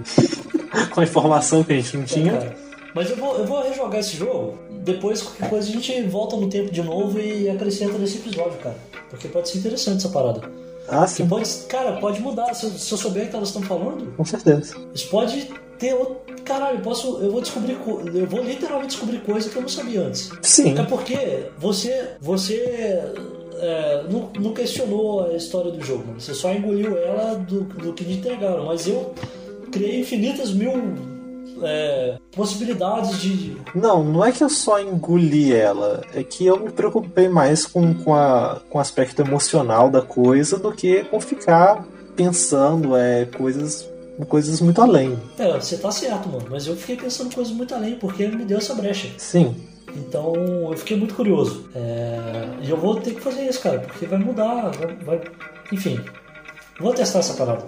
[LAUGHS] com a informação que a gente não É, tinha. cara. Mas eu vou, eu vou rejogar esse jogo. Depois, qualquer coisa, a gente volta no tempo de novo e acrescenta nesse episódio, cara. Porque pode ser interessante essa parada. Ah, sim, pode, cara, pode mudar. Se eu, se eu souber o que elas estão falando, com certeza. isso pode ter outro. Caralho, eu posso. Eu vou descobrir. co- Eu vou literalmente descobrir coisa que eu não sabia antes. Sim. É porque você. Você. é, não, não questionou a história do jogo, mano. Você só engoliu ela do, do que te entregaram. Mas eu criei infinitas mil é, possibilidades de. Não, não é que eu só engoli ela, é que eu me preocupei mais com, com, a, com o aspecto emocional da coisa do que com ficar pensando é, coisas, coisas muito além. É, você tá certo, mano. Mas eu fiquei pensando coisas muito além, porque ele me deu essa brecha. Sim. Então eu fiquei muito curioso. É, E eu vou ter que fazer isso, cara, porque vai mudar. Vai... vai- Enfim. Vou testar essa parada.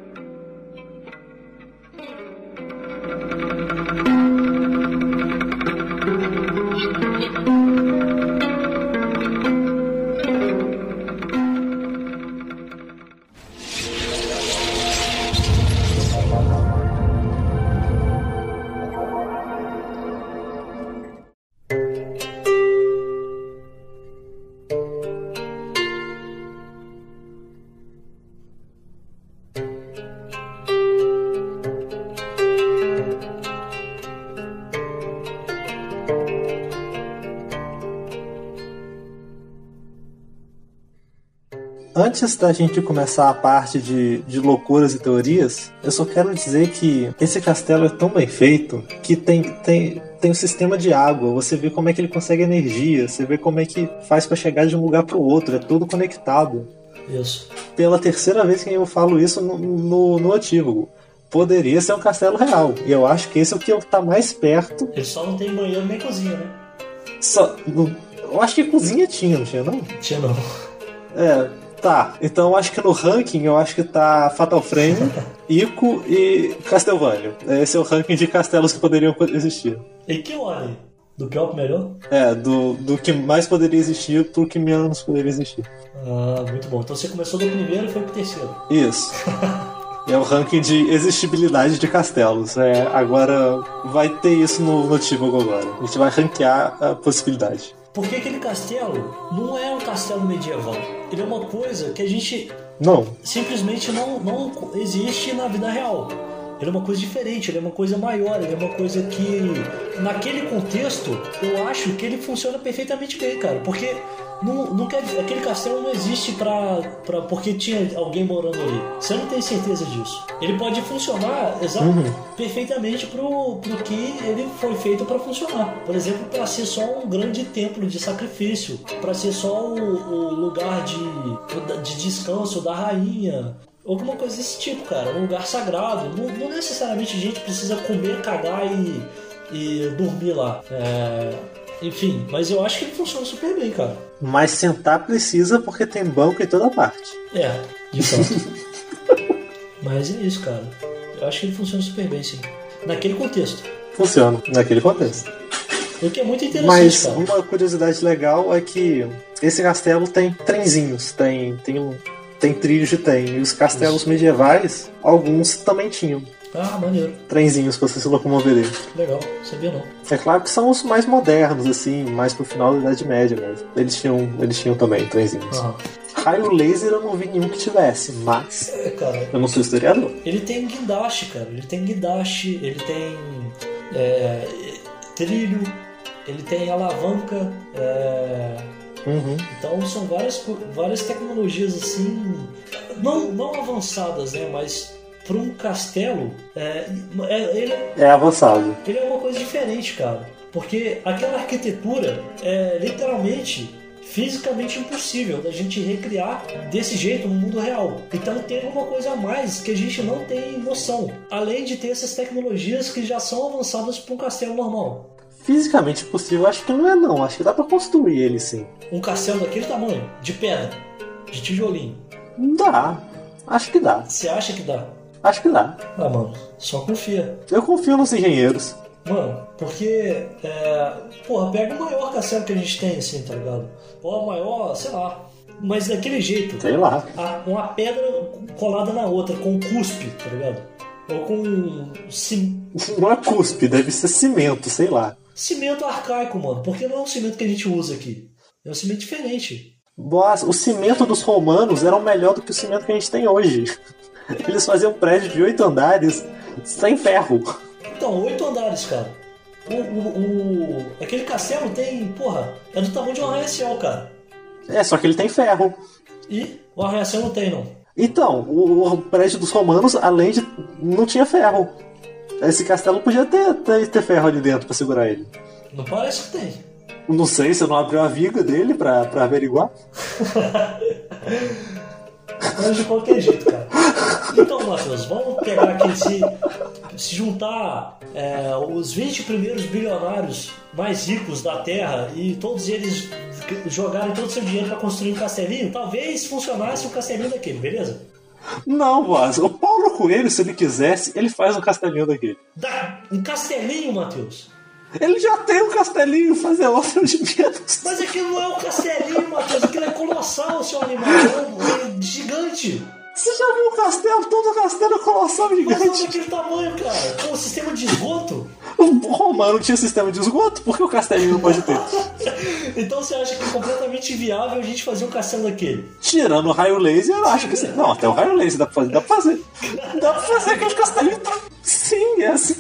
Antes da gente começar a parte de, de loucuras e teorias, eu só quero dizer que esse castelo é tão bem feito que tem, tem, tem um sistema de água, você vê como é que ele consegue energia, você vê como é que faz para chegar de um lugar para o outro, é tudo conectado. Isso. Pela terceira vez que eu falo isso no, no, no. Poderia ser um castelo real. E eu acho que esse é o que está mais perto. Ele só não tem banheiro nem cozinha, né? Só, eu acho que cozinha tinha, não tinha não? Tinha não. É, tá. Então eu acho que no ranking eu acho que tá Fatal Frame, [LAUGHS] Ico e Castlevania. Esse é o ranking de castelos que poderiam existir. E que ordem? Do pior pro melhor? É, do, do que mais poderia existir pro que menos poderia existir. Ah, muito bom. Então você começou do primeiro e foi pro terceiro. Isso. [LAUGHS] É o ranking de existibilidade de castelos. É, agora vai ter isso no, no Tivogo agora. A gente vai ranquear a possibilidade. Porque aquele castelo não é um castelo medieval. Ele é uma coisa que a gente Não. simplesmente não, não existe na vida real. Ele é uma coisa diferente, ele é uma coisa maior, ele é uma coisa que, naquele contexto, eu acho que ele funciona perfeitamente bem, cara. Porque não, não quer, aquele castelo não existe pra, pra, porque tinha alguém morando ali. Você não tem certeza disso. Ele pode funcionar exa- perfeitamente pro, pro que ele foi feito pra funcionar. Por exemplo, pra ser só um grande templo de sacrifício, pra ser só o, o lugar de, de descanso da rainha. Alguma coisa desse tipo, cara. Um lugar sagrado. Não, não necessariamente a gente precisa comer, cagar e, e dormir lá. É, enfim, mas eu acho que ele funciona super bem, cara. Mas sentar precisa porque tem banco em toda parte. É, de fato. [LAUGHS] mas é isso, cara. Eu acho que ele funciona super bem, sim. Naquele contexto. Funciona naquele contexto. O que é muito interessante, Mas cara. uma curiosidade legal é que esse castelo tem trenzinhos, tem, tem, tem trilhos de trem. E os castelos medievais, alguns também tinham Ah, maneiro. trenzinhos pra você se locomover dele. Legal. Sabia não. É claro que são os mais modernos, assim, mais pro final da Idade Média mesmo. Eles tinham, eles tinham também trenzinhos. Aham. Raio laser eu não vi nenhum que tivesse, mas É, cara. eu não sou historiador. Ele tem guindaste, cara. Ele tem guindaste, ele tem é, trilho, ele tem alavanca. é, Uhum. então são várias, co- várias tecnologias assim, não, não avançadas, né? Mas para um castelo, é, é- ele, É avançado. ele é uma coisa diferente, cara. Porque aquela arquitetura é literalmente fisicamente impossível da gente recriar desse jeito no mundo real. Então tem alguma coisa a mais que a gente não tem noção. Além de ter essas tecnologias que já são avançadas para um castelo normal. Fisicamente possível, acho que não é não. Acho que dá pra construir ele sim. Um castelo daquele tamanho, de pedra, de tijolinho. Dá. Acho que dá. Você acha que dá? Acho que dá. Ah, mano, só confia. Eu confio nos engenheiros. Mano, porque, é, porra, pega o maior castelo que a gente tem, assim, tá ligado? Ou a maior, sei lá. Mas daquele jeito, Sei lá. a- uma pedra colada na outra, com cuspe, tá ligado? Ou com cim- [LAUGHS] Não é cuspe, deve ser cimento, sei lá. cimento arcaico, mano. Porque não é um cimento que a gente usa aqui. É um cimento diferente. Boas, o cimento dos romanos era melhor do que o cimento que a gente tem hoje. [LAUGHS] Eles faziam prédio de oito andares sem ferro. Então, oito andares, cara. O, o- o- aquele castelo tem, porra, é do tamanho de um arranha-céu, cara. É, só que ele tem ferro. E o arranha-céu não tem, não. Então, o, o prédio dos romanos, além de. não tinha ferro. Esse castelo podia ter, ter, ter ferro ali dentro pra segurar ele. Não parece que tem. Não sei se eu não abriu a viga dele pra, pra averiguar. [LAUGHS] Mas de qualquer jeito, cara. Então, Matheus, vamos pegar aqui se, se juntar é, os 20 primeiros bilionários mais ricos da Terra e todos eles jogarem todo o seu dinheiro pra construir um castelinho, talvez funcionasse um castelinho daquele, beleza? Não, voz. O Paulo Coelho, se ele quisesse, ele faz um castelinho daquele. Dá um castelinho, Matheus. Ele já tem um castelinho, fazer outro de menos. Mas aquilo não é um castelinho, Matheus. Aquilo é colossal, seu animal. É gigante. Você já viu um castelo? Todo castelo é colossal gigante. daquele tamanho, cara. Com o sistema de esgoto. O romano tinha sistema de esgoto, por que o castelinho não pode ter? [LAUGHS] Então você acha que é completamente inviável a gente fazer um castelo daquele? Tirando o raio laser, eu acho que sim. Não, até o raio laser dá pra fazer. Dá pra fazer, dá pra fazer aquele castelinho. Sim, é assim.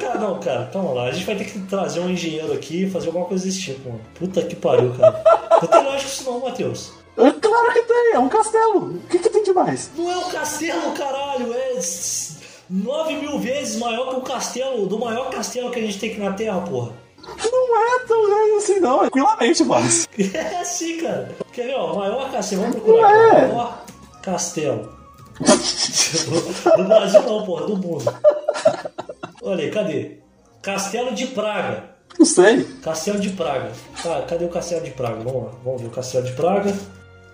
Cara, não, cara, calma lá. A gente vai ter que trazer um engenheiro aqui e fazer alguma coisa desse tipo, mano. Puta que pariu, cara. Não tem lógica isso não, Matheus. É claro que tem, é um castelo. O que, que tem de mais? Não é um castelo, caralho, é nove mil vezes maior que o castelo, do maior castelo que a gente tem aqui na Terra, porra. Não é tão grande assim, não. É tranquilamente, mas. [LAUGHS] É assim, cara. Quer ver, ó? Maior castelo. Vamos procurar aqui. É. Maior castelo. [LAUGHS] do Brasil não, porra, do mundo. Olha aí, cadê? Castelo de Praga. Não sei. Castelo de Praga. Tá, cadê o Castelo de Praga? Vamos lá, vamos ver o Castelo de Praga.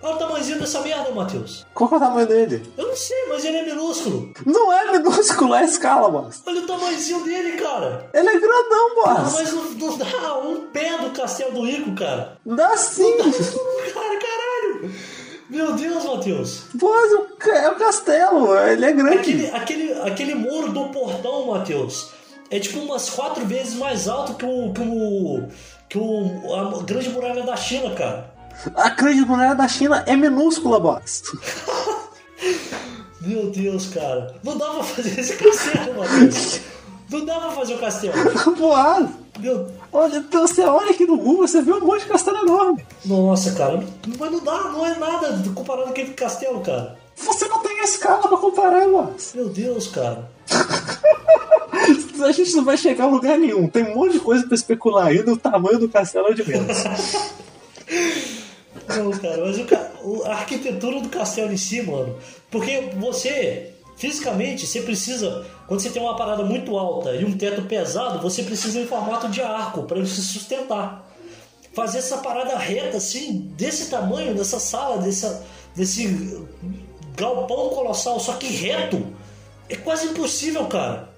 Olha o tamanhozinho dessa merda, Matheus. Qual que é o tamanho dele? Eu não sei, mas ele é minúsculo. Não é minúsculo, é escala, mas. Olha o tamanhozinho dele, cara. Ele é grandão, Ah, mas. não, não dá um pé do Castelo do Rico, cara. Dá sim. Cara, caralho. Meu Deus, Matheus. Ca- é o castelo, ele é grande. Aquele, aquele, aquele muro do portão, Matheus, é tipo umas quatro vezes mais alto que o. que o. que o. a grande muralha da China, cara. A grande muralha da China é minúscula, boss. [LAUGHS] Meu Deus, cara. Não dá pra fazer esse castelo, Matheus. Não dá pra fazer o castelo. [LAUGHS] Boas. Meu. Olha, então você olha aqui no Google, você vê um monte de castelo enorme. Nossa, cara. Mas não dá, não é nada comparado com aquele castelo, cara. Você não tem a escala pra comparar, boss. Meu Deus, cara. [LAUGHS] A gente não vai chegar a lugar nenhum. Tem um monte de coisa pra especular ainda. O tamanho do castelo é de menos. Não, cara, mas o a arquitetura do castelo em si, mano. Porque você, fisicamente, você precisa. Quando você tem uma parada muito alta e um teto pesado, você precisa em formato de arco para ele se sustentar. Fazer essa parada reta, assim, desse tamanho, dessa sala, dessa, desse galpão colossal, só que reto, é quase impossível, cara.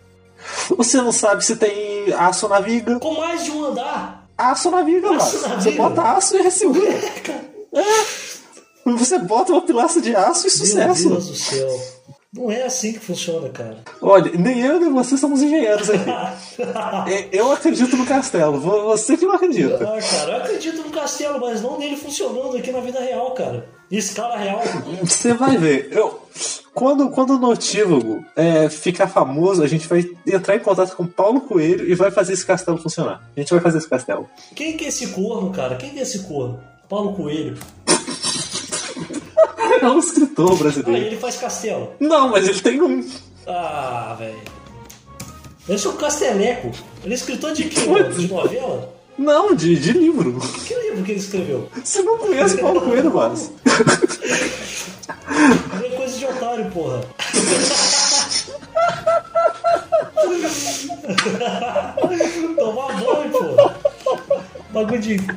Você não sabe se tem aço na viga. Com mais de um andar. Aço na viga, Aço na Você viga? bota aço e segura. É. Você bota uma pilastra de aço e Meu sucesso. Deus do céu. Não é assim que funciona, cara. Olha, nem eu nem você somos engenheiros aqui. [LAUGHS] É, Eu acredito no castelo, vo- você que não acredita. Ah, cara, eu acredito no castelo, mas não nele funcionando aqui na vida real, cara. Escala real. Você vai ver. Eu, quando, quando o notívago é, ficar famoso, a gente vai entrar em contato com Paulo Coelho e vai fazer esse castelo funcionar. A gente vai fazer esse castelo. Quem que é esse corno, cara? Quem que é esse corno? Paulo Coelho. [LAUGHS] É um escritor Ah, brasileiro. ele faz castelo. Não, mas ele tem um. Ah, velho. Esse é o Casteleco. Ele é escritor de quê? De novela? Não, de, de livro. Que livro que ele escreveu? Você não conhece Paulo Coelho, mas. É coisa de otário, porra. Tomar banho, porra. Bagulho de. De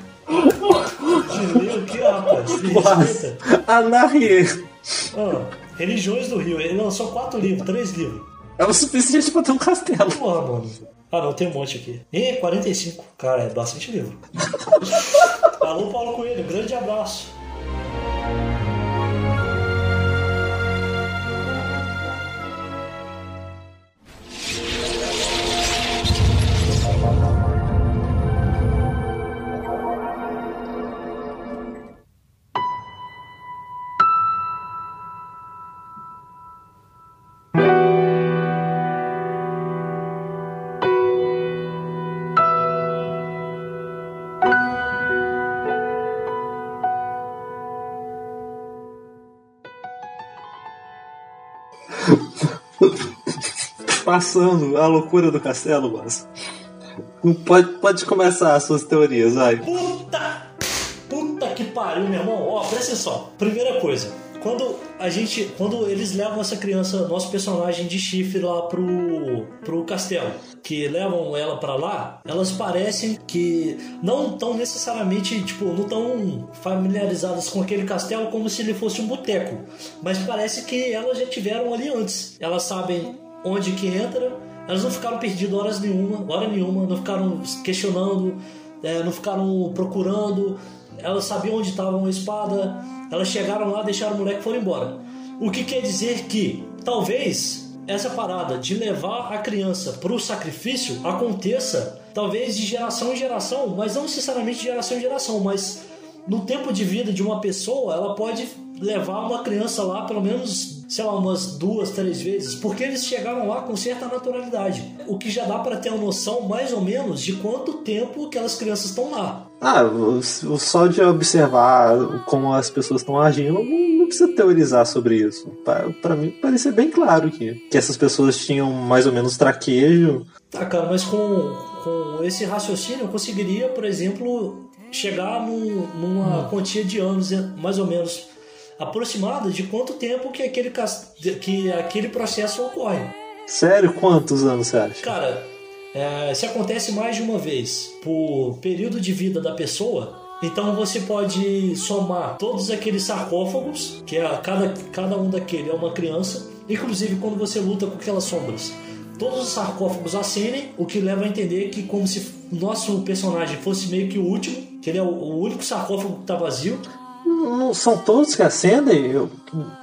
ler o que, rapaz? Anarrier. Ah, Religiões do Rio. Ele lançou quatro livros, três livros. É o suficiente pra ter um castelo. Porra, mano. Ah, não, tem um monte aqui. E 45. Cara, é bastante livro. [LAUGHS] Alô, Paulo Coelho, grande abraço. Passando a loucura do castelo, mas. Pode, pode começar as suas teorias, vai. Puta! Puta que pariu, meu irmão. Ó, presta atenção. Primeira coisa. Quando a gente. Quando eles levam essa criança, nosso personagem de chifre lá pro. pro castelo, que levam ela pra lá, elas parecem que não tão necessariamente, tipo, não tão familiarizadas com aquele castelo como se ele fosse um boteco. Mas parece que elas já tiveram ali antes. Elas sabem onde que entra, elas não ficaram perdidas horas nenhuma, hora nenhuma, não ficaram questionando, é, não ficaram procurando, elas sabiam onde estava uma espada, elas chegaram lá, deixaram o moleque e foram embora. O que quer dizer que talvez essa parada de levar a criança para o sacrifício aconteça talvez de geração em geração, mas não necessariamente de geração em geração, mas no tempo de vida de uma pessoa, ela pode levar uma criança lá pelo menos, sei lá, umas duas, três vezes, porque eles chegaram lá com certa naturalidade. O que já dá para ter uma noção mais ou menos de quanto tempo aquelas crianças estão lá. Ah, só de observar como as pessoas estão agindo, não, precisa teorizar sobre isso. para mim, parecia bem claro que, que essas pessoas tinham mais ou menos traquejo. Tá, cara, mas com, com esse raciocínio eu conseguiria, por exemplo, chegar num, numa hum. quantia de anos, mais ou menos aproximada de quanto tempo que aquele, que aquele processo ocorre. Sério? Quantos anos você acha? Cara, é, se acontece mais de uma vez por período de vida da pessoa, então você pode somar todos aqueles sarcófagos, que é cada, cada um daquele é uma criança, inclusive quando você luta com aquelas sombras. Todos os sarcófagos acendem, o que leva a entender que como se nosso personagem fosse meio que o último, que ele é o, o único sarcófago que está vazio. Não são todos que acendem? Eu...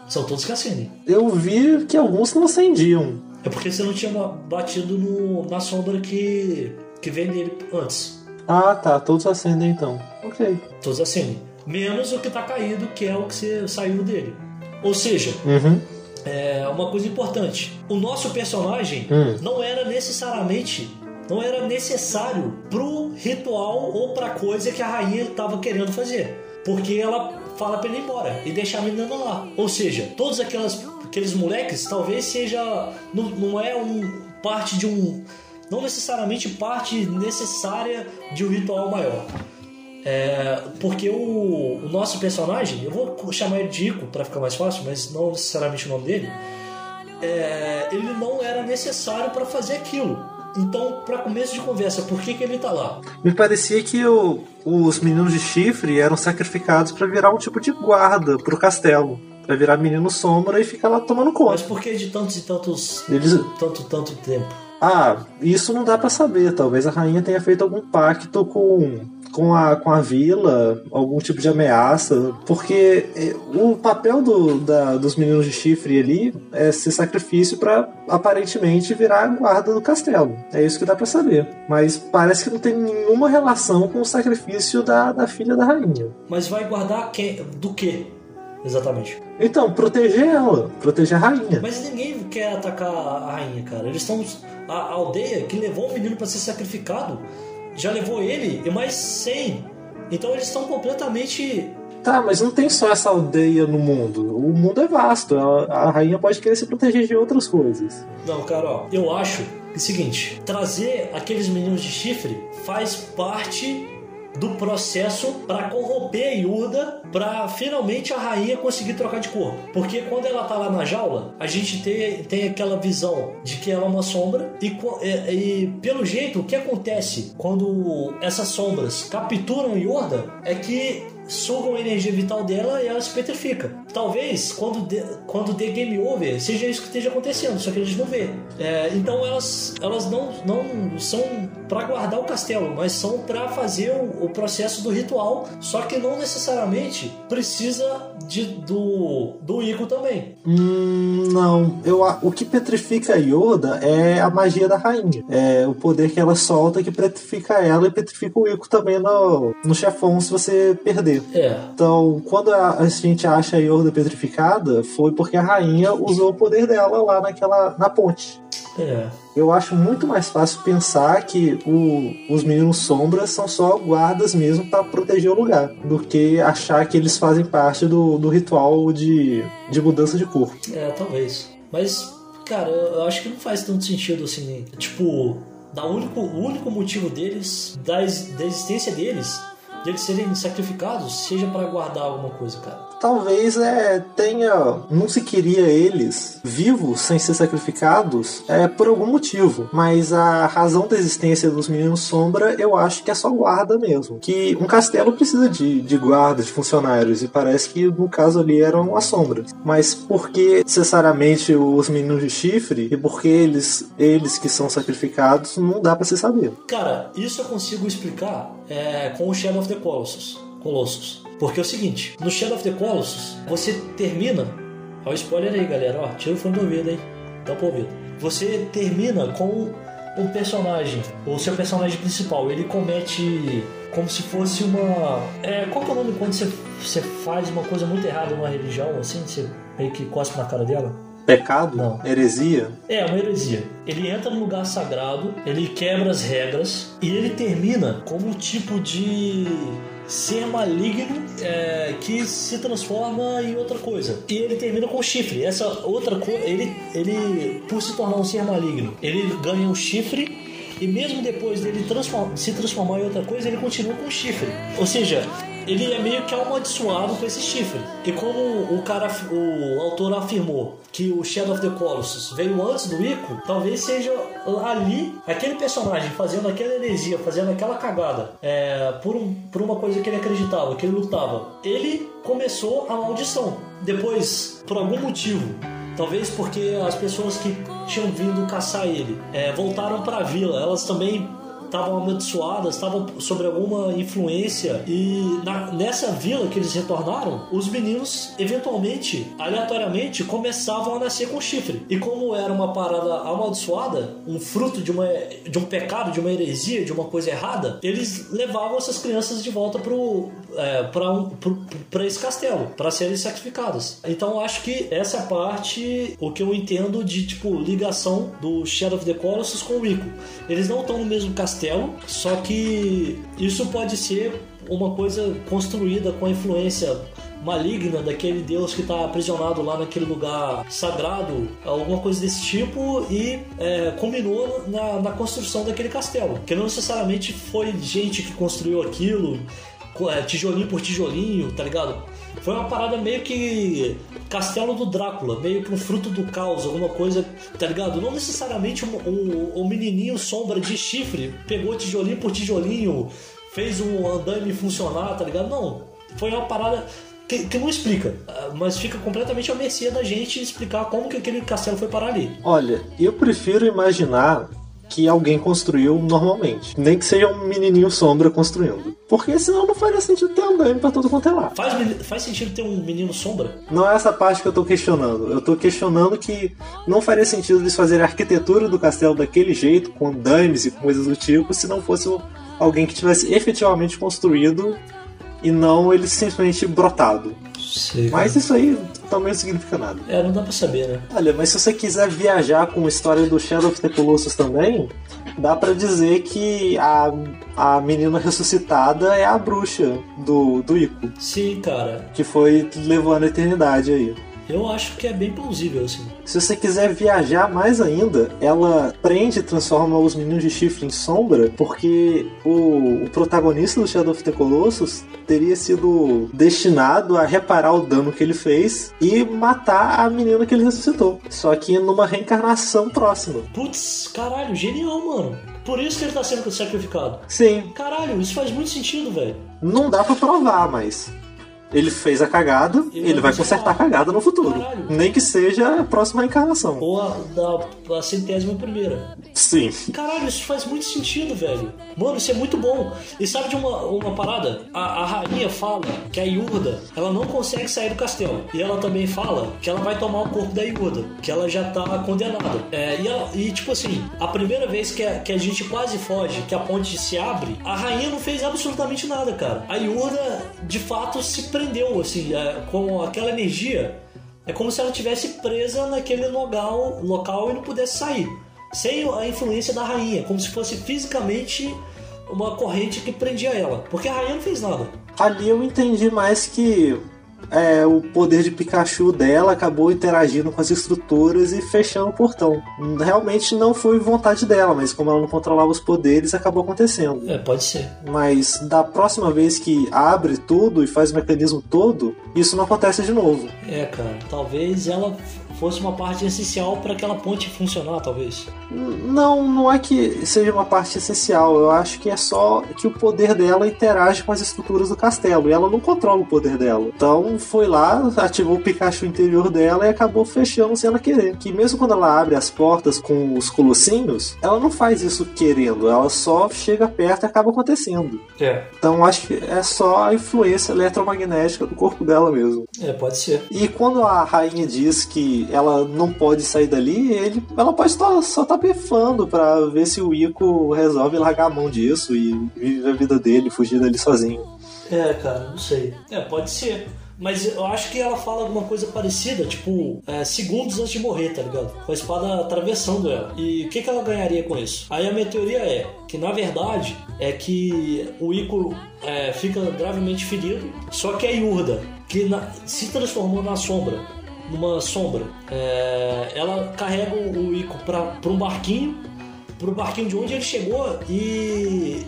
São todos que acendem. Eu vi que alguns não acendiam. É porque você não tinha batido no, na sombra que, que vem nele antes. Ah, tá. Todos acendem então. Ok. Todos acendem. Menos o que tá caído, que é o que você saiu dele. Ou seja, uhum. é uma coisa importante. O nosso personagem hum. não era necessariamente não era necessário pro ritual ou pra coisa que a rainha estava querendo fazer. Porque ela fala pra ele ir embora e deixar a menina lá. Ou seja, todas aquelas aqueles moleques talvez seja não, não é um parte de um não necessariamente parte necessária de um ritual maior. É, porque o, o, nosso personagem, eu vou chamar ele de Ico para ficar mais fácil, mas não necessariamente o nome dele, é, ele não era necessário para fazer aquilo. Então, para começo de conversa, por que, que ele tá lá? Me parecia que o, os meninos de chifre eram sacrificados para virar um tipo de guarda pro castelo. Pra virar menino sombra e ficar lá tomando conta. Mas por que de tantos e tantos. Eles... Tanto, tanto tempo? Ah, isso não dá para saber. Talvez a rainha tenha feito algum pacto com com a, com a vila, algum tipo de ameaça, porque é, o papel do, da, dos meninos de chifre ali é ser sacrifício para aparentemente virar a guarda do castelo. É isso que dá para saber. Mas parece que não tem nenhuma relação com o sacrifício da, da filha da rainha. Mas vai guardar que, do que? Exatamente. Então, proteger ela, proteger a rainha. Mas ninguém quer atacar a rainha, cara. Eles estão. A, a aldeia que levou o menino para ser sacrificado já levou ele e mais 100. Então eles estão completamente. Tá, mas não tem só essa aldeia no mundo. O mundo é vasto. A, a rainha pode querer se proteger de outras coisas. Não, cara, ó, eu acho que é o seguinte: trazer aqueles meninos de chifre faz parte do processo para corromper a Yurda para finalmente a rainha conseguir trocar de corpo. Porque quando ela tá lá na jaula, a gente tem, tem aquela visão de que ela é uma sombra e, e, e pelo jeito o que acontece quando essas sombras capturam Yorda é que sugam a energia vital dela e ela se petrifica. Talvez quando de, quando dê game over seja isso que esteja acontecendo, só que eles não vê. É, então elas, elas não, não são para guardar o castelo, mas são para fazer o, o, processo do ritual, só que não necessariamente precisa de, do, do Ico também. Hum, não, eu, o que petrifica Yoda é a magia da rainha. É o poder que ela solta que petrifica ela e petrifica o Ico também no, no chefão se você perder. É. Então, quando a, a, gente acha a Yorda petrificada, foi porque a rainha usou o poder dela lá naquela na ponte. É. Eu acho muito mais fácil pensar que o, os meninos sombras são só guardas mesmo para proteger o lugar, do que achar que eles fazem parte do, do ritual de, de mudança de corpo. É, talvez. Mas, cara, eu acho que não faz tanto sentido assim. Tipo, da único, o único motivo deles, da, da existência deles, de eles serem sacrificados seja para guardar alguma coisa, cara. Talvez é, tenha. Não se queria eles vivos sem ser sacrificados é, por algum motivo. Mas a razão da existência dos meninos sombra eu acho que é só guarda mesmo. Que um castelo precisa de, de guarda, de funcionários. E parece que no caso ali eram as sombras. Mas por que necessariamente os meninos de chifre e por que eles, eles que são sacrificados não dá para se saber. Cara, isso eu consigo explicar é, com o Shadow of the Colossus. Colossus. Porque é o seguinte, no Shadow of the Colossus, você termina. Olha o spoiler aí, galera. Ó, tira o fone do ouvido aí. Dá pro ouvido. Você termina com um personagem, o seu personagem principal, ele comete como se fosse uma. É, qual que é o nome quando você, você faz uma coisa muito errada numa religião, assim, você meio que cospe na cara dela? Pecado? Não. Heresia? É, uma heresia. Ele entra num lugar sagrado, ele quebra as regras e ele termina como um tipo de ser maligno é, que se transforma em outra coisa. E ele termina com chifre. Essa outra coisa, ele, ele, por se tornar um ser maligno, ele ganha um chifre. E mesmo depois dele transform, se transformar em outra coisa, ele continua com chifre. Ou seja, ele é meio que amaldiçoado com esse chifre. E como o cara, o autor afirmou que o Shadow of the Colossus veio antes do Ico, talvez seja ali aquele personagem fazendo aquela heresia, fazendo aquela cagada, é, por, um, por uma coisa que ele acreditava, que ele lutava. Ele começou a maldição. Depois, por algum motivo, Talvez porque as pessoas que tinham vindo caçar ele é, voltaram para a vila. Elas também estavam amaldiçoadas, estavam sob alguma influência. E na, nessa vila que eles retornaram, os meninos, eventualmente, aleatoriamente, começavam a nascer com chifre. E como era uma parada amaldiçoada, um fruto de, uma, de um pecado, de uma heresia, de uma coisa errada, eles levavam essas crianças de volta pro, é, para um, esse castelo, para serem sacrificadas. Então acho que essa parte, o que eu entendo de tipo ligação do Shadow of the Colossus com o Ico. Eles não estão no mesmo castelo castelo, só que isso pode ser uma coisa construída com a influência maligna daquele deus que está aprisionado lá naquele lugar sagrado, alguma coisa desse tipo, e é, combinou na, na, construção daquele castelo. Que não necessariamente foi gente que construiu aquilo, é, tijolinho por tijolinho, tá ligado? Foi uma parada meio que Castelo do Drácula, meio que um fruto do caos, alguma coisa, tá ligado? Não necessariamente um, um, um menininho sombra de chifre pegou tijolinho por tijolinho, fez um andame funcionar, tá ligado? Não. Foi uma parada que, que, não explica, mas fica completamente à mercê da gente explicar como que aquele castelo foi parar ali. Olha, eu prefiro imaginar que alguém construiu normalmente. Nem que seja um menininho sombra construindo. Porque senão não faria sentido ter andando pra todo quanto é lá. Faz, faz sentido ter um menino sombra? Não é essa parte que eu tô questionando. Eu tô questionando que não faria sentido eles fazerem a arquitetura do castelo daquele jeito, com andames e coisas do tipo, se não fosse alguém que tivesse efetivamente construído e não ele simplesmente brotado. Sei, mas isso aí também não significa nada. É, não dá pra saber, né? Olha, mas se você quiser viajar com a história do Shadow of the Colossus também, dá para dizer que a, a menina ressuscitada é a bruxa do, do Ico. Sim, cara. Que foi levando a eternidade aí. Eu acho que é bem plausível, assim. Se você quiser viajar mais ainda, ela prende e transforma os meninos de chifre em sombra, porque o, o protagonista do Shadow of the Colossus teria sido destinado a reparar o dano que ele fez e matar a menina que ele ressuscitou. Só que numa reencarnação próxima. Putz, caralho, genial, mano. Por isso que ele tá sendo sacrificado. Sim. Caralho, isso faz muito sentido, velho. Não dá para provar, mas ele fez a cagada, ele, ele vai consertar a cagada no futuro. Caralho. Nem que seja a próxima encarnação. Ou a, da, a centésima primeira. Sim. Caralho, isso faz muito sentido, velho. Mano, isso é muito bom. E sabe de uma, uma parada? A, a rainha fala que a Yurda, ela não consegue sair do castelo. E ela também fala que ela vai tomar o corpo da Yurda, que ela já tá condenada. É, e, ela, e, tipo assim, a primeira vez que a, que a gente quase foge, que a ponte se abre, a rainha não fez absolutamente nada, cara. A Yurda, de fato, se prendeu, assim, é, com aquela energia. É como se ela tivesse presa naquele local, local e não pudesse sair. Sem a influência da rainha, como se fosse fisicamente uma corrente que prendia ela. Porque a rainha não fez nada. Ali eu entendi mais que é, o poder de Pikachu dela acabou interagindo com as estruturas e fechando o portão. Realmente não foi vontade dela, mas como ela não controlava os poderes, acabou acontecendo. É, pode ser. Mas da próxima vez que abre tudo e faz o mecanismo todo, isso não acontece de novo. É, cara, talvez ela fosse uma parte essencial para aquela ponte funcionar, talvez. Não, não é que seja uma parte essencial. Eu acho que é só que o poder dela interage com as estruturas do castelo e ela não controla o poder dela. Então foi lá, ativou o Pikachu interior dela e acabou fechando sem ela querer. Que mesmo quando ela abre as portas com os colossinhos, ela não faz isso querendo, ela só chega perto e acaba acontecendo. É. Então acho que é só a influência eletromagnética do corpo dela mesmo. É, pode ser. E quando a rainha diz que ela não pode sair dali, ele, ela pode só, só tá pefando pra ver se o Ico resolve largar a mão disso e viver a vida dele, fugir dali sozinho. É, cara, não sei. É, pode ser. Mas eu acho que ela fala alguma coisa parecida, tipo, é, segundos antes de morrer, tá ligado? Com a espada atravessando ela. E o que, que ela ganharia com isso? Aí a minha teoria é que, na verdade, é que o Ico é, fica gravemente ferido, só que a Yurda, que na, se transformou na sombra, numa sombra, é, ela carrega o Ico pra, pra um barquinho, pro barquinho de onde ele chegou e,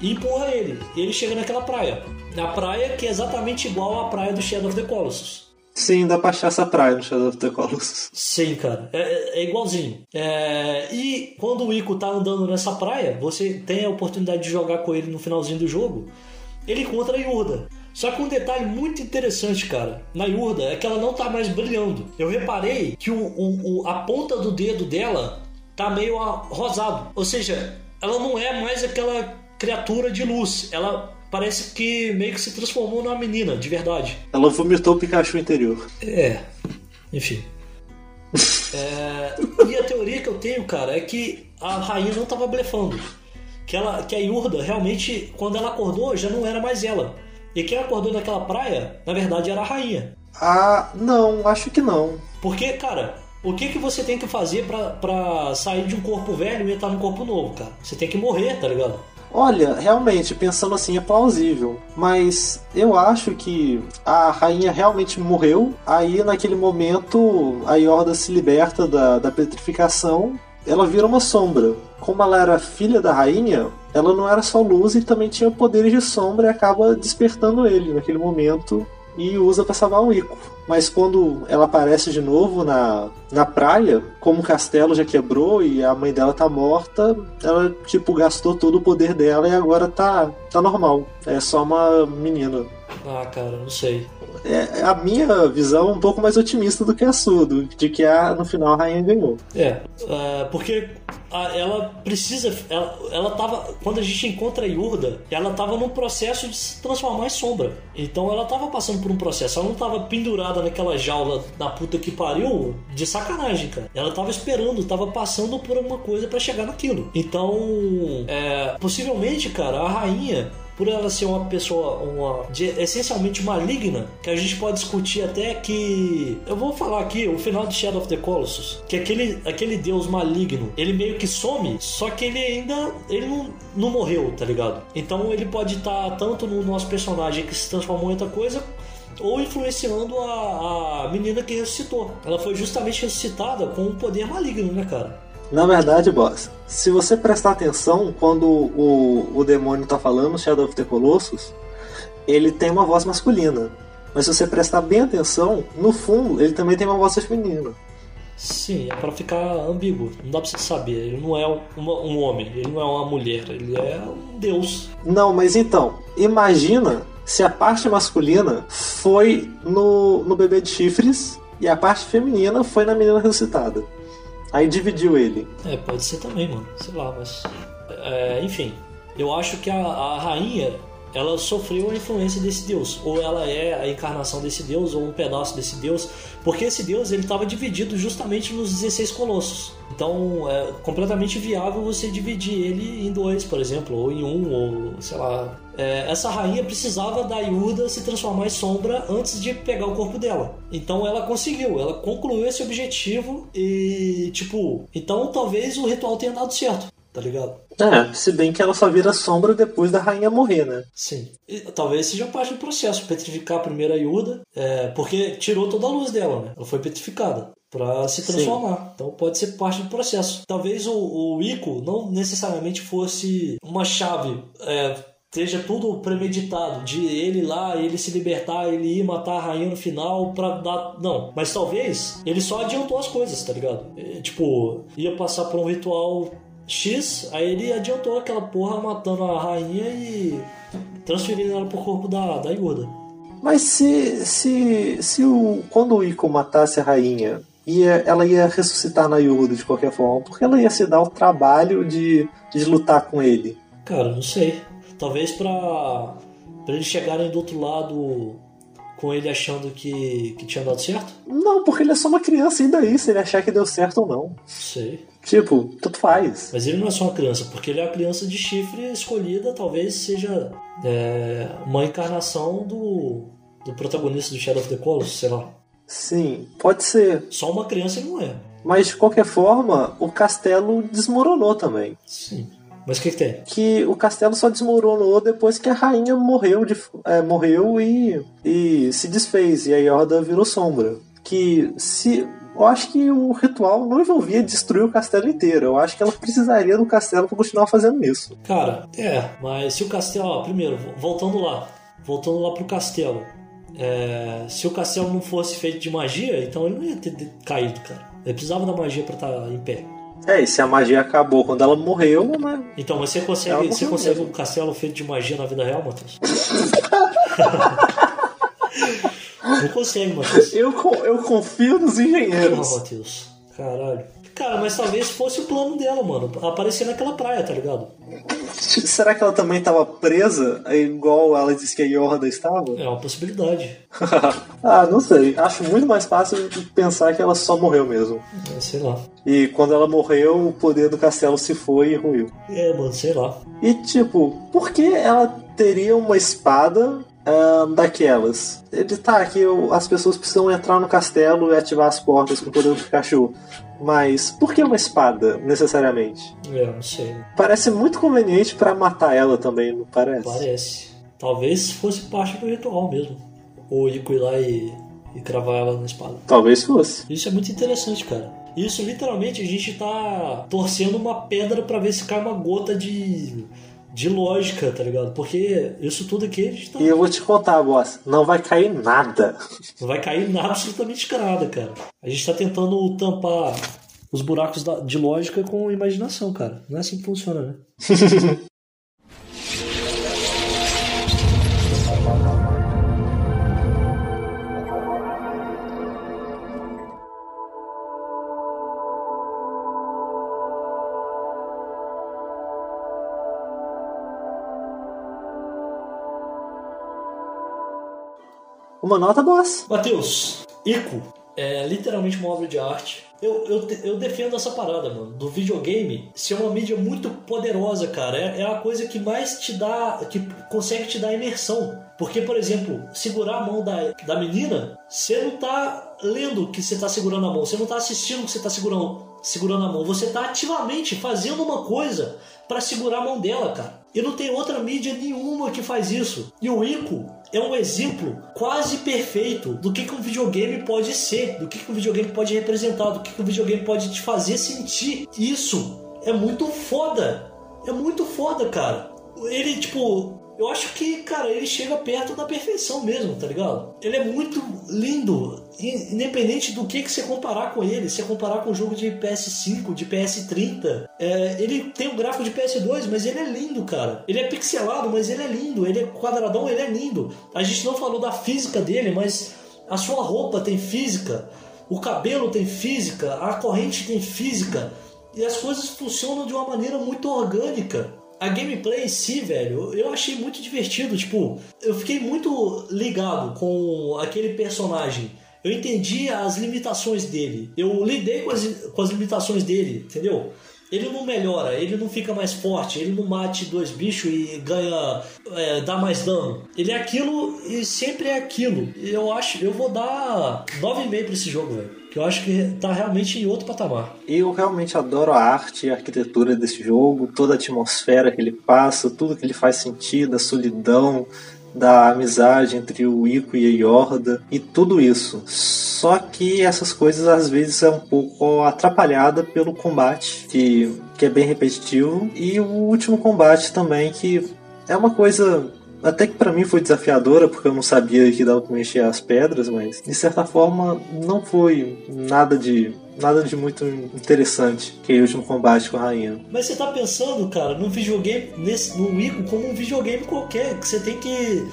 e empurra ele. E ele chega naquela praia na praia que é exatamente igual à praia do Shadow of the Colossus. Sim, dá pra achar essa praia no Shadow of the Colossus. Sim, cara. É, é, é igualzinho. É... E quando o Ico tá andando nessa praia, você tem a oportunidade de jogar com ele no finalzinho do jogo, ele encontra a Yurda. Só que um detalhe muito interessante, cara, na Yurda é que ela não tá mais brilhando. Eu reparei que o, o, o, a ponta do dedo dela tá meio rosado. Ou seja, ela não é mais aquela criatura de luz. Ela parece que meio que se transformou numa menina, de verdade. Ela vomitou o Pikachu interior. É, enfim. [LAUGHS] é, e a teoria que eu tenho, cara, é que a rainha não tava blefando. Que, ela, que a Yurda realmente, quando ela acordou, já não era mais ela. E quem acordou naquela praia, na verdade, era a rainha. Ah, não, acho que não. Porque, cara, o que, que você tem que fazer para sair de um corpo velho e entrar num corpo novo, cara? Você tem que morrer, tá ligado? Olha, realmente, pensando assim é plausível. Mas eu acho que a rainha realmente morreu. Aí naquele momento a Yorda se liberta da, da petrificação. Ela vira uma sombra. Como ela era filha da rainha, ela não era só luz e também tinha poderes de sombra e acaba despertando ele naquele momento e usa para salvar o Ico. Mas quando ela aparece de novo na, na praia, como o castelo já quebrou e a mãe dela tá morta, ela tipo gastou todo o poder dela e agora tá, tá normal. É só uma menina. Ah, cara, não sei é a minha visão é um pouco mais otimista do que a sua, de que a, no final a rainha ganhou. É, uh, porque a, ela precisa. Ela, ela tava. Quando a gente encontra a Yurda, ela tava num processo de se transformar em sombra. Então ela tava passando por um processo. Ela não tava pendurada naquela jaula da puta que pariu de sacanagem, cara. Ela tava esperando, tava passando por uma coisa para chegar naquilo. Então, é, possivelmente, cara, a rainha por ela ser uma pessoa uma, de, essencialmente maligna, que a gente pode discutir até que. Eu vou falar aqui, o final de Shadow of the Colossus, que aquele, aquele deus maligno, ele meio que some, só que ele ainda ele não, não morreu, tá ligado? Então ele pode estar tá tanto no nosso personagem que se transformou em outra coisa, ou influenciando a, a menina que ressuscitou. Ela foi justamente ressuscitada com um poder maligno, né, cara? Na verdade, boss, se você prestar atenção quando o, o demônio tá falando, Shadow of the Colossus, ele tem uma voz masculina. Mas se você prestar bem atenção, no fundo ele também tem uma voz feminina. Sim, é para ficar ambíguo. Não dá pra você saber. Ele não é uma, um homem, ele não é uma mulher, ele é um deus. Não, mas então, imagina se a parte masculina foi no, no bebê de chifres e a parte feminina foi na menina ressuscitada. Aí dividiu ele. É, pode ser também, mano. Sei lá, mas. É, enfim, eu acho que a, a rainha ela sofreu a influência desse deus, ou ela é a encarnação desse deus, ou um pedaço desse deus, porque esse deus ele estava dividido justamente nos 16 colossos. Então é completamente viável você dividir ele em dois, por exemplo, ou em um, ou sei lá. É, essa rainha precisava da Yuda se transformar em sombra antes de pegar o corpo dela. Então ela conseguiu, ela concluiu esse objetivo e, tipo, então talvez o ritual tenha dado certo tá ligado? É, se bem que ela só vira sombra depois da rainha morrer, né? Sim. E, talvez seja parte do processo, petrificar a primeira Yuda, é, porque tirou toda a luz dela, né? Ela foi petrificada para se transformar. Sim. Então pode ser parte do processo. Talvez o, o Ico não necessariamente fosse uma chave. É, esteja tudo premeditado de ele lá, ele se libertar, ele ir matar a rainha no final pra dar. Não, mas talvez ele só adiantou as coisas, tá ligado? É, tipo, ia passar por um ritual X, aí ele adiantou aquela porra matando a rainha e transferindo ela pro corpo da, da Yoda. Mas se, se, se o, quando o Ico matasse a rainha, ia, ela ia ressuscitar na Yoda de qualquer forma, porque ela ia se dar o trabalho de, de lutar com ele? Cara, não sei. Talvez pra, pra eles chegarem do outro lado com ele achando que, que tinha dado certo? Não, porque ele é só uma criança ainda aí, se ele achar que deu certo ou não. Sei. Tipo, tanto faz. Mas ele não é só uma criança, porque ele é a criança de chifre escolhida, talvez seja é, uma encarnação do, do protagonista do Shadow of the Colossus, sei lá. Sim, pode ser. Só uma criança ele não é. Mas de qualquer forma, o castelo desmoronou também. Sim. Mas o que, que, tem? Que o castelo só desmoronou depois que a rainha morreu, de, é, morreu e, e se desfez. E a Yorda virou sombra. Que se. Eu acho que o ritual não envolvia destruir o castelo inteiro. Eu acho que ela precisaria do castelo para continuar fazendo isso. Cara, é, mas se o castelo. Ó, primeiro, voltando lá. Voltando lá pro castelo. É, se o castelo não fosse feito de magia, então ele não ia ter caído, cara. Ele precisava da magia para estar tá em pé. É, e se a magia acabou quando ela morreu, né? Então, mas você consegue, você consegue um castelo feito de magia na vida real, Matheus? [LAUGHS] não consegue, Matheus. Eu, eu confio nos engenheiros. Não, Matheus. Caralho. Cara, mas talvez fosse o plano dela, mano. Aparecer naquela praia, tá ligado? Será que ela também estava presa, igual ela disse que a Yorda estava? É uma possibilidade. [LAUGHS] ah, não sei. Acho muito mais fácil pensar que ela só morreu mesmo. É, sei lá. E quando ela morreu, o poder do castelo se foi e ruiu. É, mano, sei lá. E tipo, por que ela teria uma espada uh, daquelas. Ele tá aqui, as pessoas precisam entrar no castelo e ativar as portas com o poder do Pikachu. Mas por que uma espada, necessariamente? É, não sei. Parece muito conveniente para matar ela também, não parece? Parece. Talvez fosse parte do ritual mesmo. Ou Ico ir lá e, e cravar ela na espada. Talvez fosse. Isso é muito interessante, cara. Isso literalmente a gente tá torcendo uma pedra para ver se cai uma gota de de lógica, tá ligado? Porque isso tudo aqui a gente tá... E eu vou te contar, boss, não vai cair nada. Não vai cair nada, absolutamente nada, cara. A gente tá tentando tampar os buracos de lógica com imaginação, cara. Não é assim que funciona, né? [LAUGHS] Uma nota, boss. Matheus, Ico é literalmente uma obra de arte. Eu, eu, eu defendo essa parada, mano, do videogame ser uma mídia muito poderosa, cara. É, é a coisa que mais te dá, que consegue te dar imersão. Porque, por exemplo, segurar a mão da, da menina, você não tá lendo que você tá segurando a mão, você não tá assistindo que você tá segurando, segurando a mão, você tá ativamente fazendo uma coisa para segurar a mão dela, cara. E não tem outra mídia nenhuma que faz isso. E o Ico é um exemplo quase perfeito do que, que um videogame pode ser, do que, que um videogame pode representar, do que, que um videogame pode te fazer sentir. Isso é muito foda. É muito foda, cara. Ele, tipo, eu acho que, cara, ele chega perto da perfeição mesmo, tá ligado? Ele é muito lindo, independente do que, que você comparar com ele. Se comparar com o jogo de PS5, de PS30, é, ele tem um gráfico de PS2, mas ele é lindo, cara. Ele é pixelado, mas ele é lindo. Ele é quadradão, ele é lindo. A gente não falou da física dele, mas a sua roupa tem física, o cabelo tem física, a corrente tem física. E as coisas funcionam de uma maneira muito orgânica a gameplay em si, velho, eu achei muito divertido. Tipo, eu fiquei muito ligado com aquele personagem. Eu entendi as limitações dele. Eu lidei com as, com as limitações dele, entendeu? Ele não melhora, ele não fica mais forte, ele não mate dois bichos e ganha. É, dá mais dano. Ele é aquilo e sempre é aquilo. Eu acho, eu vou dar 9,5 pra esse jogo, velho que eu acho que tá realmente em outro patamar. Eu realmente adoro a arte e a arquitetura desse jogo, toda a atmosfera que ele passa, tudo que ele faz sentido, a solidão, da amizade entre o Ico e a Yorda e tudo isso. Só que essas coisas às vezes é um pouco atrapalhada pelo combate, que, que é bem repetitivo, e o último combate também, que é uma coisa até que para mim foi desafiadora, porque eu não sabia que dava pra mexer as pedras, mas de certa forma não foi nada de nada de muito interessante que é o último combate com a rainha. Mas você tá pensando, cara, num videogame, nesse, no Ico, como um videogame qualquer, que você tem que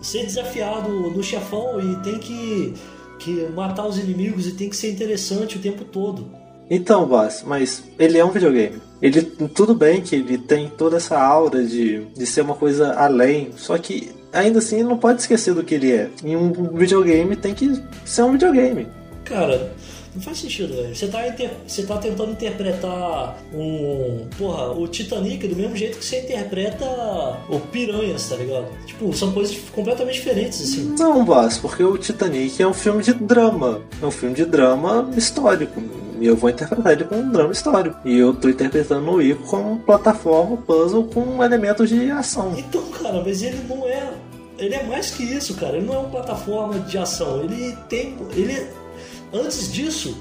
ser desafiado no chefão e tem que, que matar os inimigos e tem que ser interessante o tempo todo. Então, Vaz, mas ele é um videogame. Ele tudo bem que ele tem toda essa aura de, de ser uma coisa além, só que ainda assim ele não pode esquecer do que ele é. E um videogame tem que ser um videogame. Cara, Não faz sentido, velho. Você tá, inter... você tá tentando interpretar um. Porra, o Titanic do mesmo jeito que você interpreta o Piranhas, tá ligado? Tipo, são coisas completamente diferentes, assim. Não, Vaz, porque o Titanic é um filme de drama. É um filme de drama histórico. E eu vou interpretar ele como um drama histórico. E eu tô interpretando o Ico como plataforma, puzzle com elementos de ação. Então, cara, mas ele não é. Ele é mais que isso, cara. Ele não é uma plataforma de ação. Ele tem. Ele. Antes disso,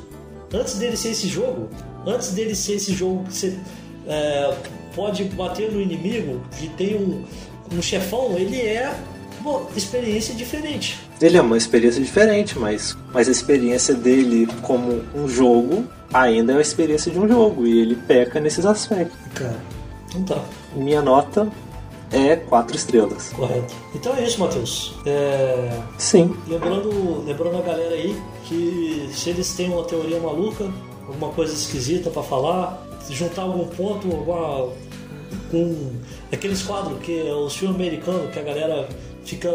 antes dele ser esse jogo, antes dele ser esse jogo que você é, pode bater no inimigo, que tem um, um chefão, ele é uma experiência diferente. Ele é uma experiência diferente, mas, mas a experiência dele como um jogo ainda é a experiência de um jogo e ele peca nesses aspectos. Cara, então tá. Minha nota é quatro estrelas. Correto. Então é isso, Matheus. É... Sim. Lembrando, lembrando a galera aí que se eles têm uma teoria maluca, alguma coisa esquisita para falar, juntar algum ponto, alguma com aqueles quadros que é os filmes americanos que a galera fica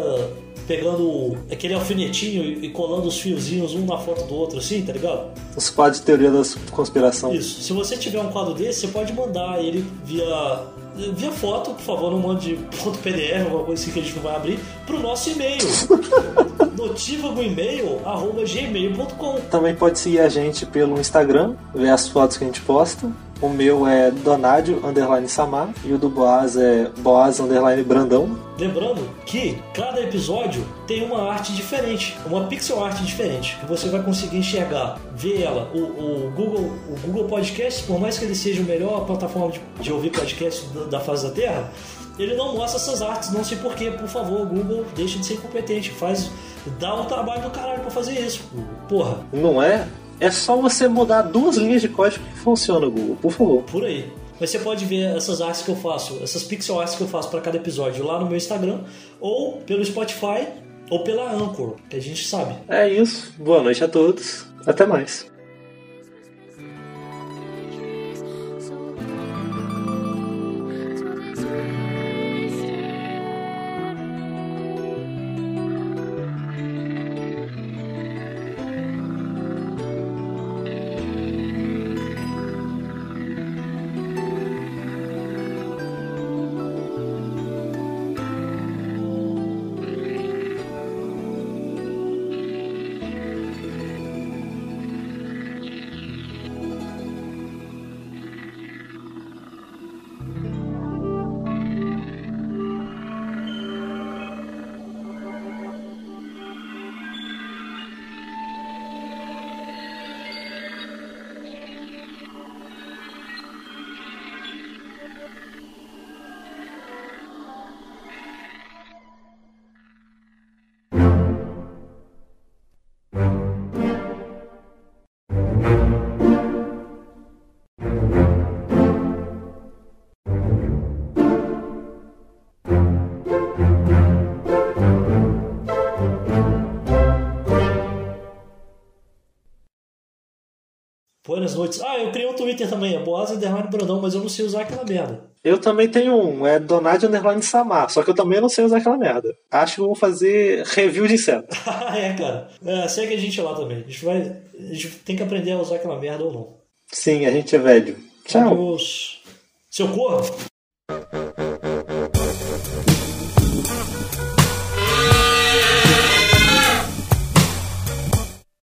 pegando aquele alfinetinho e colando os fiozinhos um na foto do outro, assim, tá ligado? Os quadros de teoria da conspiração. Isso. Se você tiver um quadro desse, você pode mandar ele via via foto, por favor, não mande ponto PDF, alguma coisa assim que a gente não vai abrir, pro nosso e-mail. [LAUGHS] notivagoemail.gmail.com Também pode seguir a gente pelo Instagram, ver as fotos que a gente posta. O meu é Donádio Underline Samar e o do Boaz é Boaz Underline Brandão. Lembrando que cada episódio tem uma arte diferente, uma pixel art diferente, que você vai conseguir enxergar, ver ela. O, o Google, o Google Podcast, por mais que ele seja a melhor plataforma de, de ouvir podcast da, face da Terra, ele não mostra essas artes, não sei porquê. Por favor, Google, deixa de ser incompetente, faz, dá um trabalho do caralho pra fazer isso. Porra. Não é? É só você mudar duas linhas de código que funciona, Google, por favor. Por aí. Mas você pode ver essas artes que eu faço, essas pixel arts que eu faço para cada episódio lá no meu Instagram, ou pelo Spotify, ou pela Anchor, que a gente sabe. É isso. Boa noite a todos. Até mais. Boas noites. Ah, eu criei um Twitter também, é Boaz Underline Brandão, mas eu não sei usar aquela merda. Eu também tenho um, é Donad Underline Samar, só que eu também não sei usar aquela merda. Acho que eu vou fazer review de inseto. [LAUGHS] é, cara. É, segue a gente lá também. A gente, vai, a gente tem que aprender a usar aquela merda ou não. Sim, a gente é velho. Tchau. Adeus. Seu corpo.